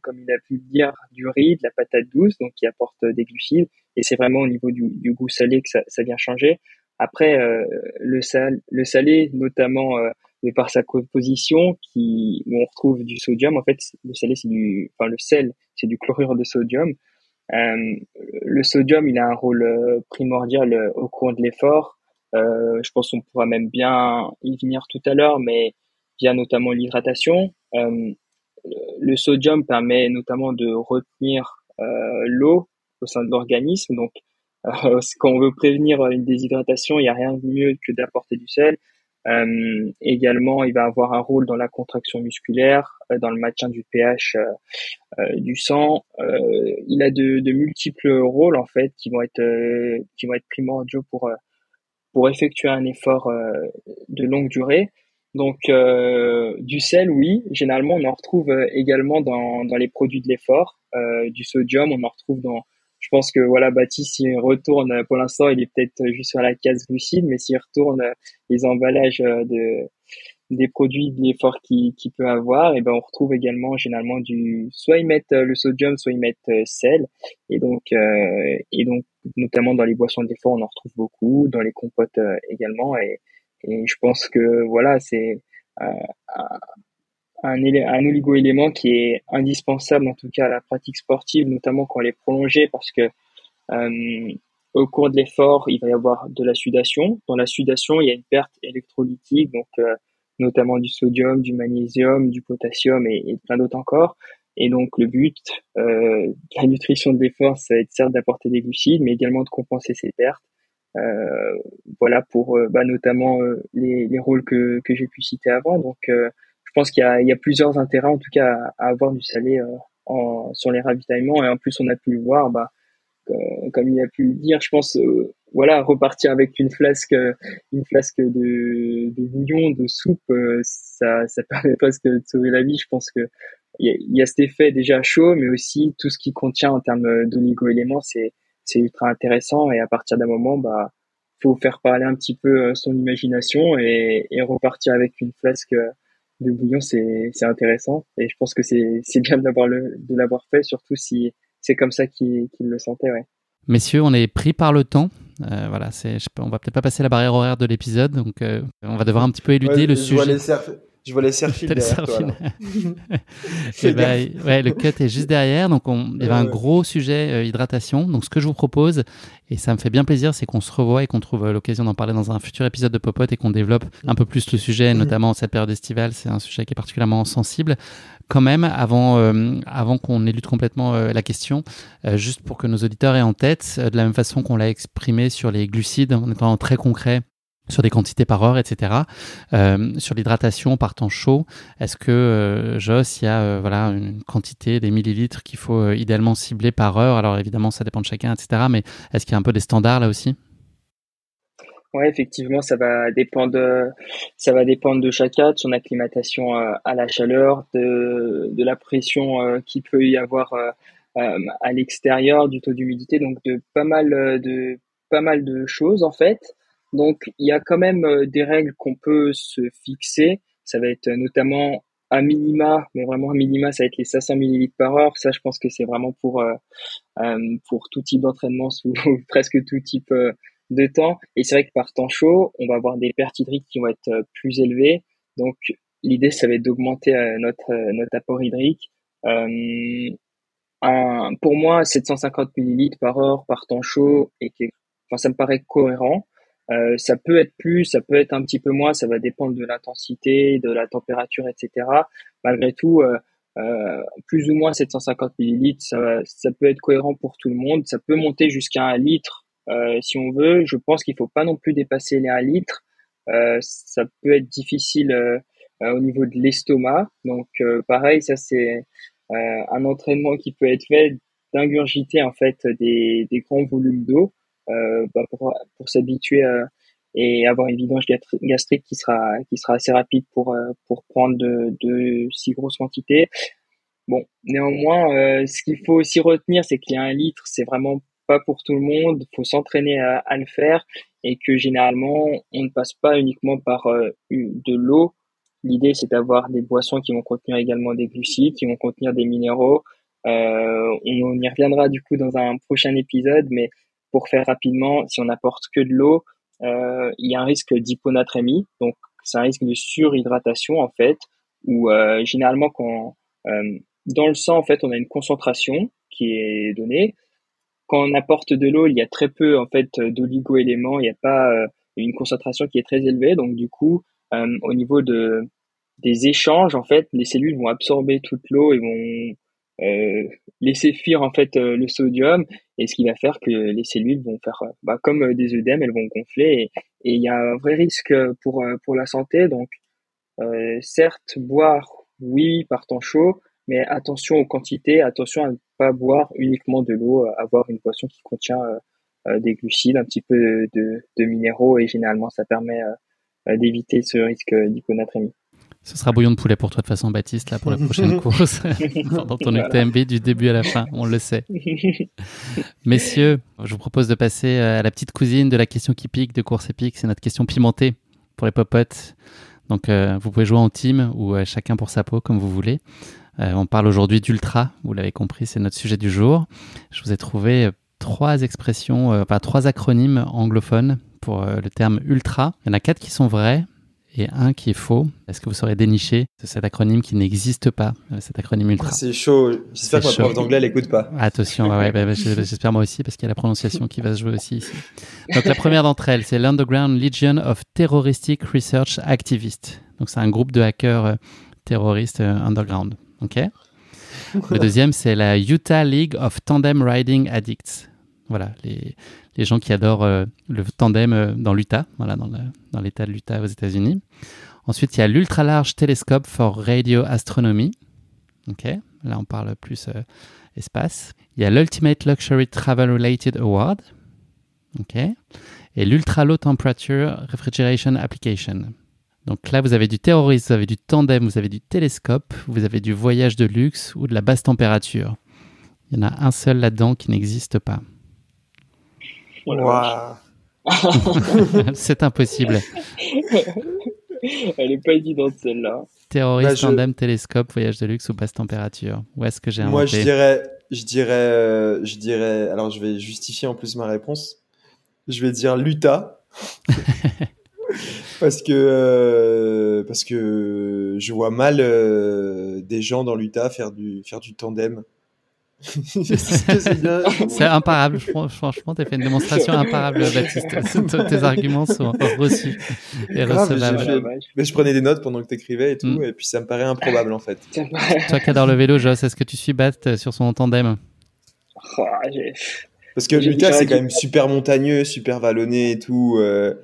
comme il a pu le dire, du riz, de la patate douce, donc qui apporte des glucides, et c'est vraiment au niveau du, du goût salé que ça, ça vient changer. Après, euh, le sal, le salé, notamment euh, de par sa composition, qui où on retrouve du sodium. En fait, le salé, c'est du, enfin le sel, c'est du chlorure de sodium. Euh, le sodium, il a un rôle euh, primordial euh, au cours de l'effort. Euh, je pense qu'on pourra même bien y venir tout à l'heure, mais via notamment l'hydratation. Le sodium permet notamment de retenir l'eau au sein de l'organisme. Donc, quand on veut prévenir une déshydratation, il n'y a rien de mieux que d'apporter du sel. Euh, également, il va avoir un rôle dans la contraction musculaire, euh, dans le maintien du pH euh, euh, du sang. Euh, il a de, de, multiples rôles en fait qui vont être euh, qui vont être primordiaux pour pour effectuer un effort de longue durée. Donc du sel, oui, généralement on en retrouve également dans dans les produits de l'effort. du sodium, on en retrouve dans je pense que voilà, Baptiste, s'il retourne, pour l'instant, il est peut-être juste sur la case glucide, mais s'il retourne les emballages de, des produits de l'effort qu'il qui peut avoir, et ben on retrouve également généralement du, soit ils mettent le sodium, soit ils mettent sel, et donc euh, et donc notamment dans les boissons de l'effort, on en retrouve beaucoup, dans les compotes également, et, et je pense que voilà, c'est euh, un, un oligo-élément qui est indispensable en tout cas à la pratique sportive, notamment quand elle est prolongée, parce que euh, au cours de l'effort, il va y avoir de la sudation. Dans la sudation, il y a une perte électrolytique, donc euh, notamment du sodium, du magnésium, du potassium et, plein d'autres encore. Et donc le but euh, de la nutrition de l'effort, ça va être certes d'apporter des glucides, mais également de compenser ces pertes. Euh, voilà pour bah, notamment les, les, rôles que, que j'ai pu citer avant. Donc pense qu'il y, a, plusieurs intérêts en tout cas à, avoir du salé euh, sur les ravitaillements. Et en plus on a pu le voir bah, euh, comme il a pu le dire je pense euh, voilà repartir avec une flasque une flasque de, de bouillon de soupe ça ça permet presque de sauver la vie. Je pense que il y, a, cet effet déjà chaud mais aussi tout ce qui contient en termes d'oligo-éléments c'est c'est ultra intéressant. Et à partir d'un moment bah faut faire parler un petit peu son imagination et repartir avec une flasque de bouillon, c'est intéressant. Et je pense que c'est bien d'avoir de l'avoir fait, surtout si c'est comme ça qu'il qu le sentait. Ouais. Messieurs, on est pris par le temps. Euh, voilà, on va peut-être pas passer la barrière horaire de l'épisode, donc euh, on va devoir un petit peu éluder ouais, le je sujet. Vois les je vois les serfils derrière toi. et bah, ouais, le cut est juste derrière. Donc, on, il y avait un gros sujet euh, hydratation. Donc, ce que je vous propose, et ça me fait bien plaisir, c'est qu'on se revoie et qu'on trouve euh, l'occasion d'en parler dans un futur épisode de Popote et qu'on développe un peu plus le sujet, notamment cette période estivale. C'est un sujet qui est particulièrement sensible. Quand même, avant, euh, avant qu'on élude complètement la question, juste pour que nos auditeurs aient en tête, de la même façon qu'on l'a exprimé sur les glucides, en étant très concret, sur des quantités par heure, etc. Euh, sur l'hydratation par temps chaud, est-ce que, euh, Joss, il y a euh, voilà, une quantité, des millilitres qu'il faut euh, idéalement cibler par heure? Alors évidemment, ça dépend de chacun, etc. Mais est-ce qu'il y a un peu des standards là aussi? Ouais, effectivement, ça va dépendre, de chacun, de son acclimatation à la chaleur, de, de la pression qu'il peut y avoir à l'extérieur, du taux d'humidité, donc de pas mal de pas mal de choses en fait. Donc, il y a quand même des règles qu'on peut se fixer. Ça va être notamment un minima, mais vraiment un minima, ça va être les 500 millilitres par heure. Ça, je pense que c'est vraiment pour euh, pour tout type d'entraînement sous presque tout type de temps. Et c'est vrai que par temps chaud, on va avoir des pertes hydriques qui vont être plus élevées. Donc, l'idée, ça va être d'augmenter notre notre apport hydrique. Euh, un, pour moi, 750 millilitres par heure par temps chaud et enfin, ça me paraît cohérent. Euh, ça peut être plus, ça peut être un petit peu moins, ça va dépendre de l'intensité, de la température, etc. Malgré tout, euh, euh, plus ou moins 750 millilitres, ça, ça peut être cohérent pour tout le monde. Ça peut monter jusqu'à un litre euh, si on veut. Je pense qu'il faut pas non plus dépasser les 1 litre. Euh, ça peut être difficile au niveau de l'estomac. Donc pareil, ça c'est un entraînement qui peut être fait d'ingurgiter en fait des, des grands volumes d'eau. Euh, bah, pour, pour s'habituer et avoir une vidange gastrique qui sera qui sera assez rapide pour euh, pour prendre de, si grosses quantités. Bon, néanmoins, euh, ce qu'il faut aussi retenir, c'est qu'il y a un litre, c'est vraiment pas pour tout le monde. Il faut s'entraîner à, le faire et que généralement, on ne passe pas uniquement par de l'eau. L'idée, c'est d'avoir des boissons qui vont contenir également des glucides, qui vont contenir des minéraux. Euh, on y reviendra du coup dans un prochain épisode, mais pour faire rapidement, si on n'apporte que de l'eau, euh, il y a un risque d'hyponatrémie, donc c'est un risque de surhydratation en fait, où euh, généralement quand euh, dans le sang en fait on a une concentration qui est donnée. Quand on apporte de l'eau, il y a très peu en fait d'oligo-éléments, il n'y a pas une concentration qui est très élevée, donc du coup au niveau de des échanges en fait, les cellules vont absorber toute l'eau et vont laisser fuir en fait euh, le sodium et ce qui va faire que les cellules vont faire euh, bah, comme des œdèmes, elles vont gonfler et il y a un vrai risque pour pour la santé. Donc certes boire oui par temps chaud, mais attention aux quantités, attention à ne pas boire uniquement de l'eau, avoir une boisson qui contient des glucides, un petit peu de, de minéraux et généralement ça permet d'éviter ce risque d'hyponatrémie. Ce sera bouillon de poulet pour toi de façon, Baptiste, là, pour la prochaine course. Dans ton UTMB du début à la fin, on le sait. Messieurs, je vous propose de passer euh, à la petite cousine de la question qui pique de course épique. C'est notre question pimentée pour les popotes. Donc, euh, vous pouvez jouer en team ou euh, chacun pour sa peau, comme vous voulez. on parle aujourd'hui d'ultra, vous l'avez compris, c'est notre sujet du jour. Je vous ai trouvé trois expressions, enfin trois acronymes anglophones pour le terme ultra. Il y en a quatre qui sont vrais, et un qui est faux. Est-ce que vous saurez dénicher cet acronyme qui n'existe pas, euh, cet acronyme ultra? C'est chaud. J'espère que ma prof d'anglais l'écoute pas. Attention, ouais, bah, bah, j'espère moi aussi parce qu'il y a la prononciation qui va se jouer aussi ici. Donc la première d'entre elles, c'est l'Underground Legion of Terroristic Research Activists. Donc c'est un groupe de hackers euh, terroristes euh, underground. Ok? Le deuxième, c'est la Utah League of Tandem Riding Addicts. Voilà, les, les gens qui adorent euh, le tandem euh, dans l'Utah, voilà, dans, l'État de l'Utah aux États-Unis. Ensuite, il y a l'Ultra Large Telescope for Radio Astronomy. Là on parle plus euh, espace. Il y a l'Ultimate Luxury Travel Related Award. Et l'Ultra Low Temperature Refrigeration Application. Donc là, vous avez du terrorisme, vous avez du tandem, vous avez du télescope, vous avez du voyage de luxe ou de la basse température. Il y en a un seul là-dedans qui n'existe pas. c'est impossible. Elle est pas évidente celle-là. Terroriste, bah, tandem, télescope, voyage de luxe ou basse température. Où est-ce que j'ai inventé Moi, je dirais, je dirais, euh, je dirais. Alors, je vais justifier en plus ma réponse. Je vais dire l'Utah. parce que euh, parce que je vois mal euh, des gens dans l'Utah faire du faire du tandem c'est imparable. Franchement, tu as fait une démonstration imparable, Baptiste. Tes arguments sont reçus et recevables. Mais je prenais des notes pendant que tu écrivais et tout, mm. et puis ça me paraît improbable en fait. Toi qui adore le vélo, Joss, est-ce que tu suis Bat sur son tandem? Oh, Parce que Lucas, c'est quand même super montagneux, super vallonné et tout. Euh,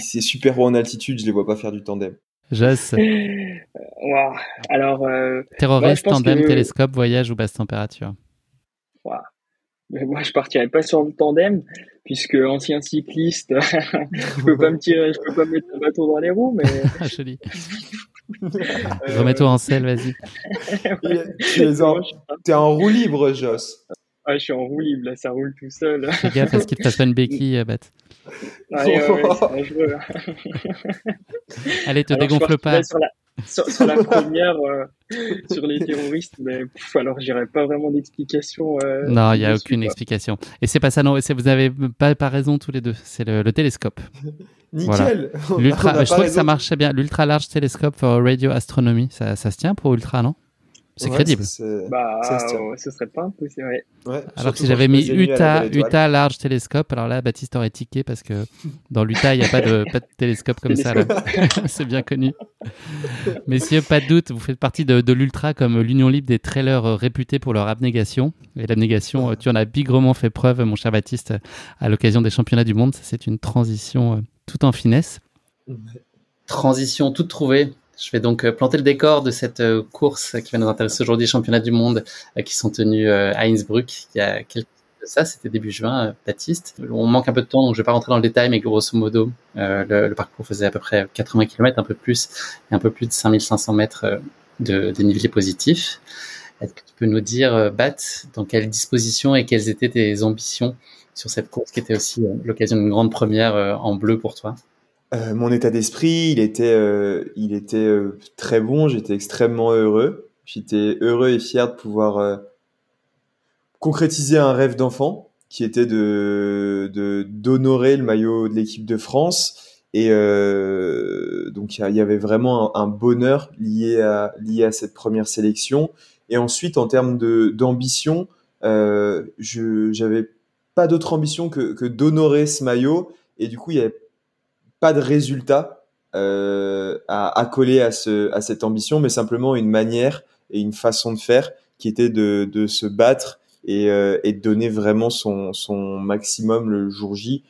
c'est super haut en altitude, je les vois pas faire du tandem. Joss. Wow. Alors, euh, terroriste, tandem, télescope, voyage ou basse température. Wow. moi, je partirais pas sur le tandem, puisque ancien cycliste, je peux pas me tirer, je peux pas mettre un bateau dans les roues, mais. Joli. Remets-toi en selle, vas-y. tu es en roue libre, Joss. Ah, je suis en roue libre, là, ça roule tout seul. Fais gaffe à ce qu'il te fasse pas une béquille, Bat. Ouais, ouais, ouais, Allez, te dégonfle pas. Sur la, sur, la première, euh, sur les terroristes, mais alors j'irai pas vraiment d'explication. Euh, non, il n'y a aucune explication. Et c'est pas ça, non, vous avez pas, pas raison tous les deux. C'est le, télescope. Nickel. L'ultra, je trouve que ça marchait bien. L'ultra large télescope for radio astronomy, ça, ça se tient pour ultra, non? C'est crédible. Bah, ce serait pas impossible. alors que si j'avais mis Utah, Utah Large Télescope, alors là, Baptiste aurait tiqué parce que dans l'Utah, il n'y a pas de, pas de télescope comme ça. C'est bien connu. Messieurs, pas de doute, vous faites partie de, l'Ultra comme l'Union Libre des trailers réputés pour leur abnégation. Et l'abnégation, tu en as bigrement fait preuve, mon cher Baptiste, à l'occasion des championnats du monde. C'est une transition euh, tout en finesse. Transition toute trouvée je vais donc euh, planter le décor de cette euh, course qui va nous intéresser aujourd'hui, championnat du monde, euh, qui sont tenus à Innsbruck il y a quelques ça, c'était début juin, Baptiste. On manque un peu de temps, donc je vais pas rentrer dans le détail, mais grosso modo, le, parcours faisait à peu près 80 km, un peu plus, et un peu plus de 5500 mètres de dénivelé positif. Est-ce que tu peux nous dire, Bat, dans quelle disposition et quelles étaient tes ambitions sur cette course qui était aussi l'occasion d'une grande première en bleu pour toi? Euh, mon état d'esprit, il était, euh, il était euh, très bon. J'étais extrêmement heureux. J'étais heureux et fier de pouvoir concrétiser un rêve d'enfant, qui était de d'honorer le maillot de l'équipe de France. Et donc il y avait vraiment un, bonheur lié à lié à cette première sélection. Et ensuite, en termes de d'ambition, je j'avais pas d'autre ambition que, que d'honorer ce maillot. Et du coup, il y avait pas de résultat euh, à accoler à, ce, à cette ambition, mais simplement une manière et une façon de faire qui était de, de se battre et, euh, et de donner vraiment son, son maximum le jour J,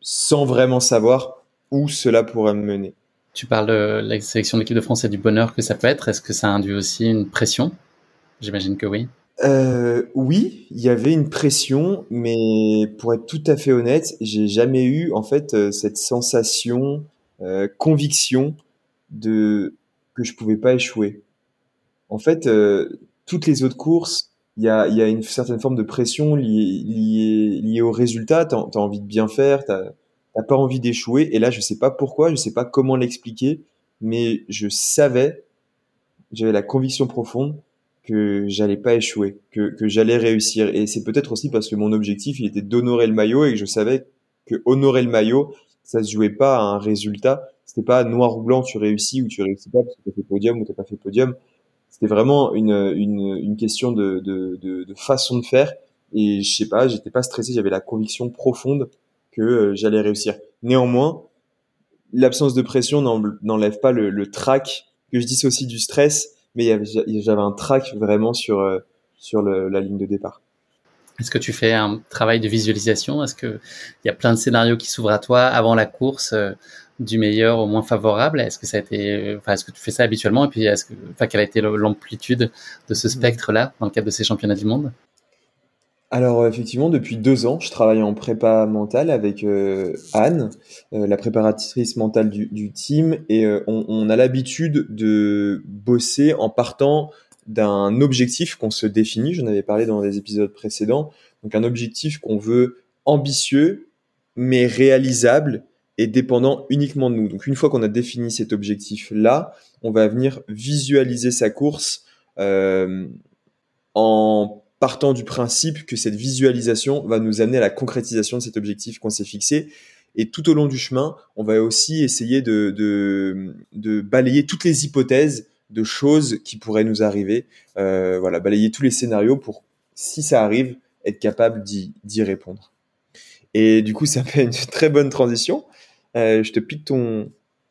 sans vraiment savoir où cela pourrait me mener. Tu parles de la sélection de l'équipe de France et du bonheur que ça peut être. Est-ce que ça induit aussi une pression? J'imagine que oui. Euh, oui, il y avait une pression, mais pour être tout à fait honnête, j'ai jamais eu en fait euh, cette sensation, euh, conviction de que je pouvais pas échouer. En fait, euh, toutes les autres courses, il y a, y a une certaine forme de pression liée, liée, liée au résultat. T'as as envie de bien faire, t'as pas envie d'échouer. Et là, je sais pas pourquoi, je sais pas comment l'expliquer, mais je savais, j'avais la conviction profonde que j'allais pas échouer, que, que j'allais réussir. Et c'est peut-être aussi parce que mon objectif, il était d'honorer le maillot et que je savais que honorer le maillot, ça se jouait pas à un résultat. C'était pas noir ou blanc, tu réussis ou tu réussis pas parce que tu fait podium ou t'as pas fait podium. C'était vraiment une, une, une question de, de, de, de, façon de faire. Et je sais pas, j'étais pas stressé, j'avais la conviction profonde que euh, j'allais réussir. Néanmoins, l'absence de pression n'enlève pas le, le trac que je dissocie du stress mais j'avais un track vraiment sur, euh, sur la ligne de départ. Est-ce que tu fais un travail de visualisation? Est-ce qu'il y a plein de scénarios qui s'ouvrent à toi avant la course, euh, du meilleur au moins favorable? Est-ce que ça a été, enfin, est-ce que tu fais ça habituellement? Et puis, est-ce que, enfin, quelle a été l'amplitude de ce spectre-là dans le cadre de ces championnats du monde? Alors effectivement, depuis deux ans, je travaille en prépa mentale avec euh, Anne, euh, la préparatrice mentale du, team, et euh, on, on, a l'habitude de bosser en partant d'un objectif qu'on se définit. J'en avais parlé dans des épisodes précédents. Donc un objectif qu'on veut ambitieux, mais réalisable et dépendant uniquement de nous. Donc une fois qu'on a défini cet objectif-là, on va venir visualiser sa course en partant du principe que cette visualisation va nous amener à la concrétisation de cet objectif qu'on s'est fixé. Et tout au long du chemin, on va aussi essayer de, de, de balayer toutes les hypothèses de choses qui pourraient nous arriver. Euh, voilà, balayer tous les scénarios pour, si ça arrive, être capable d'y répondre. Et du coup, ça fait une très bonne transition. Euh, je te pique ton,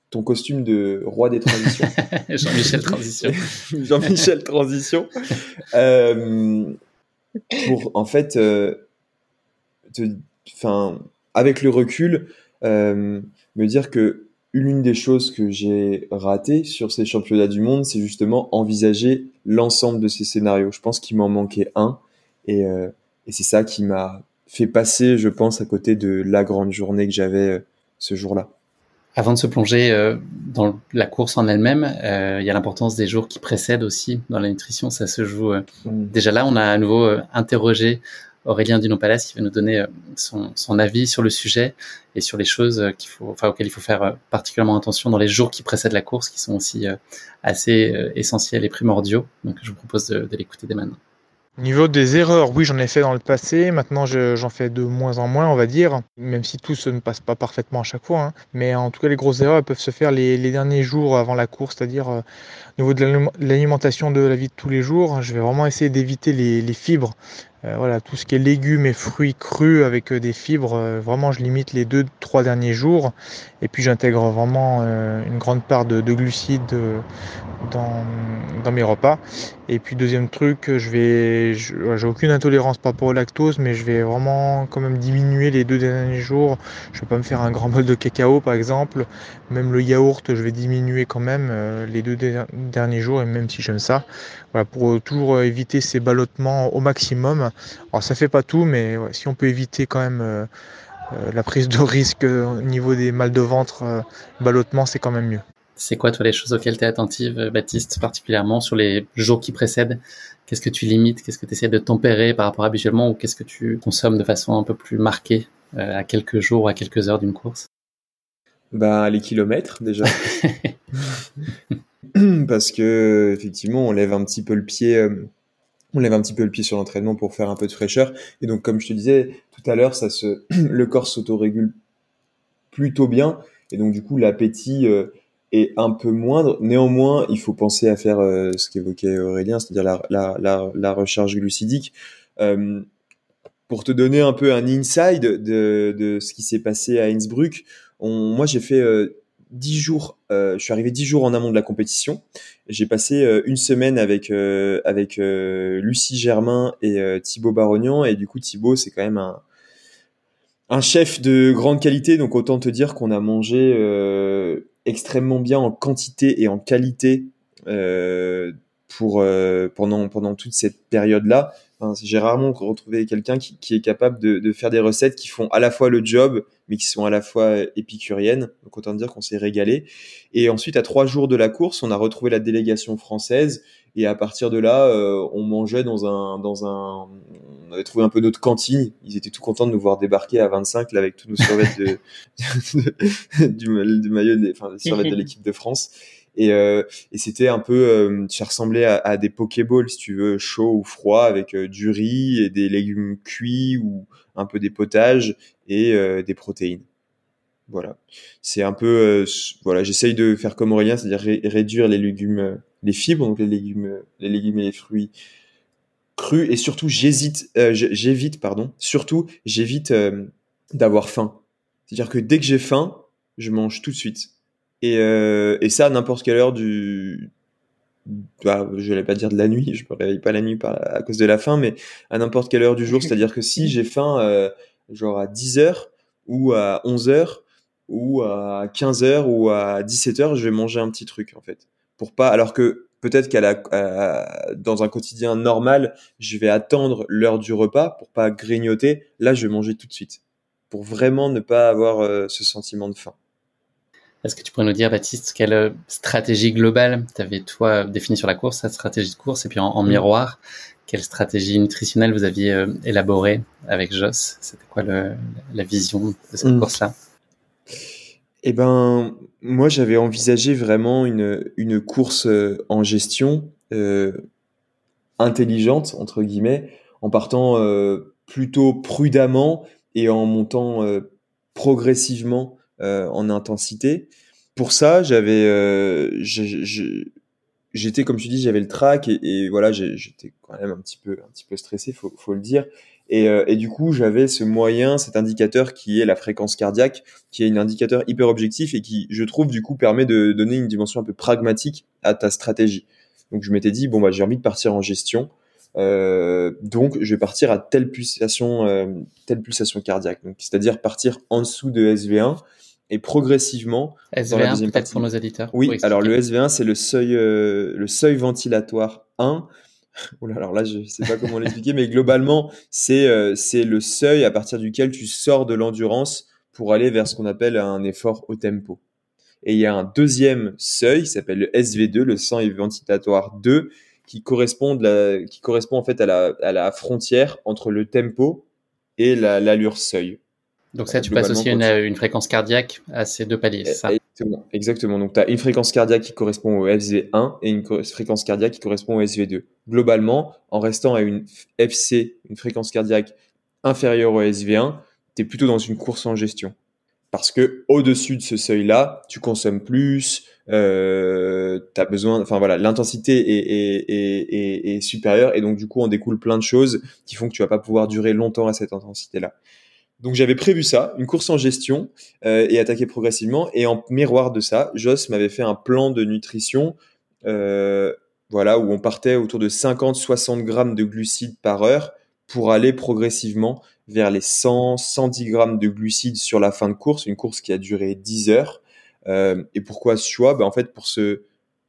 ton costume de roi des transitions. Jean-Michel Transition. Jean-Michel Transition. Euh, pour en fait, euh, enfin, avec le recul, euh, me dire que l'une des choses que j'ai ratées sur ces championnats du monde, c'est justement envisager l'ensemble de ces scénarios. Je pense qu'il m'en manquait un, et, euh, et c'est ça qui m'a fait passer, je pense, à côté de la grande journée que j'avais ce jour-là. Avant de se plonger euh, dans la course en elle-même, euh, il y a l'importance des jours qui précèdent aussi dans la nutrition. Ça se joue. Euh, mm. Déjà là, on a à nouveau interrogé Aurélien Dunopalès qui va nous donner son, son, avis sur le sujet et sur les choses qu'il faut, enfin, auxquelles il faut faire particulièrement attention dans les jours qui précèdent la course, qui sont aussi assez essentiels et primordiaux. Donc, je vous propose de, de l'écouter dès maintenant. Niveau des erreurs, oui, j'en ai fait dans le passé. Maintenant, j'en fais de moins en moins, on va dire. Même si tout se ne passe pas parfaitement à chaque fois. Hein. Mais en tout cas, les grosses erreurs peuvent se faire les, derniers jours avant la course, c'est-à-dire euh, au niveau de l'alimentation de la vie de tous les jours. Je vais vraiment essayer d'éviter les, fibres. Euh, voilà, tout ce qui est légumes et fruits crus avec euh, des fibres, vraiment, je limite les deux, trois derniers jours. Et puis, j'intègre vraiment une grande part de, glucides dans, dans mes repas. Et puis deuxième truc, je vais, j'ai aucune intolérance par rapport au lactose, mais je vais vraiment quand même diminuer les deux derniers jours. Je vais pas me faire un grand bol de cacao par exemple. Même le yaourt, je vais diminuer quand même euh, les deux derniers jours, et même si j'aime ça, voilà, pour toujours éviter ces ballottements au maximum. Alors ça fait pas tout, mais si on peut éviter quand même euh, euh, la prise de risque au niveau des mal de ventre, ballottement, c'est quand même mieux. C'est quoi, toi, les choses auxquelles tu es attentive, euh, Baptiste, particulièrement sur les jours qui précèdent? Qu'est-ce que tu limites? Qu'est-ce que tu essaies de tempérer par rapport à habituellement? Ou qu'est-ce que tu consommes de façon un peu plus marquée euh, à quelques jours ou à quelques heures d'une course? Bah, les kilomètres déjà. Parce que effectivement, on lève un petit peu le pied, euh, on lève un petit peu le pied sur l'entraînement pour faire un peu de fraîcheur. Et donc, comme je te disais tout à l'heure, ça se, le corps s'autorégule plutôt bien. Et donc, du coup, l'appétit est un peu moindre. Néanmoins, il faut penser à faire euh, ce qu'évoquait Aurélien, c'est-à-dire la, recharge glucidique. Euh, pour te donner un peu un inside de, ce qui s'est passé à Innsbruck, moi j'ai fait euh, 10 jours, euh, je suis arrivé 10 jours en amont de la compétition. J'ai passé euh, une semaine avec avec Lucie Germain et Thibaut Barognan. Et du coup Thibaut c'est quand même un un chef de grande qualité, donc autant te dire qu'on a mangé extrêmement bien en quantité et en qualité euh, pour euh, pendant pendant toute cette période là. J'ai rarement retrouvé quelqu'un qui, qui, est capable de, de, faire des recettes qui font à la fois le job, mais qui sont à la fois épicuriennes. Donc autant dire qu'on s'est régalé. Et ensuite, à trois jours de la course, on a retrouvé la délégation française. Et à partir de là, euh, on mangeait dans un, dans un, on avait trouvé un peu notre cantine. Ils étaient tout contents de nous voir débarquer à 25 là avec tous nos survêtements de, du, du, maillot, enfin, survêtements de l'équipe de France. Et, euh, et c'était un peu, euh, ça ressemblait à, des pokéballs, si tu veux, chaud ou froid, avec euh, du riz et des légumes cuits ou un peu des potages et euh, des protéines. Voilà. C'est un peu, voilà, j'essaye de faire comme Aurélien, c'est-à-dire réduire les légumes, les fibres, donc les légumes, les légumes et les fruits crus, et surtout j'hésite, j'évite, pardon, surtout j'évite d'avoir faim. C'est-à-dire que dès que j'ai faim, je mange tout de suite et, euh, et ça, à n'importe quelle heure du, bah, je vais pas dire de la nuit, je me réveille pas la nuit par, à cause de la faim, mais à n'importe quelle heure du jour, c'est-à-dire que si j'ai faim, euh, genre à 10 heures, ou à 11 heures, ou à 15 heures, ou à 17 heures, je vais manger un petit truc, en fait. Pour pas, alors que peut-être qu'à la, dans un quotidien normal, je vais attendre l'heure du repas pour pas grignoter. Là, je vais manger tout de suite. Pour vraiment ne pas avoir euh, ce sentiment de faim. Est-ce que tu pourrais nous dire, Baptiste, quelle euh, stratégie globale tu avais, toi, définie sur la course, cette stratégie de course, et puis en, mm. miroir, quelle stratégie nutritionnelle vous aviez euh, élaborée avec Joss? C'était quoi le, la vision de cette mm. course-là? Eh ben, moi, j'avais envisagé vraiment une, une course euh, en gestion intelligente, entre guillemets, en partant plutôt prudemment et en montant progressivement en intensité. Pour ça, j'avais, euh, j'étais comme tu dis, j'avais le track et, voilà, j'étais quand même un petit peu, un petit peu stressé, faut, faut le dire. Et, euh, et, du coup, j'avais ce moyen, cet indicateur qui est la fréquence cardiaque, qui est un indicateur hyper objectif et qui, je trouve, du coup, permet de donner une dimension un peu pragmatique à ta stratégie. Donc, je m'étais dit, bon, bah, j'ai envie de partir en gestion. Euh, donc, je vais partir à telle pulsation, euh, telle pulsation cardiaque. C'est-à-dire partir en dessous de SV1 et progressivement SV1, dans la deuxième partie. pour nos éditeurs. Oui, alors le SV1 c'est le seuil euh, le seuil ventilatoire 1. alors là je sais pas comment l'expliquer mais globalement c'est euh, c'est le seuil à partir duquel tu sors de l'endurance pour aller vers ce qu'on appelle un effort au tempo. Et il y a un deuxième seuil qui s'appelle le SV2, le seuil ventilatoire 2 qui correspond la, qui correspond en fait à la, à la frontière entre le tempo et l'allure seuil. Donc ça, tu passes aussi une, une, fréquence cardiaque à ces deux paliers, ça? Exactement. Donc, tu as une fréquence cardiaque qui correspond au SV1 et une fréquence cardiaque qui correspond au SV2. Globalement, en restant à une FC, une fréquence cardiaque inférieure au SV1, tu es plutôt dans une course en gestion. Parce que au-dessus de ce seuil-là, tu consommes plus, euh, as besoin, enfin voilà, l'intensité est, est, est, supérieure et donc du coup, on découle plein de choses qui font que tu vas pas pouvoir durer longtemps à cette intensité-là. Donc j'avais prévu ça, une course en gestion euh, et attaquer progressivement. Et en miroir de ça, Joss m'avait fait un plan de nutrition, euh, voilà, où on partait autour de 50-60 grammes de glucides par heure pour aller progressivement vers les 100-110 grammes de glucides sur la fin de course, une course qui a duré 10 heures. Euh, et pourquoi ce choix? Ben, En fait, pour se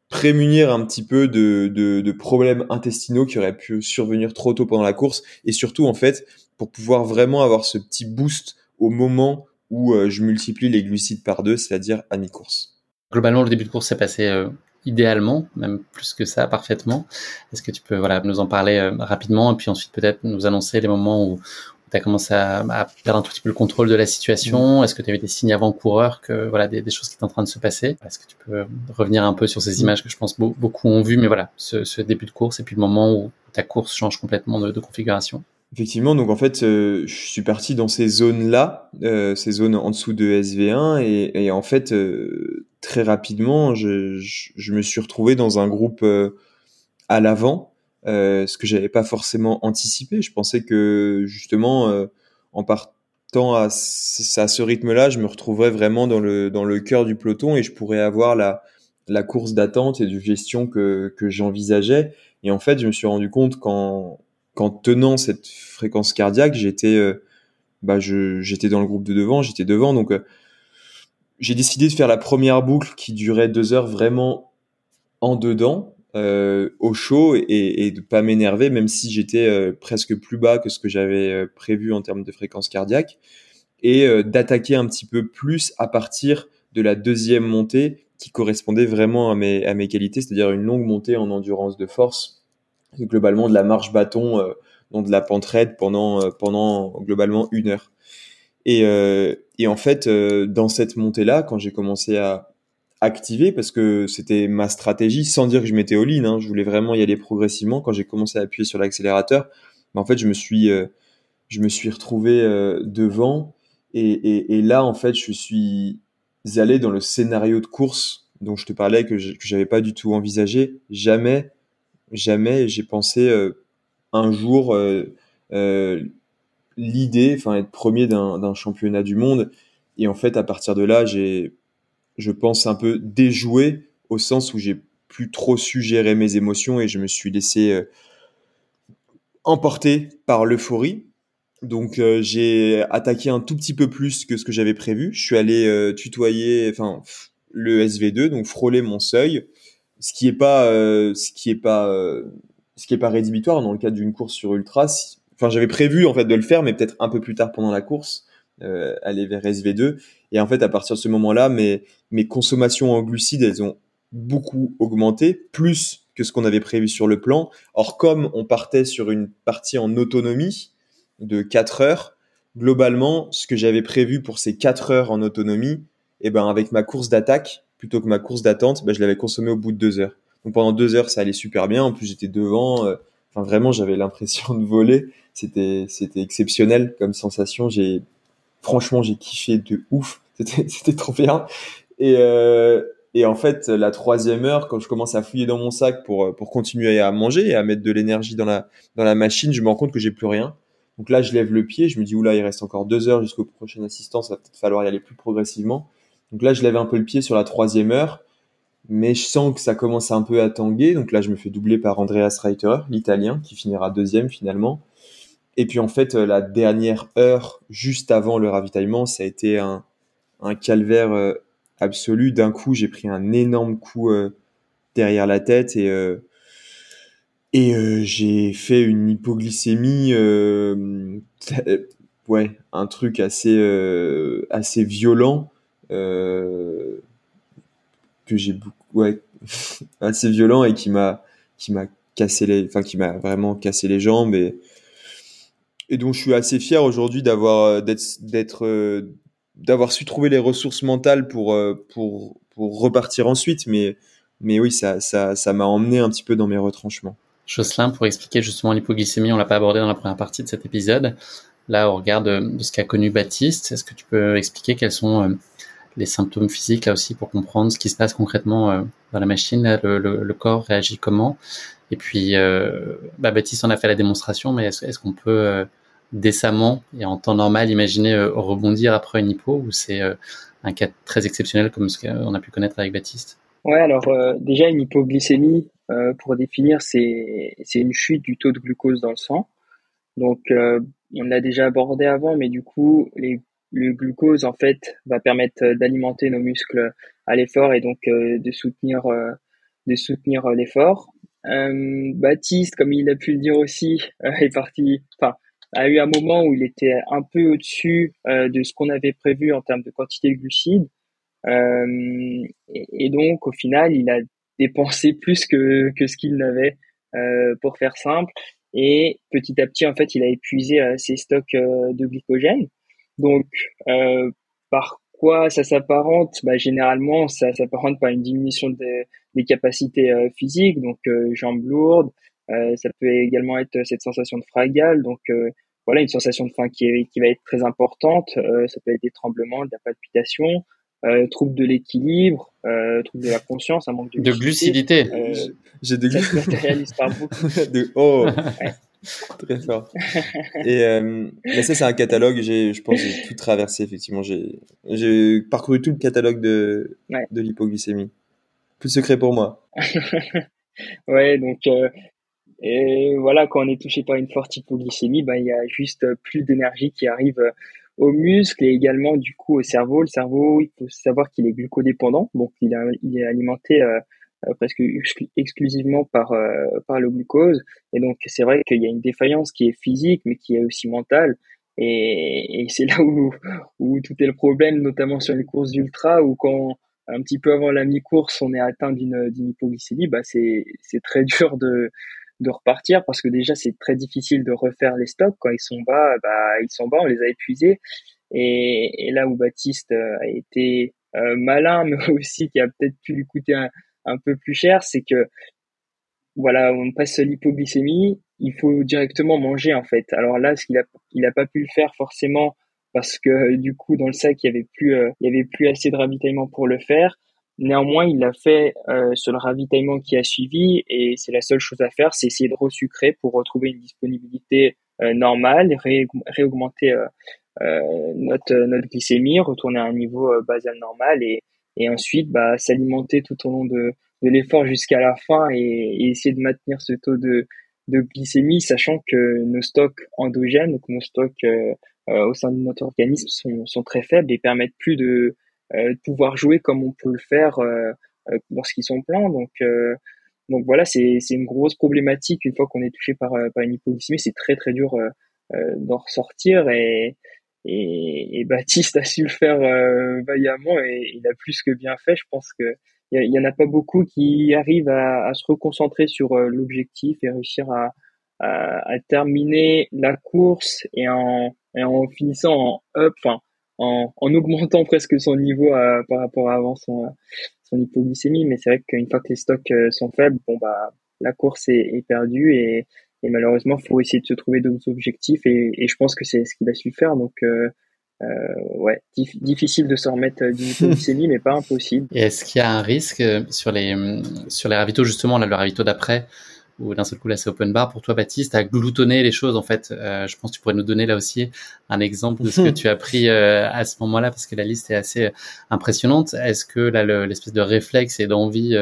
prémunir un petit peu de, problèmes intestinaux qui auraient pu survenir trop tôt pendant la course et surtout en fait pour pouvoir vraiment avoir ce petit boost au moment où euh, je multiplie les glucides par deux, c'est-à-dire à mi-course. Globalement, le début de course s'est passé euh, idéalement, même plus que ça, parfaitement. Est-ce que tu peux voilà, nous en parler euh, rapidement et puis ensuite peut-être nous annoncer les moments où, tu as commencé à, à, perdre un tout petit peu le contrôle de la situation? Mm. Est-ce que tu avais des signes avant-coureurs que voilà des, des, choses qui étaient en train de se passer? Est-ce que tu peux revenir un peu sur ces mm. images que je pense beaucoup ont vues, mais voilà, ce, ce, début de course et puis le moment où ta course change complètement de, de configuration? Effectivement, donc en fait, euh, je suis parti dans ces zones-là, euh, ces zones en dessous de SV1, et, et en fait, euh, très rapidement, je, je, je, me suis retrouvé dans un groupe à l'avant, ce que j'avais pas forcément anticipé. Je pensais que justement, en partant à, à ce rythme-là, je me retrouverais vraiment dans le dans le cœur du peloton et je pourrais avoir la la course d'attente et de gestion que que j'envisageais. Et en fait, je me suis rendu compte qu'en qu'en tenant cette fréquence cardiaque, j'étais euh, bah j'étais dans le groupe de devant, j'étais devant. Donc, euh, j'ai décidé de faire la première boucle qui durait deux heures vraiment en dedans, euh, au chaud, et, et de pas m'énerver, même si j'étais presque plus bas que ce que j'avais prévu en termes de fréquence cardiaque, et d'attaquer un petit peu plus à partir de la deuxième montée qui correspondait vraiment à mes, à mes qualités, c'est-à-dire une longue montée en endurance de force globalement de la marche bâton, euh, de la pente raide pendant, euh, pendant globalement une heure. Et, euh, et en fait, dans cette montée-là, quand j'ai commencé à activer, parce que c'était ma stratégie, sans dire que je m'étais all in, hein, je voulais vraiment y aller progressivement, quand j'ai commencé à appuyer sur l'accélérateur, bah, en fait, je me suis, je me suis retrouvé devant. Et, et, et, là, en fait, je suis allé dans le scénario de course dont je te parlais, que j'avais pas du tout envisagé. Jamais jamais j'ai pensé euh, un jour euh, euh, l'idée, enfin être premier d'un championnat du monde. Et en fait, à partir de là, j'ai, je pense, un peu déjoué au sens où j'ai plus trop su gérer mes émotions et je me suis laissé emporter par l'euphorie. Donc j'ai attaqué un tout petit peu plus que ce que j'avais prévu. Je suis allé tutoyer, enfin le SV2, donc frôler mon seuil ce qui est pas euh, ce qui est pas euh, ce qui est pas rédhibitoire dans le cadre d'une course sur ultra enfin j'avais prévu en fait de le faire mais peut-être un peu plus tard pendant la course euh, aller vers SV2 et en fait à partir de ce moment-là mes mes consommations en glucides elles ont beaucoup augmenté plus que ce qu'on avait prévu sur le plan. Or comme on partait sur une partie en autonomie de 4 heures globalement ce que j'avais prévu pour ces 4 heures en autonomie et eh ben avec ma course d'attaque plutôt que ma course d'attente, bah, je l'avais consommé au bout de deux heures. Donc pendant deux heures, ça allait super bien. En plus, j'étais devant. Euh, enfin, vraiment, j'avais l'impression de voler. C'était, c'était exceptionnel comme sensation. J'ai, franchement, j'ai kiffé de ouf. C'était, c'était trop bien. Et, euh, et en fait, la troisième heure, quand je commence à fouiller dans mon sac pour, pour continuer à manger et à mettre de l'énergie dans la, dans la machine, je me rends compte que j'ai plus rien. Donc là, je lève le pied, je me dis, oula, il reste encore deux heures jusqu'au prochain assistant, ça va peut-être falloir y aller plus progressivement. Donc là, je lève un peu le pied sur la troisième heure, mais je sens que ça commence un peu à tanguer. Donc là, je me fais doubler par Andreas Reiter, l'Italien, qui finira deuxième finalement. Et puis en fait, euh, la dernière heure, juste avant le ravitaillement, ça a été un, calvaire euh, absolu. D'un coup, j'ai pris un énorme coup euh, derrière la tête et j'ai fait une hypoglycémie, ouais, un truc assez violent que j'ai beaucoup, ouais, assez violent et qui m'a, qui m'a cassé les, enfin qui m'a vraiment cassé les jambes et et donc je suis assez fier aujourd'hui d'avoir d'être d'être d'avoir su trouver les ressources mentales pour, pour, pour repartir ensuite. Mais, mais oui, ça, ça, m'a emmené un petit peu dans mes retranchements. Jocelyn, pour expliquer justement l'hypoglycémie, on l'a pas abordé dans la première partie de cet épisode. Là, au regard de, ce qu'a connu Baptiste, est-ce que tu peux expliquer quels sont euh, les symptômes physiques là aussi pour comprendre ce qui se passe concrètement euh, dans la machine, le, corps réagit comment Et puis, euh, bah, Baptiste en a fait la démonstration, mais est-ce, qu'on peut décemment et en temps normal imaginer rebondir après une hypo ou c'est un cas très exceptionnel comme ce qu'on a pu connaître avec Baptiste? Ouais, alors déjà une hypoglycémie, pour définir, c'est une chute du taux de glucose dans le sang. Donc on l'a déjà abordé avant, mais du coup, les, le glucose en fait va permettre euh, d'alimenter nos muscles à l'effort et donc euh, de soutenir euh, de soutenir l'effort. Baptiste, comme il a pu le dire aussi, est parti, enfin, a eu un moment où il était un peu au-dessus de ce qu'on avait prévu en termes de quantité de glucides. Et, et, donc, au final, il a dépensé plus que, que ce qu'il n'avait, pour faire simple. Et petit à petit, en fait, il a épuisé euh, ses stocks euh, de glycogène. Donc, euh, par quoi ça s'apparente? Bah, Généralement, ça s'apparente par une diminution des, des capacités physiques, donc jambes lourdes. ça peut également être cette sensation de fragale, donc voilà, une sensation de faim qui, qui va être très importante. ça peut être des tremblements, de la palpitation, euh, trouble de l'équilibre, euh, trouble de la conscience, un manque de, de lucidité. Euh, J'ai des ça matérialise par beaucoup. de... Oh, très fort. Et euh, mais ça, c'est un catalogue. J'ai, je pense, j'ai tout traversé effectivement. J'ai, j'ai parcouru tout le catalogue de de l'hypoglycémie. Plus secret pour moi. ouais, donc. Euh, et voilà, quand on est touché par une forte hypoglycémie, ben, il y a juste plus d'énergie qui arrive aux muscles et également du coup au cerveau. Le cerveau, il faut savoir qu'il est glucodépendant, donc il, il est alimenté euh, euh, presque exclusivement par euh, par le glucose. Et donc c'est vrai qu'il y a une défaillance qui est physique, mais qui est aussi mentale. Et, et c'est là où où tout est le problème, notamment sur les courses d'ultra, où quand un petit peu avant la mi-course, on est atteint d'une hypoglycémie, bah c'est c'est très dur de de repartir parce que déjà c'est très difficile de refaire les stocks quand ils sont bas bah ils sont bas on les a épuisés et, et là où Baptiste euh, a été euh, malin mais aussi qui a peut-être pu lui coûter un, un peu plus cher c'est que voilà on passe l'hypoglycémie il faut directement manger en fait. Alors là ce qu'il a il a pas pu le faire forcément parce que du coup dans le sac il y avait plus euh, il y avait plus assez de ravitaillement pour le faire. Néanmoins, il l'a fait euh, sur le ravitaillement qui a suivi et c'est la seule chose à faire, c'est essayer de resucrer pour retrouver une disponibilité euh, normale, réaugmenter euh, euh, notre, notre glycémie, retourner à un niveau basal normal et, et ensuite bah, s'alimenter tout au long de, de l'effort jusqu'à la fin et, et, essayer de maintenir ce taux de, de glycémie, sachant que nos stocks endogènes, donc nos stocks au sein de notre organisme sont, sont très faibles et permettent plus de euh, pouvoir jouer comme on peut le faire euh, euh, lorsqu'ils sont pleins. Donc donc voilà, c'est c'est une grosse problématique une fois qu'on est touché par par une hypoglycémie, c'est très très dur d'en ressortir et et, Baptiste a su le faire vaillamment et il a plus que bien fait. Je pense que il y, en a pas beaucoup qui arrivent à, à se reconcentrer sur l'objectif et réussir à, à, à, terminer la course et en, et en finissant en up, en, en augmentant presque son niveau euh, par rapport à avant son, euh, son hypoglycémie. Mais c'est vrai qu'une fois que les stocks euh, sont faibles, bon bah la course est, est perdue et, et malheureusement, faut essayer de se trouver d'autres objectifs et, et, je pense que c'est ce qu'il a su faire. Donc, euh, ouais, difficile de se remettre d'une hypoglycémie, mais pas impossible. Et est-ce qu'il y a un risque sur les sur les ravitaux justement, là, le ravito d'après, ou d'un seul coup là c'est open bar pour toi Baptiste à gloutonner les choses en fait euh, je pense que tu pourrais nous donner là aussi un exemple de ce que tu as pris euh, à ce moment-là parce que la liste est assez euh, impressionnante est-ce que là l'espèce de réflexe et d'envie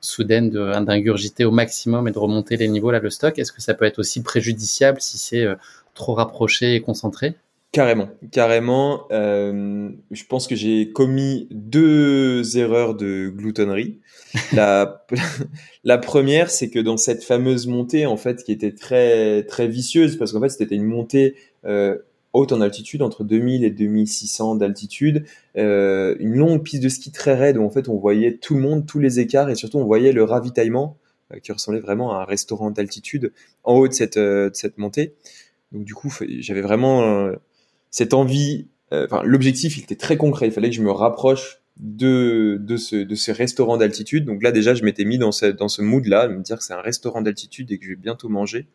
soudaine d'ingurgiter au maximum et de remonter les niveaux là le stock est-ce que ça peut être aussi préjudiciable si c'est trop rapproché et concentré? Carrément, carrément. Euh, je pense que j'ai commis deux erreurs de gloutonnerie. La, la première, c'est que dans cette fameuse montée, en fait, qui était très très vicieuse, parce qu'en fait, c'était une montée euh, haute en altitude, entre 2000 et 2600 d'altitude, euh, une longue piste de ski très raide où en fait on voyait tout le monde, tous les écarts, et surtout on voyait le ravitaillement euh, qui ressemblait vraiment à un restaurant d'altitude en haut de cette, euh, montée. Donc du coup, j'avais vraiment cette envie enfin, l'objectif, était très concret. Il fallait que je me rapproche de, ce, restaurants d'altitude. Donc là, déjà, je m'étais mis dans ce, mood-là, me dire que c'est un restaurant d'altitude et que je vais bientôt manger.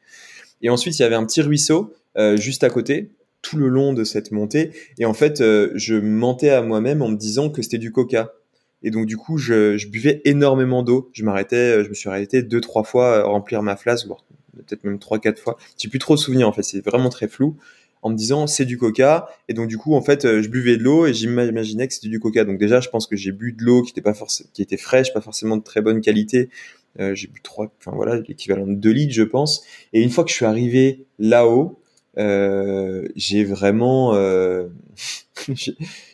Et ensuite, il y avait un petit ruisseau juste à côté, tout le long de cette montée. Et en fait, euh, je mentais à moi-même en me disant que c'était du coca. Et donc, du coup, je, buvais énormément d'eau. Je m'arrêtais, je me suis arrêté deux, trois fois à remplir ma flasque, voire peut-être même trois, quatre fois. J'ai plus trop de souvenirs, en fait. C'est vraiment très flou en me disant c'est du coca et donc du coup en fait euh, je buvais de l'eau et j'imaginais que c'était du coca donc déjà je pense que j'ai bu de l'eau qui était pas forcément qui était fraîche pas forcément de très bonne qualité euh, j'ai bu trois enfin voilà l'équivalent de 2 litres je pense et une fois que je suis arrivé là-haut euh, j'ai vraiment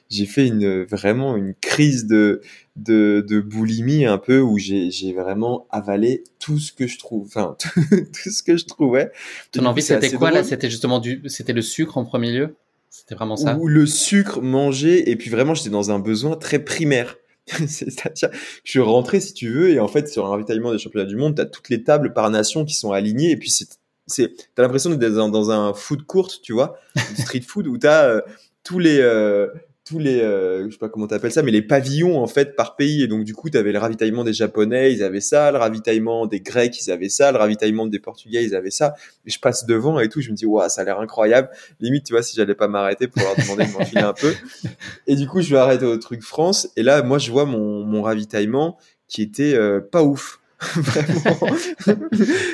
j'ai fait une vraiment une crise de de, de boulimie un peu où j'ai j'ai vraiment avalé tout ce que je trouve enfin tout, ce que je trouvais. Ton envie c'était quoi là? c'était justement du c'était le sucre en premier lieu? C'était vraiment ça? Ou le sucre mangé et puis vraiment j'étais dans un besoin très primaire. C'est-à-dire je suis rentré si tu veux et en fait sur un ravitaillement des championnats du monde tu as toutes les tables par nation qui sont alignées et puis c'est c'est t'as l'impression d'être dans, un food court tu vois street food où t'as euh, tous les euh, tous les, euh, je sais pas comment t'appelles ça, mais les pavillons en fait par pays. Et donc du coup, tu avais le ravitaillement des Japonais, ils avaient ça, le ravitaillement des Grecs, ils avaient ça, le ravitaillement des Portugais, ils avaient ça. Et je passe devant et tout, je me dis waouh, ça a l'air incroyable. Limite, tu vois, si j'allais pas m'arrêter pour leur demander de m'enfiler un peu. Et du coup, je vais arrêter au truc France. Et là, moi, je vois mon, mon ravitaillement qui était euh, pas ouf. Vraiment.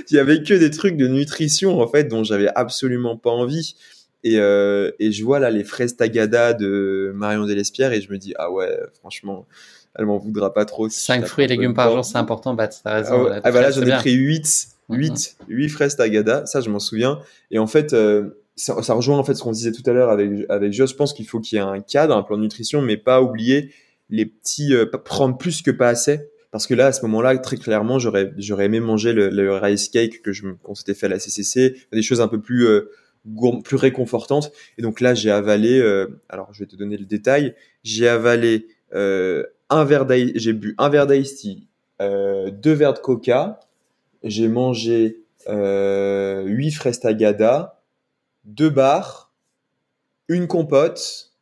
Il y avait que des trucs de nutrition en fait dont j'avais absolument pas envie. Et, euh, et je vois là les fraises tagada de Marion Delespierre et je me dis, ah ouais, franchement, elle m'en voudra pas trop. 5 fruits et légumes par jour, c'est important, bah, t'as raison. Ah, ah bah là, j'en ai pris 8, 8, 8 fraises tagada, ça je m'en souviens. Et en fait, euh, ça, ça, rejoint en fait ce qu'on disait tout à l'heure avec, avec Joss. Je pense qu'il faut qu'il y ait un cadre, un plan de nutrition, mais pas oublier les petits, euh, prendre plus que pas assez. Parce que là, à ce moment-là, très clairement, j'aurais, j'aurais aimé manger le, le, rice cake que je, qu'on s'était fait à la CCC, des choses un peu plus, euh, plus réconfortante. Et donc là, j'ai avalé, euh, alors je vais te donner le détail, j'ai avalé euh, un verre j'ai bu un verre d'ice euh, deux verres de coca, j'ai mangé euh, huit fraises tagada, deux bars, une compote,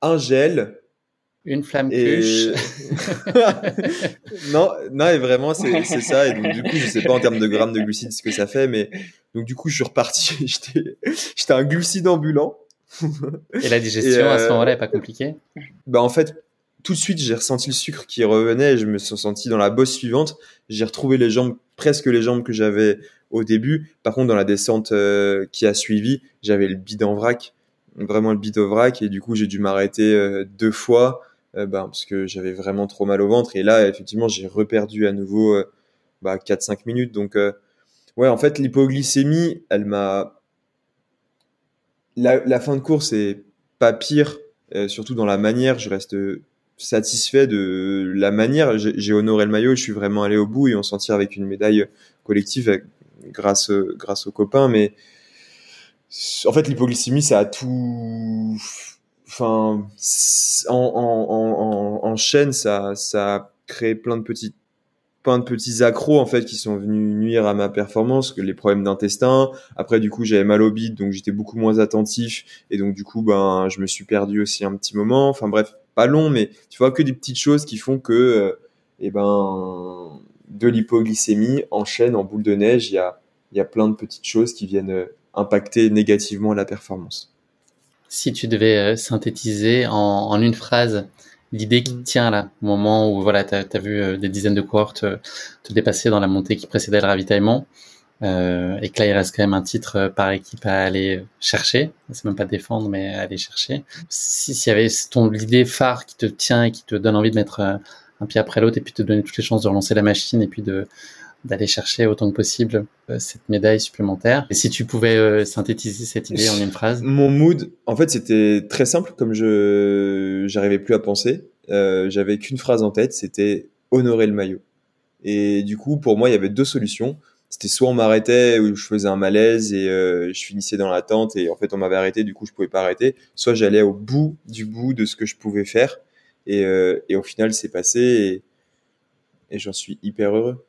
un gel, une flamme cuche. non, non, et vraiment, c'est ça. Et donc, du coup, je sais pas en termes de grammes de glucides ce que ça fait, mais donc, du coup, je suis reparti. J'étais un glucide ambulant. et la digestion, à ce euh, moment-là, est pas compliquée? Bah, en fait, tout de suite, j'ai ressenti le sucre qui revenait. Et je me suis senti dans la bosse suivante. J'ai retrouvé les jambes, presque les jambes que j'avais au début. Par contre, dans la descente euh, qui a suivi, j'avais le bide en vrac. Vraiment le bide au vrac. Et du coup, j'ai dû m'arrêter euh, deux fois euh, bah, parce que j'avais vraiment trop mal au ventre. Et là, effectivement, j'ai reperdu à nouveau euh, bah, 4-5 minutes. Donc, euh, ouais, en fait, l'hypoglycémie, elle m'a. La, fin de course est pas pire, surtout dans la manière. Je reste satisfait de la manière. J'ai honoré le maillot, je suis vraiment allé au bout et on s'en tire avec une médaille collective grâce, grâce aux copains. Mais en fait, l'hypoglycémie, ça a tout enfin, en, en, en, chaîne, ça, ça a créé plein de petits, plein de petits accros en fait qui sont venus nuire à ma performance, que les problèmes d'intestin. Après, du coup, j'avais mal au bide, donc j'étais beaucoup moins attentif, et donc du coup, ben, je me suis perdu aussi un petit moment. Enfin bref, pas long, mais tu vois que des petites choses qui font que, euh, eh ben, de l'hypoglycémie en chaîne, en boule de neige, il y a, y a plein de petites choses qui viennent euh, impacter négativement la performance si tu devais euh, synthétiser en, une phrase l'idée qui mm. tient là, au moment où voilà, tu as, vu euh, des dizaines de cohortes te, dépasser dans la montée qui précédait le ravitaillement, euh, et que là il reste quand même un titre par équipe à aller chercher, c'est même pas défendre, mais aller chercher. S'il y avait ton l'idée phare qui te tient et qui te donne envie de mettre un pied après l'autre et puis te donner toutes les chances de relancer la machine et puis de d'aller chercher autant que possible euh, cette médaille supplémentaire. Et si tu pouvais euh, synthétiser cette idée en une phrase? Mon mood, en fait, c'était très simple. Comme je j'arrivais plus à penser, euh, j'avais qu'une phrase en tête, c'était honorer le maillot. Et du coup, pour moi, il y avait deux solutions. C'était soit on m'arrêtait ou je faisais un malaise et je finissais dans la tente et en fait on m'avait arrêté, du coup je pouvais pas arrêter. Soit j'allais au bout du bout de ce que je pouvais faire et, et au final c'est passé et, et j'en suis hyper heureux.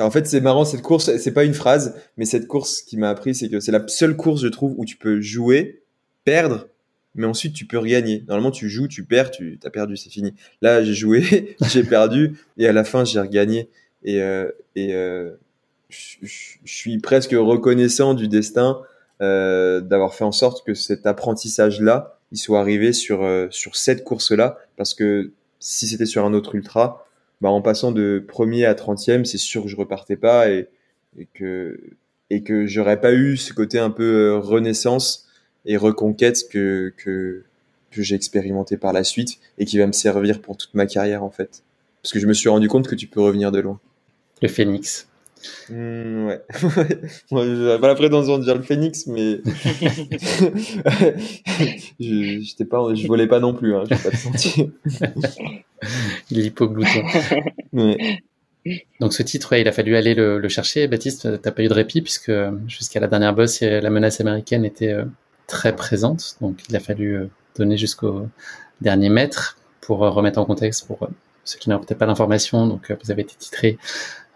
En fait, c'est marrant, cette course, c'est pas une phrase, mais cette course qui m'a appris, c'est que c'est la seule course, je trouve, où tu peux jouer, perdre mais ensuite tu peux regagner. Normalement, tu joues, tu perds, tu as perdu, c'est fini. Là, j'ai joué, j'ai perdu, et à la fin, j'ai regagné. Et, euh, euh, je suis presque reconnaissant du destin euh, d'avoir fait en sorte que cet apprentissage-là, il soit arrivé sur cette course-là, parce que si c'était sur un autre ultra, bah, en passant de premier à trentième, c'est sûr que je repartais pas et, et que et que j'aurais pas eu ce côté un peu euh, renaissance et reconquête que que que j'ai expérimenté par la suite et qui va me servir pour toute ma carrière en fait. Parce que je me suis rendu compte que tu peux revenir de loin. Le phénix. Mmh, ouais. Moi, pas la prétention de dire le phénix, mais je, j'étais pas, je volais pas non plus, hein, je vais pas te mentir. L'hypoglouton. Ouais. Donc ce titre, ouais, il a fallu aller le, le chercher. Baptiste, t'as pas eu de répit puisque jusqu'à la dernière bosse, la menace américaine était euh, très présente. Donc il a fallu euh, donner jusqu'au dernier mètre pour euh, remettre en contexte pour ceux qui n'ont peut-être pas l'information. Donc vous avez été titré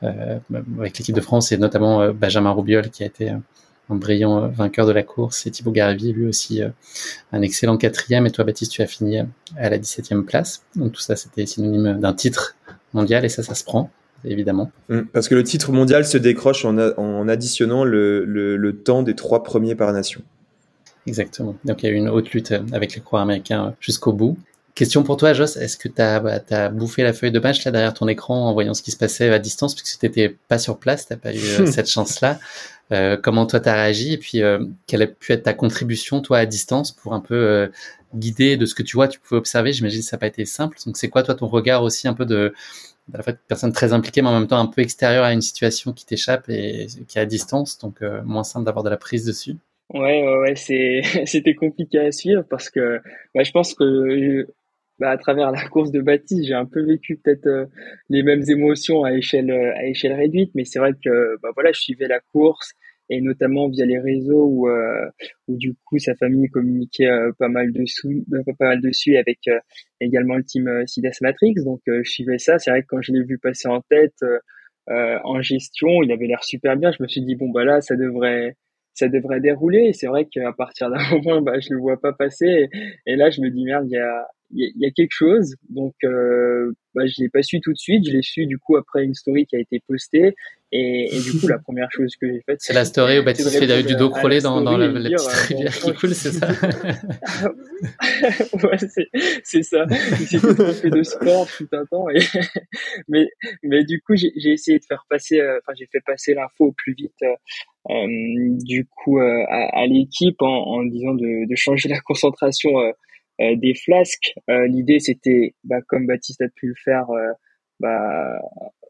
euh, avec l'équipe de France et notamment euh, Benjamin Roubiol qui a été euh, un brillant vainqueur de la course. Et Thibaut Garavi lui aussi un excellent quatrième. Et toi Baptiste tu as fini à la 17e place. Donc tout ça c'était synonyme d'un titre mondial. Et ça ça se prend évidemment. Mmh, parce que le titre mondial se décroche en, en additionnant le, le, le, temps des trois premiers par nation. Exactement. Donc il y a eu une haute lutte avec les coureurs américains jusqu'au bout. Question pour toi, Joss. Est-ce que tu as, bah, as, bouffé la feuille de match là derrière ton écran en voyant ce qui se passait à distance? Puisque tu n'étais pas sur place, tu pas eu euh, cette chance-là. Euh, comment toi tu réagi et puis euh, quelle a pu être ta contribution toi à distance pour un peu euh, guider de ce que tu vois, tu pouvais observer. J'imagine que ça n'a pas été simple. Donc c'est quoi toi ton regard aussi un peu de, de la fait, personne très impliquée mais en même temps un peu extérieure à une situation qui t'échappe et qui est à distance, donc moins simple d'avoir de la prise dessus. Ouais, ouais, ouais c'était compliqué à suivre parce que ouais, je pense que bah, à travers la course de Baptiste, j'ai un peu vécu peut-être euh, les mêmes émotions à échelle euh, à échelle réduite, mais c'est vrai que bah voilà, je suivais la course et notamment via les réseaux où, euh, où du coup sa famille communiquait pas mal dessus, pas mal dessus avec également le team Sidas Matrix, donc je suivais ça. C'est vrai que quand je l'ai vu passer en tête en gestion, il avait l'air super bien. Je me suis dit bon bah là ça devrait ça devrait dérouler. C'est vrai qu'à partir d'un moment, bah, je le vois pas passer. Et, là, je me dis merde, il y a, il y a quelque chose. Donc, euh, bah, je l'ai pas su tout de suite. Je l'ai su du coup après une story qui a été postée. Et, et du coup, la première chose que j'ai faite, c'est la story où Baptiste fait du dos crawlé dans, dans la, la, petite euh, rivière qui coule, c'est ça Ouais, c'est ça. J'ai fait de sport tout un temps. Et mais, mais du coup, j'ai essayé de faire passer, euh, enfin, j'ai fait passer l'info au plus vite. Euh, du coup, euh, à, à l'équipe en, en, disant de, de, changer la concentration des flasques. L'idée, c'était, bah, comme Baptiste a pu le faire, bah,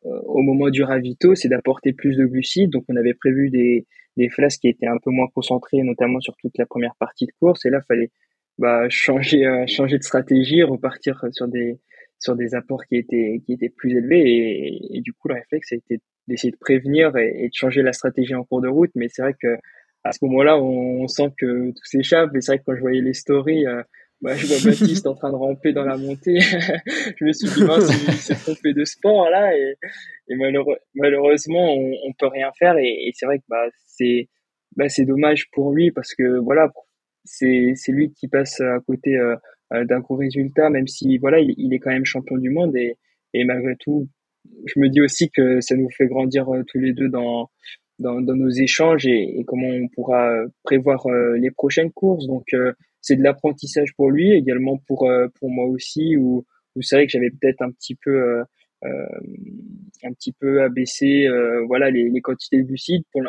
euh, au moment du ravito, c'est d'apporter plus de glucides. Donc, on avait prévu des, des flasques qui étaient un peu moins concentrées, notamment sur toute la première partie de course. Et là, fallait bah, changer, euh, changer de stratégie, repartir sur des, sur des apports qui étaient, qui étaient plus élevés. Et, du coup, le réflexe a été d'essayer de prévenir et, et, de changer la stratégie en cours de route. Mais c'est vrai que à ce moment-là, on, sent que tout s'échappe. Et c'est vrai que quand je voyais les stories, euh, bah, je vois Baptiste en train de ramper dans la montée. je me suis dit, mince, il s'est trompé de sport là, et, et malheureusement, on, on peut rien faire. Et, et c'est vrai que bah, c'est bah, c'est dommage pour lui parce que voilà, c'est c'est lui qui passe à côté euh, d'un gros résultat, même si voilà, il, il, est quand même champion du monde et, et malgré tout, je me dis aussi que ça nous fait grandir euh, tous les deux dans dans, dans nos échanges et, et, comment on pourra prévoir euh, les prochaines courses. Donc c'est de l'apprentissage pour lui, également pour euh, pour moi aussi. Où, où c'est vrai que j'avais peut-être un petit peu euh, euh, un petit peu abaissé voilà les, les quantités de glucides. Pour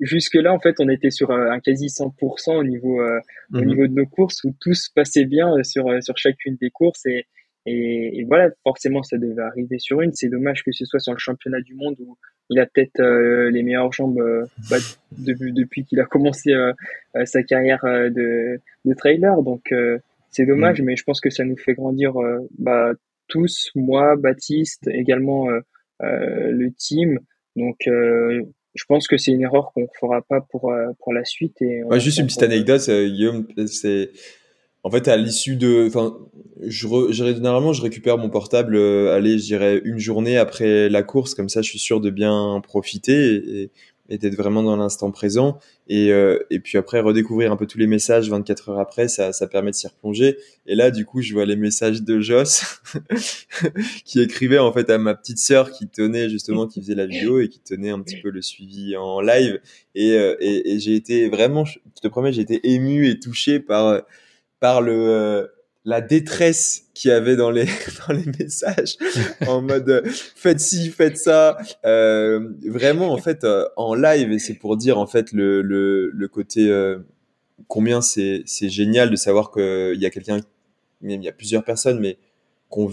jusque là en fait on était sur un quasi 100% au niveau au mhm. niveau de nos courses où tout se passait bien sur sur chacune des courses et et, et, voilà, forcément, ça devait arriver sur une. C'est dommage que ce soit sur le championnat du monde où il a peut-être euh, les meilleures jambes euh, bah, depuis, depuis qu'il a commencé euh, sa carrière de, de trailer. Donc, c'est dommage, mm. mais je pense que ça nous fait grandir bah, tous, moi, Baptiste, également le team. Donc, je pense que c'est une erreur qu'on ne fera pas pour, pour la suite. Et juste une petite anecdote, Guillaume, c'est en fait, à l'issue de, enfin, je, généralement, je récupère mon portable, euh, allez, je dirais une journée après la course, comme ça, je suis sûr de bien profiter. Et, d'être vraiment dans l'instant présent. Et, euh, et puis après, redécouvrir un peu tous les messages 24 heures après, ça, ça permet de s'y replonger. Et là, du coup, je vois les messages de Joss qui écrivait en fait à ma petite sœur qui tenait justement, qui faisait la vidéo et qui tenait un petit peu le suivi en live. Et, euh, et, j'ai été vraiment, je te promets, j'ai été ému et touché par, par le la détresse qu'il y avait dans les dans les messages en mode euh, faites ci faites ça. Euh, vraiment en fait euh, en live et c'est pour dire en fait le le, le côté euh, combien c'est c'est génial de savoir que il y a quelqu'un il y a plusieurs personnes mais qu'on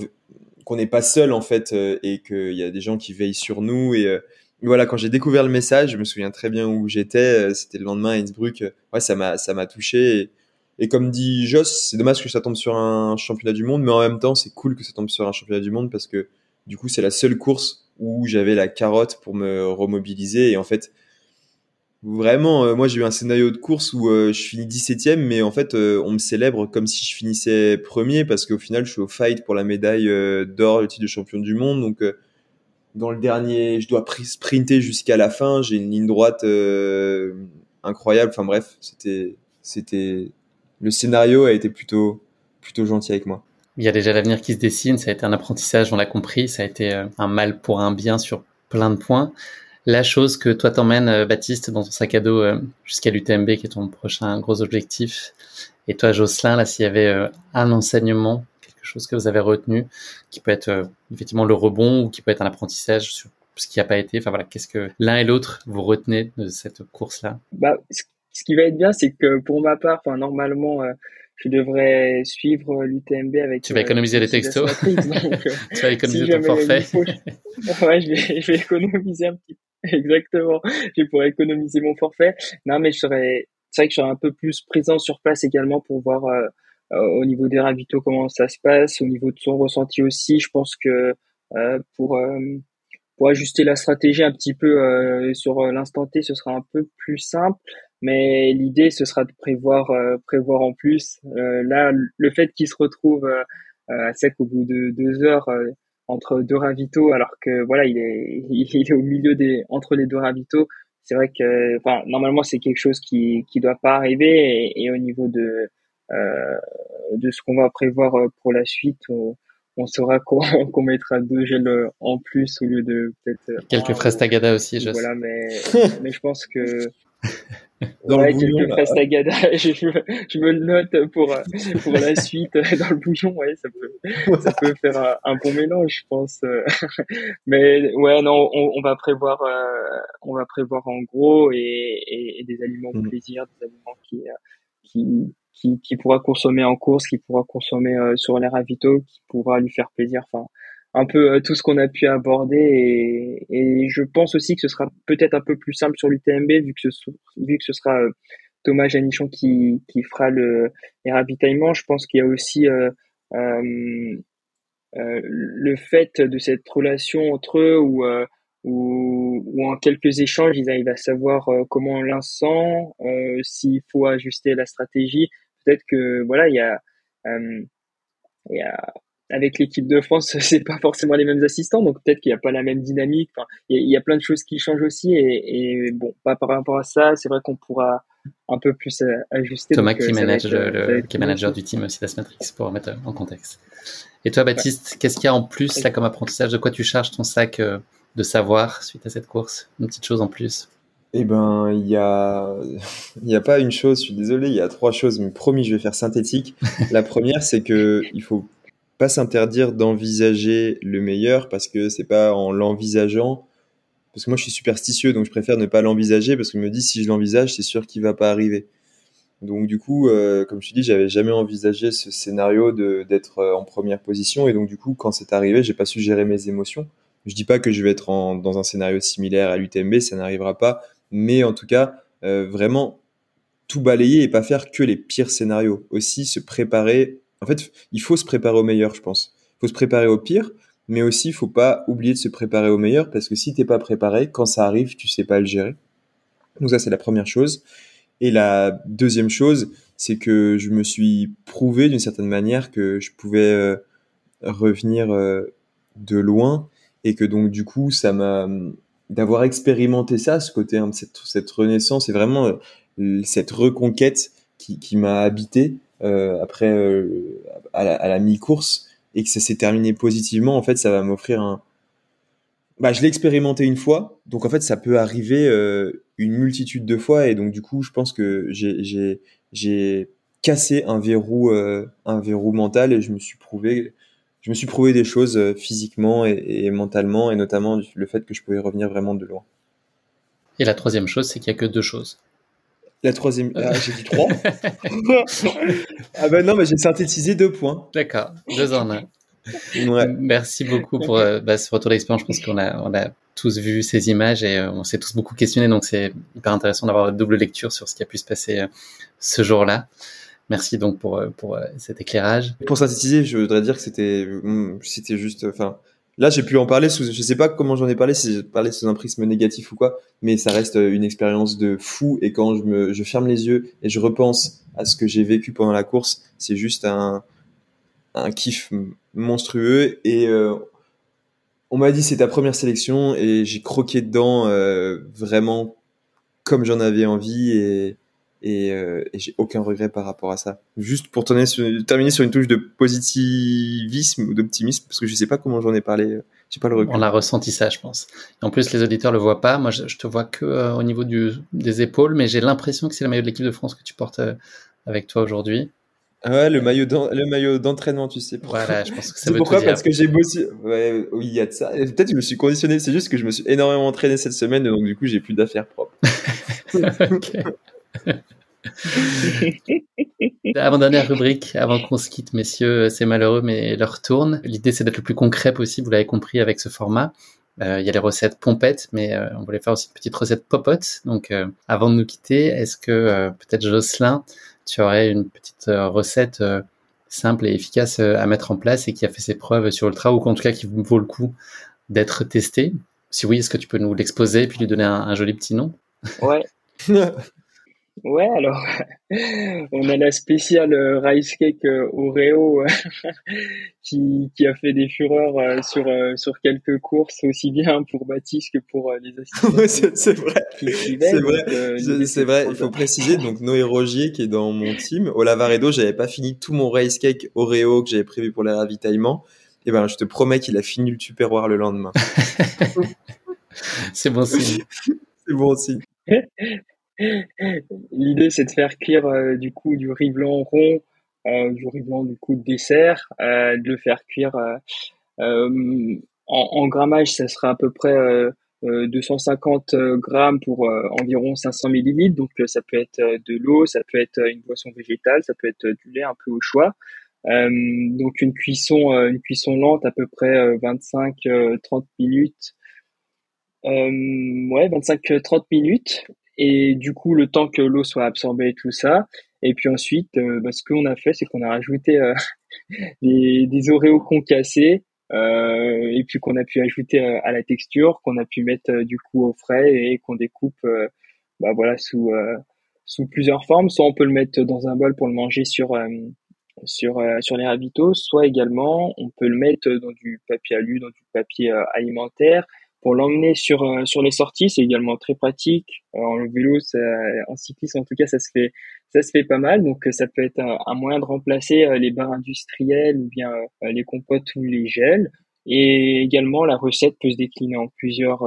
qu'on n'est pas seul en fait et qu'il y a des gens qui veillent sur nous et voilà quand j'ai découvert le message je me souviens très bien où j'étais c'était le lendemain à Innsbruck ouais ça m'a ça m'a touché et, et comme dit Joss, c'est dommage que ça tombe sur un championnat du monde, mais en même temps, c'est cool que ça tombe sur un championnat du monde parce que du coup, c'est la seule course où j'avais la carotte pour me remobiliser. Et en fait, vraiment, euh, moi, j'ai eu un scénario de course où euh, je finis 17ème, mais en fait, euh, on me célèbre comme si je finissais premier parce qu'au final, je suis au fight pour la médaille d'or, le titre de champion du monde. Donc, dans le dernier, je dois sprinter jusqu'à la fin. J'ai une ligne droite incroyable. Enfin bref, c'était, c'était le scénario a été plutôt, plutôt gentil avec moi. Il y a déjà l'avenir qui se dessine, ça a été un apprentissage, on l'a compris, ça a été euh, un mal pour un bien sur plein de points. La chose que toi t'emmènes, euh, Baptiste, dans ton sac à dos euh, jusqu'à l'UTMB, qui est ton prochain gros objectif, et toi, Jocelyn, là, s'il y avait un enseignement, quelque chose que vous avez retenu, qui peut être effectivement le rebond ou qui peut être un apprentissage sur ce qui n'a pas été, enfin voilà, qu'est-ce que l'un et l'autre vous retenez de cette course-là? Bah, ce qui va être bien, c'est que pour ma part, enfin normalement, euh, je devrais suivre l'UTMB avec. Tu vas économiser les textos. tu vas économiser ton forfait. ouais, je vais, je vais économiser un petit. Exactement. Je pourrais économiser mon forfait. Non, mais je serais. C'est vrai que je serais un peu plus présent sur place également pour voir euh, euh, au niveau des ravitaux comment ça se passe, au niveau de son ressenti aussi. Je pense que euh, pour pour ajuster la stratégie un petit peu sur l'instant T, ce sera un peu plus simple. Mais l'idée, ce sera de prévoir, euh, prévoir en plus. Euh, là, le fait qu'il se retrouve euh, à sec au bout de deux heures entre deux ravitaux, alors que voilà, il est, il est au milieu des, entre les deux ravitaux. C'est vrai que, enfin, normalement, c'est quelque chose qui, qui doit pas arriver. Et, au niveau de, de ce qu'on va prévoir pour la suite, on, saura qu'on mettra deux gels en plus au lieu de peut-être quelques fraises tagada aussi. Je voilà, mais mais je pense que dans ouais, quelques frestagada, je, je, me le note pour, pour la suite dans le bouillon, ouais, ça peut, ça peut faire un, bon mélange, je pense. Mais ouais, non, on, on va prévoir, euh, on va prévoir en gros et, et, des aliments de mm. plaisir, des aliments qui, qui, qui, qui pourra consommer en course, qui pourra consommer euh, sur les ravitaux, qui pourra lui faire plaisir. Enfin, un peu euh, tout ce qu'on a pu aborder et, et, je pense aussi que ce sera peut-être un peu plus simple sur l'UTMB vu que ce, vu que ce sera euh, Thomas Janichon qui, qui fera le, les ravitaillements. Je pense qu'il y a aussi euh, euh, euh, le fait de cette relation entre eux où, où, où, en quelques échanges ils arrivent à savoir comment l'un sent, s'il faut ajuster la stratégie. Peut-être que voilà il y a il y a avec l'équipe de France, c'est pas forcément les mêmes assistants, donc peut-être qu'il n'y a pas la même dynamique. Enfin, il y, a plein de choses qui changent aussi, et, et bon, pas par rapport à ça, c'est vrai qu'on pourra un peu plus euh, ajuster. Thomas qui, euh, manage le, qui est manager du team aussi Matrix pour remettre en contexte. Et toi, Baptiste, qu'est-ce qu'il y a en plus là comme apprentissage? De quoi tu charges ton sac euh, de savoir suite à cette course? Une petite chose en plus eh ben, il y a, il y a pas une chose. Je suis désolé, il y a trois choses. Mais promis, je vais faire synthétique. La première, c'est que il faut pas s'interdire d'envisager le meilleur parce que c'est pas en l'envisageant. Parce que moi je suis superstitieux donc je préfère ne pas l'envisager parce que je me dis si je l'envisage c'est sûr qu'il va pas arriver. Donc du coup euh, comme je te dis j'avais jamais envisagé ce scénario d'être euh, en première position. Et donc du coup quand c'est arrivé j'ai pas su gérer mes émotions. Je dis pas que je vais être dans un scénario similaire à l'UTMB ça n'arrivera pas. Mais en tout cas euh, vraiment tout balayer et pas faire que les pires scénarios. Aussi se préparer en fait, il faut se préparer au meilleur, je pense. Il faut se préparer au pire, mais aussi il faut pas oublier de se préparer au meilleur parce que si t'es pas préparé, quand ça arrive, tu sais pas le gérer. Donc ça c'est la première chose. Et la deuxième chose, c'est que je me suis prouvé d'une certaine manière que je pouvais euh, revenir euh, de loin et que donc du coup ça m'a d'avoir expérimenté ça, ce côté, hein, cette, cette renaissance et vraiment cette reconquête qui, qui m'a habité après à la, à la mi-course et que ça s'est terminé positivement, en fait, ça va m'offrir un, bah, je l'ai expérimenté une fois, donc en fait ça peut arriver euh, une multitude de fois et donc du coup je pense que j'ai cassé un verrou euh, un verrou mental et je me suis prouvé je me suis prouvé des choses euh, physiquement et, et, mentalement et notamment le fait que je pouvais revenir vraiment de loin. Et la troisième chose c'est qu'il y a que deux choses. La troisième, ah, j'ai dit trois. ah ben non, mais j'ai synthétisé deux points. D'accord, deux en un. Merci beaucoup pour euh, bah, ce retour d'expérience. Je pense qu'on a, on a tous vu ces images et euh, on s'est tous beaucoup questionné. Donc c'est hyper intéressant d'avoir une double lecture sur ce qui a pu se passer euh, ce jour-là. Merci donc pour, pour cet éclairage. Pour synthétiser, je voudrais dire que c'était, mm, c'était juste, enfin, là j'ai pu en parler sous, je sais pas comment j'en ai parlé, si j'ai parlé sous un prisme négatif ou quoi, mais ça reste une expérience de fou et quand je me, je ferme les yeux et je repense à ce que j'ai vécu pendant la course, c'est juste un, un kiff monstrueux et euh, on m'a dit c'est ta première sélection et j'ai croqué dedans euh, vraiment comme j'en avais envie et, et, euh, et j'ai aucun regret par rapport à ça. Juste pour terminer sur, terminer sur une touche de positivisme ou d'optimisme parce que je sais pas comment j'en ai parlé. J'ai pas le On a ressenti ça, je pense. Et en plus, les auditeurs le voient pas. Moi, je, te vois que au niveau du, des épaules, mais j'ai l'impression que c'est le maillot de l'équipe de France que tu portes avec toi aujourd'hui. Ah ouais, le maillot le maillot d'entraînement, tu sais. Voilà, je pense que ça veut pourquoi? Parce que j'ai bossé. Ouais, oui, il y a de ça. Peut-être que je me suis conditionné. C'est juste que je me suis énormément entraîné cette semaine, donc du coup, j'ai plus d'affaires propres. Avant-dernière rubrique, avant qu'on se quitte, messieurs, c'est malheureux, mais leur tourne. L'idée, c'est d'être le plus concret possible, vous l'avez compris avec ce format. Euh, il y a les recettes pompettes, mais euh, on voulait faire aussi une petite recette popote. Donc, euh, avant de nous quitter, est-ce que peut-être Jocelyn, tu aurais une petite euh, recette euh, simple et efficace euh, à mettre en place et qui a fait ses preuves sur Ultra ou en tout cas qui vaut le coup d'être testée? Si oui, est-ce que tu peux nous l'exposer et puis lui donner un, joli petit nom? Ouais. Ouais, alors on a la spéciale rice cake Oreo qui, qui a fait des fureurs sur sur quelques courses aussi bien pour Baptiste que pour les assistants. c'est vrai. C'est vrai. c'est vrai. Il faut préciser donc Noé Rogier qui est dans mon team. Au Lavaredo, j'avais pas fini tout mon rice cake Oreo que j'avais prévu pour les ravitaillements. Et ben, je te promets qu'il a fini le tupperware le lendemain. c'est bon signe. c'est bon signe. L'idée, c'est de faire cuire euh, du coup du riz blanc rond, euh, du riz blanc du coup de dessert, euh, de le faire cuire en, grammage, ça sera à peu près 250 grammes pour environ 500 millilitres. Donc ça peut être de l'eau, ça peut être une boisson végétale, ça peut être du lait un peu au choix. donc une cuisson, une cuisson lente à peu près 25-30 minutes. ouais, 25-30 minutes et du coup, le temps que l'eau soit absorbée et tout ça. Et puis ensuite, euh, bah, ce qu'on a fait, c'est qu'on a rajouté euh, des, des oréos concassés euh, et puis qu'on a pu ajouter euh, à la texture, qu'on a pu mettre du coup au frais et qu'on découpe bah, voilà, sous, sous plusieurs formes. Soit on peut le mettre dans un bol pour le manger sur, sur, sur les ravitaux, soit également on peut le mettre dans du papier alu, dans du papier alimentaire pour l'emmener sur euh, sur les sorties, c'est également très pratique. Euh, en vélo, en cyclisme en tout cas, ça se fait ça se fait pas mal. Donc euh, ça peut être un, moyen de remplacer les barres industrielles ou bien les compotes ou les gels. Et également, la recette peut se décliner en plusieurs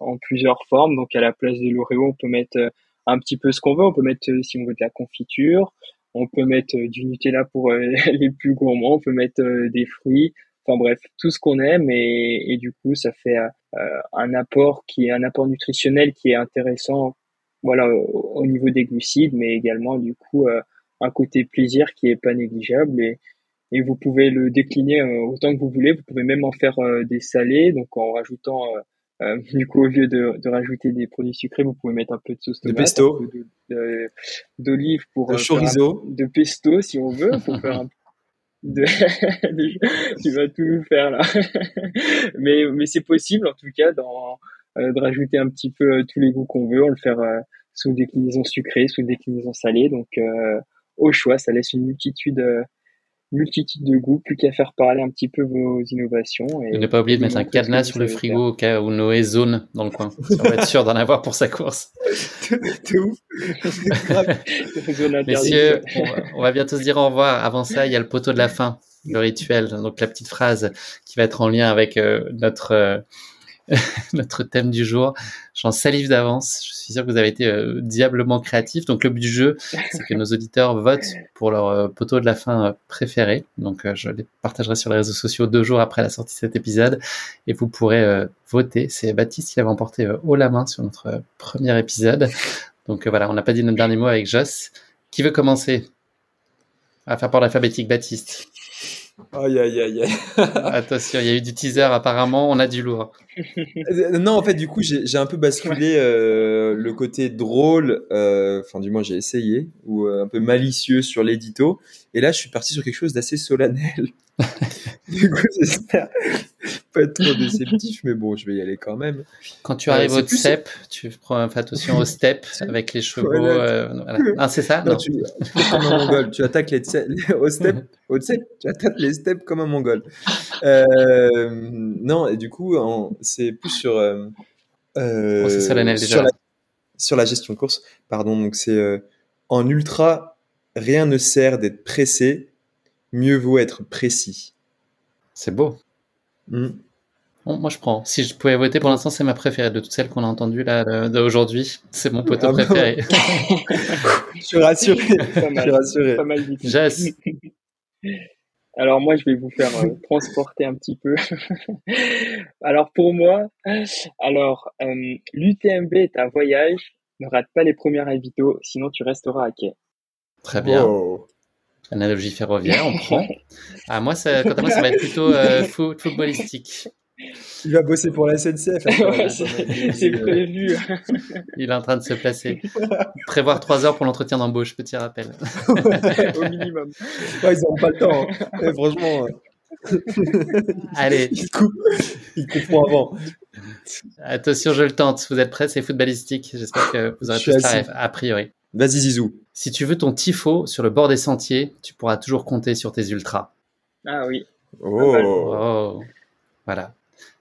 en plusieurs formes. Donc à la place de l'Oreo, on peut mettre un petit peu ce qu'on veut. On peut mettre si on veut de la confiture. On peut mettre du Nutella pour les plus gourmands. On peut mettre des fruits. Enfin bref, tout ce qu'on aime et, et, du coup ça fait euh, un apport qui est un apport nutritionnel qui est intéressant, voilà au, niveau des glucides, mais également du coup euh, un côté plaisir qui est pas négligeable et, et vous pouvez le décliner euh, autant que vous voulez. Vous pouvez même en faire des salés, donc en rajoutant du coup au lieu de, de, rajouter des produits sucrés, vous pouvez mettre un peu de sauce tomate, de pesto, d'olive pour de chorizo, de pesto si on veut, pour faire un de, tu vas tout faire là. mais mais c'est possible en tout cas dans, euh, de rajouter un petit peu euh, tous les goûts qu'on veut, on le faire euh, sous déclinaison sucrée, sous déclinaison salée. Donc au choix, ça laisse une multitude multitude de goûts, plus qu'à faire parler un petit peu vos innovations. Et, ne pas oublier de mettre un cadenas sur le frigo au cas où Noé zone dans le coin. On va être sûr d'en avoir pour sa course. T'es ouf. Messieurs, on va, bientôt se dire au revoir. Avant ça, il y a le poteau de la fin, le rituel, donc la petite phrase qui va être en lien avec euh, notre... Euh, notre thème du jour. J'en salive d'avance. Je suis sûr que vous avez été euh, diablement créatif. Donc le but du jeu, c'est que nos auditeurs votent pour leur euh, poteau de la fin euh, préféré. Donc je les partagerai sur les réseaux sociaux deux jours après la sortie de cet épisode et vous pourrez voter. C'est Baptiste qui avait emporté haut la main sur notre premier épisode. Donc voilà, on n'a pas dit notre dernier mot avec Joss. Qui veut commencer? À faire par l'alphabétique Baptiste Aïe, aïe, aïe, aïe. Attention, il y a eu du teaser apparemment, on a du lourd. Euh, non, en fait, du coup, j'ai un peu basculé euh, le côté drôle, euh, enfin, du moins, j'ai essayé, ou un peu malicieux sur l'édito. Et là, je suis parti sur quelque chose d'assez solennel. du coup, j'espère pas être trop déceptif, mais bon, je vais y aller quand même. Quand tu arrives au step, tu prends attention au step avec les chevaux. Ah, c'est ça? Non, Tu, comme un mongol. Tu attaques les, au step, au step, tu attaques les steps comme un mongol. non, et du coup, c'est plus sur. Euh, oh, sur, la, sur la gestion de course. Pardon, donc c'est en ultra, rien ne sert d'être pressé mieux vaut être précis. C'est beau. Moi, je prends. Si je pouvais voter, pour l'instant, c'est ma préférée de toutes celles qu'on a entendues là d'aujourd'hui. C'est mon poteau ah préféré. je suis rassuré. Je suis rassuré. Pas mal Jess. Alors moi, je vais vous faire euh, transporter un petit peu. alors pour moi, alors euh, l'UTMB est un voyage. Ne rate pas les premières invitaux, sinon tu resteras à quai. Très bien. Analogie ferroviaire, on prend. Ah, moi, ça, quant à moi, ça va être plutôt euh, footballistique. Il va bosser pour la SNCF. c'est prévu. Il est en train de se placer. Prévoir trois heures pour l'entretien d'embauche, petit rappel. Au minimum. ils n'ont pas le temps. Hein. Eh, franchement. Euh. Allez. Il coupe, il avant. Attention, je le tente. Vous êtes prêts? C'est footballistique. J'espère que vous aurez tous la rêve, a priori. Vas-y, Zizou. Si tu veux ton tifo sur le bord des sentiers, tu pourras toujours compter sur tes ultras. Ah oui. Oh. oh. Voilà.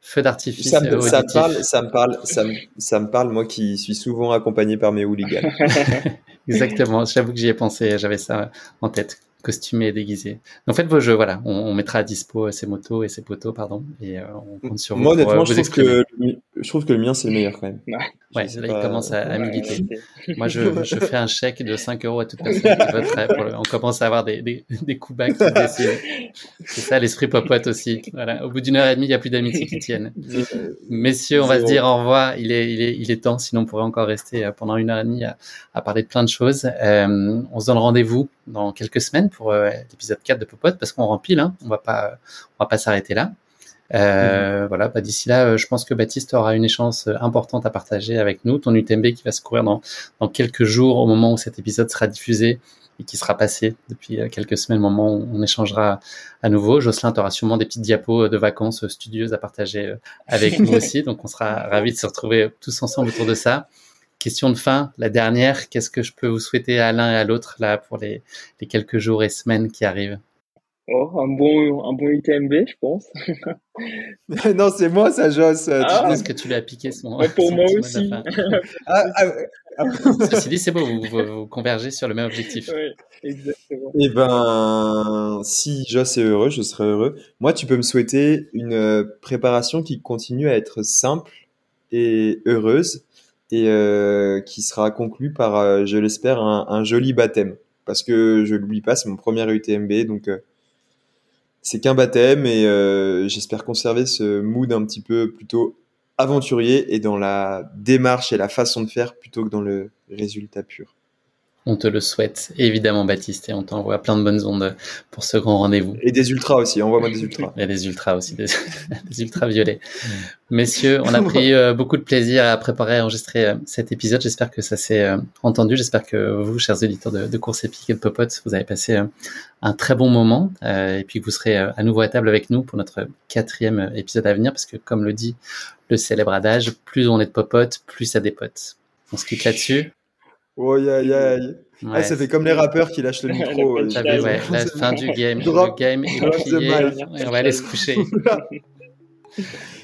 Feu d'artifice. Ça, me, ça, parle, ça me parle, ça me, ça me parle, moi qui suis souvent accompagné par mes hooligans. Exactement. J'avoue que j'y ai pensé. J'avais ça en tête costumé et déguisé. En fait, vos jeux, voilà, on, mettra à dispo ces motos et ces poteaux, pardon, et euh, on compte sur vous. Moi, honnêtement, euh, je, trouve que, je trouve que le mien, c'est le meilleur quand même. Ouais, là, il commence à, militer. Moi, je, je, fais un chèque de 5 euros à toute personne qui voterait. Pour On commence à avoir des, des, des coups bas qui C'est ça, l'esprit popote aussi. Voilà. Au bout d'une heure et demie, il n'y a plus d'amitié qui tiennent. Messieurs, on va se dire au revoir. Il est, il est, il est temps, sinon on pourrait encore rester euh, pendant une heure et demie à, à parler de plein de choses. Euh, on se donne rendez-vous dans quelques semaines pour euh, l'épisode 4 de Popote parce qu'on remplit, hein. on va pas, on va pas s'arrêter là. Euh, mhm. Voilà, bah, d'ici là, euh, je pense que Baptiste aura une échéance importante à partager avec nous. Ton UTMB qui va se courir dans, dans quelques jours au moment où cet épisode sera diffusé et qui sera passé depuis quelques semaines, au moment où on échangera à nouveau. Jocelyn, tu auras sûrement des petites diapos de vacances studieuses à partager avec nous aussi. Donc, on sera ravis de se retrouver tous ensemble autour de ça question de fin, la dernière, qu'est-ce que je peux vous souhaiter à l'un et à l'autre là pour les, quelques jours et semaines qui arrivent? Oh, un bon, un bon UTMB, je pense. non, c'est moi, ça, Joss. Ah. Est-ce que tu l'as piqué son, Pour moi aussi. ah, ah, ah. Ceci dit, c'est beau, vous, convergez sur le même objectif. Oui, exactement. Eh ben, si Joss est heureux, je serai heureux. Moi, tu peux me souhaiter une euh, préparation qui continue à être simple et heureuse et euh, qui sera conclu par, euh, je l'espère, un, joli baptême. Parce que je l'oublie pas, c'est mon premier UTMB, donc euh, c'est qu'un baptême et j'espère conserver ce mood un petit peu plutôt aventurier et dans la démarche et la façon de faire plutôt que dans le résultat pur. On te le souhaite, évidemment, Baptiste, et on t'envoie plein de bonnes ondes pour ce grand rendez-vous. Et des ultras aussi, envoie-moi des ultras. Et des ultras aussi, des, ultras violets. Messieurs, on a pris euh, beaucoup de plaisir à préparer, à enregistrer euh, cet épisode. J'espère que ça s'est euh, entendu. J'espère que vous, chers éditeurs de, de Course Épique et de Popote, vous avez passé un très bon moment et puis que vous serez à nouveau à table avec nous pour notre quatrième épisode à venir parce que, comme le dit le célèbre adage, plus on est de Popote, plus ça dépote. On se quitte là-dessus. Oh, aïe, aïe. Ah, ça fait comme les rappeurs qui lâchent le micro. euh, ouais, la fin du game. le game est plié, on va aller se coucher.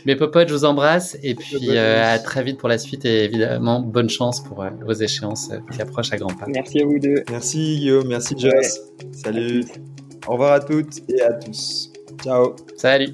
Mais Popote, je vous embrasse et puis euh, à très vite pour la suite et évidemment bonne chance pour euh, vos échéances euh, qui approchent à grands pas. Merci à vous deux. Merci Guillaume, merci Joss. Salut. Au revoir à toutes et à tous. Ciao. Salut.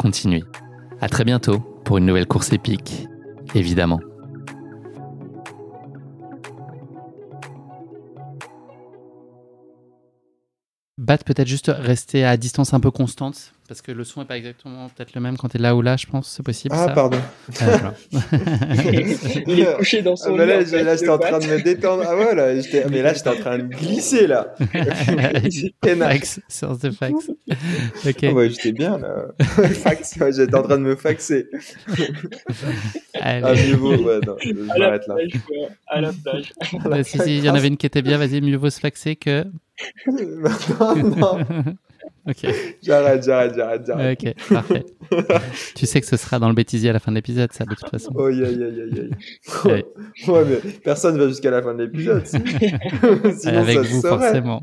continuez. À très bientôt pour une nouvelle course épique, évidemment. Bat peut-être juste rester à distance un peu constante parce que le son n'est pas exactement peut-être le même quand tu es là ou là, je pense, c'est possible. Ah, ça pardon. Ah, Il est couché dans son Ah, bah là, lit, là, j'étais en train de me détendre. Ah ouais, là, j'étais- mais là, j'étais en train de glisser, là. Fax, séance de fax. ok, Ah ouais, j'étais bien, là. Fax, ouais, j'étais en train de me faxer. allez. Ah, mieux vaut, ouais, non, je À la m'arrête là. plage. À la plage. Bah, si, si, il y en avait une qui était bien, vas-y, mieux vaut se faxer que. non, non, Ok, j'arrête, j'arrête, j'arrête, j'arrête. ok, parfait. tu sais que ce sera dans le bêtisier à la fin de l'épisode, ça, de toute façon. Oh, aïe, aïe, Allez. aïe. Ouais, mais personne va jusqu'à la fin de l'épisode, si. Sinon, Avec ça vous, saurait. forcément.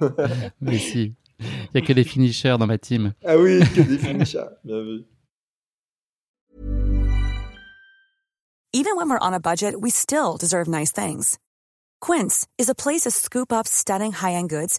Mais si. Il n'y a que des finishers dans ma team. Ah oui, que des finishers. Bien vu. Even when we're on a budget, we still deserve nice things. Quince is a place to scoop up stunning high-end goods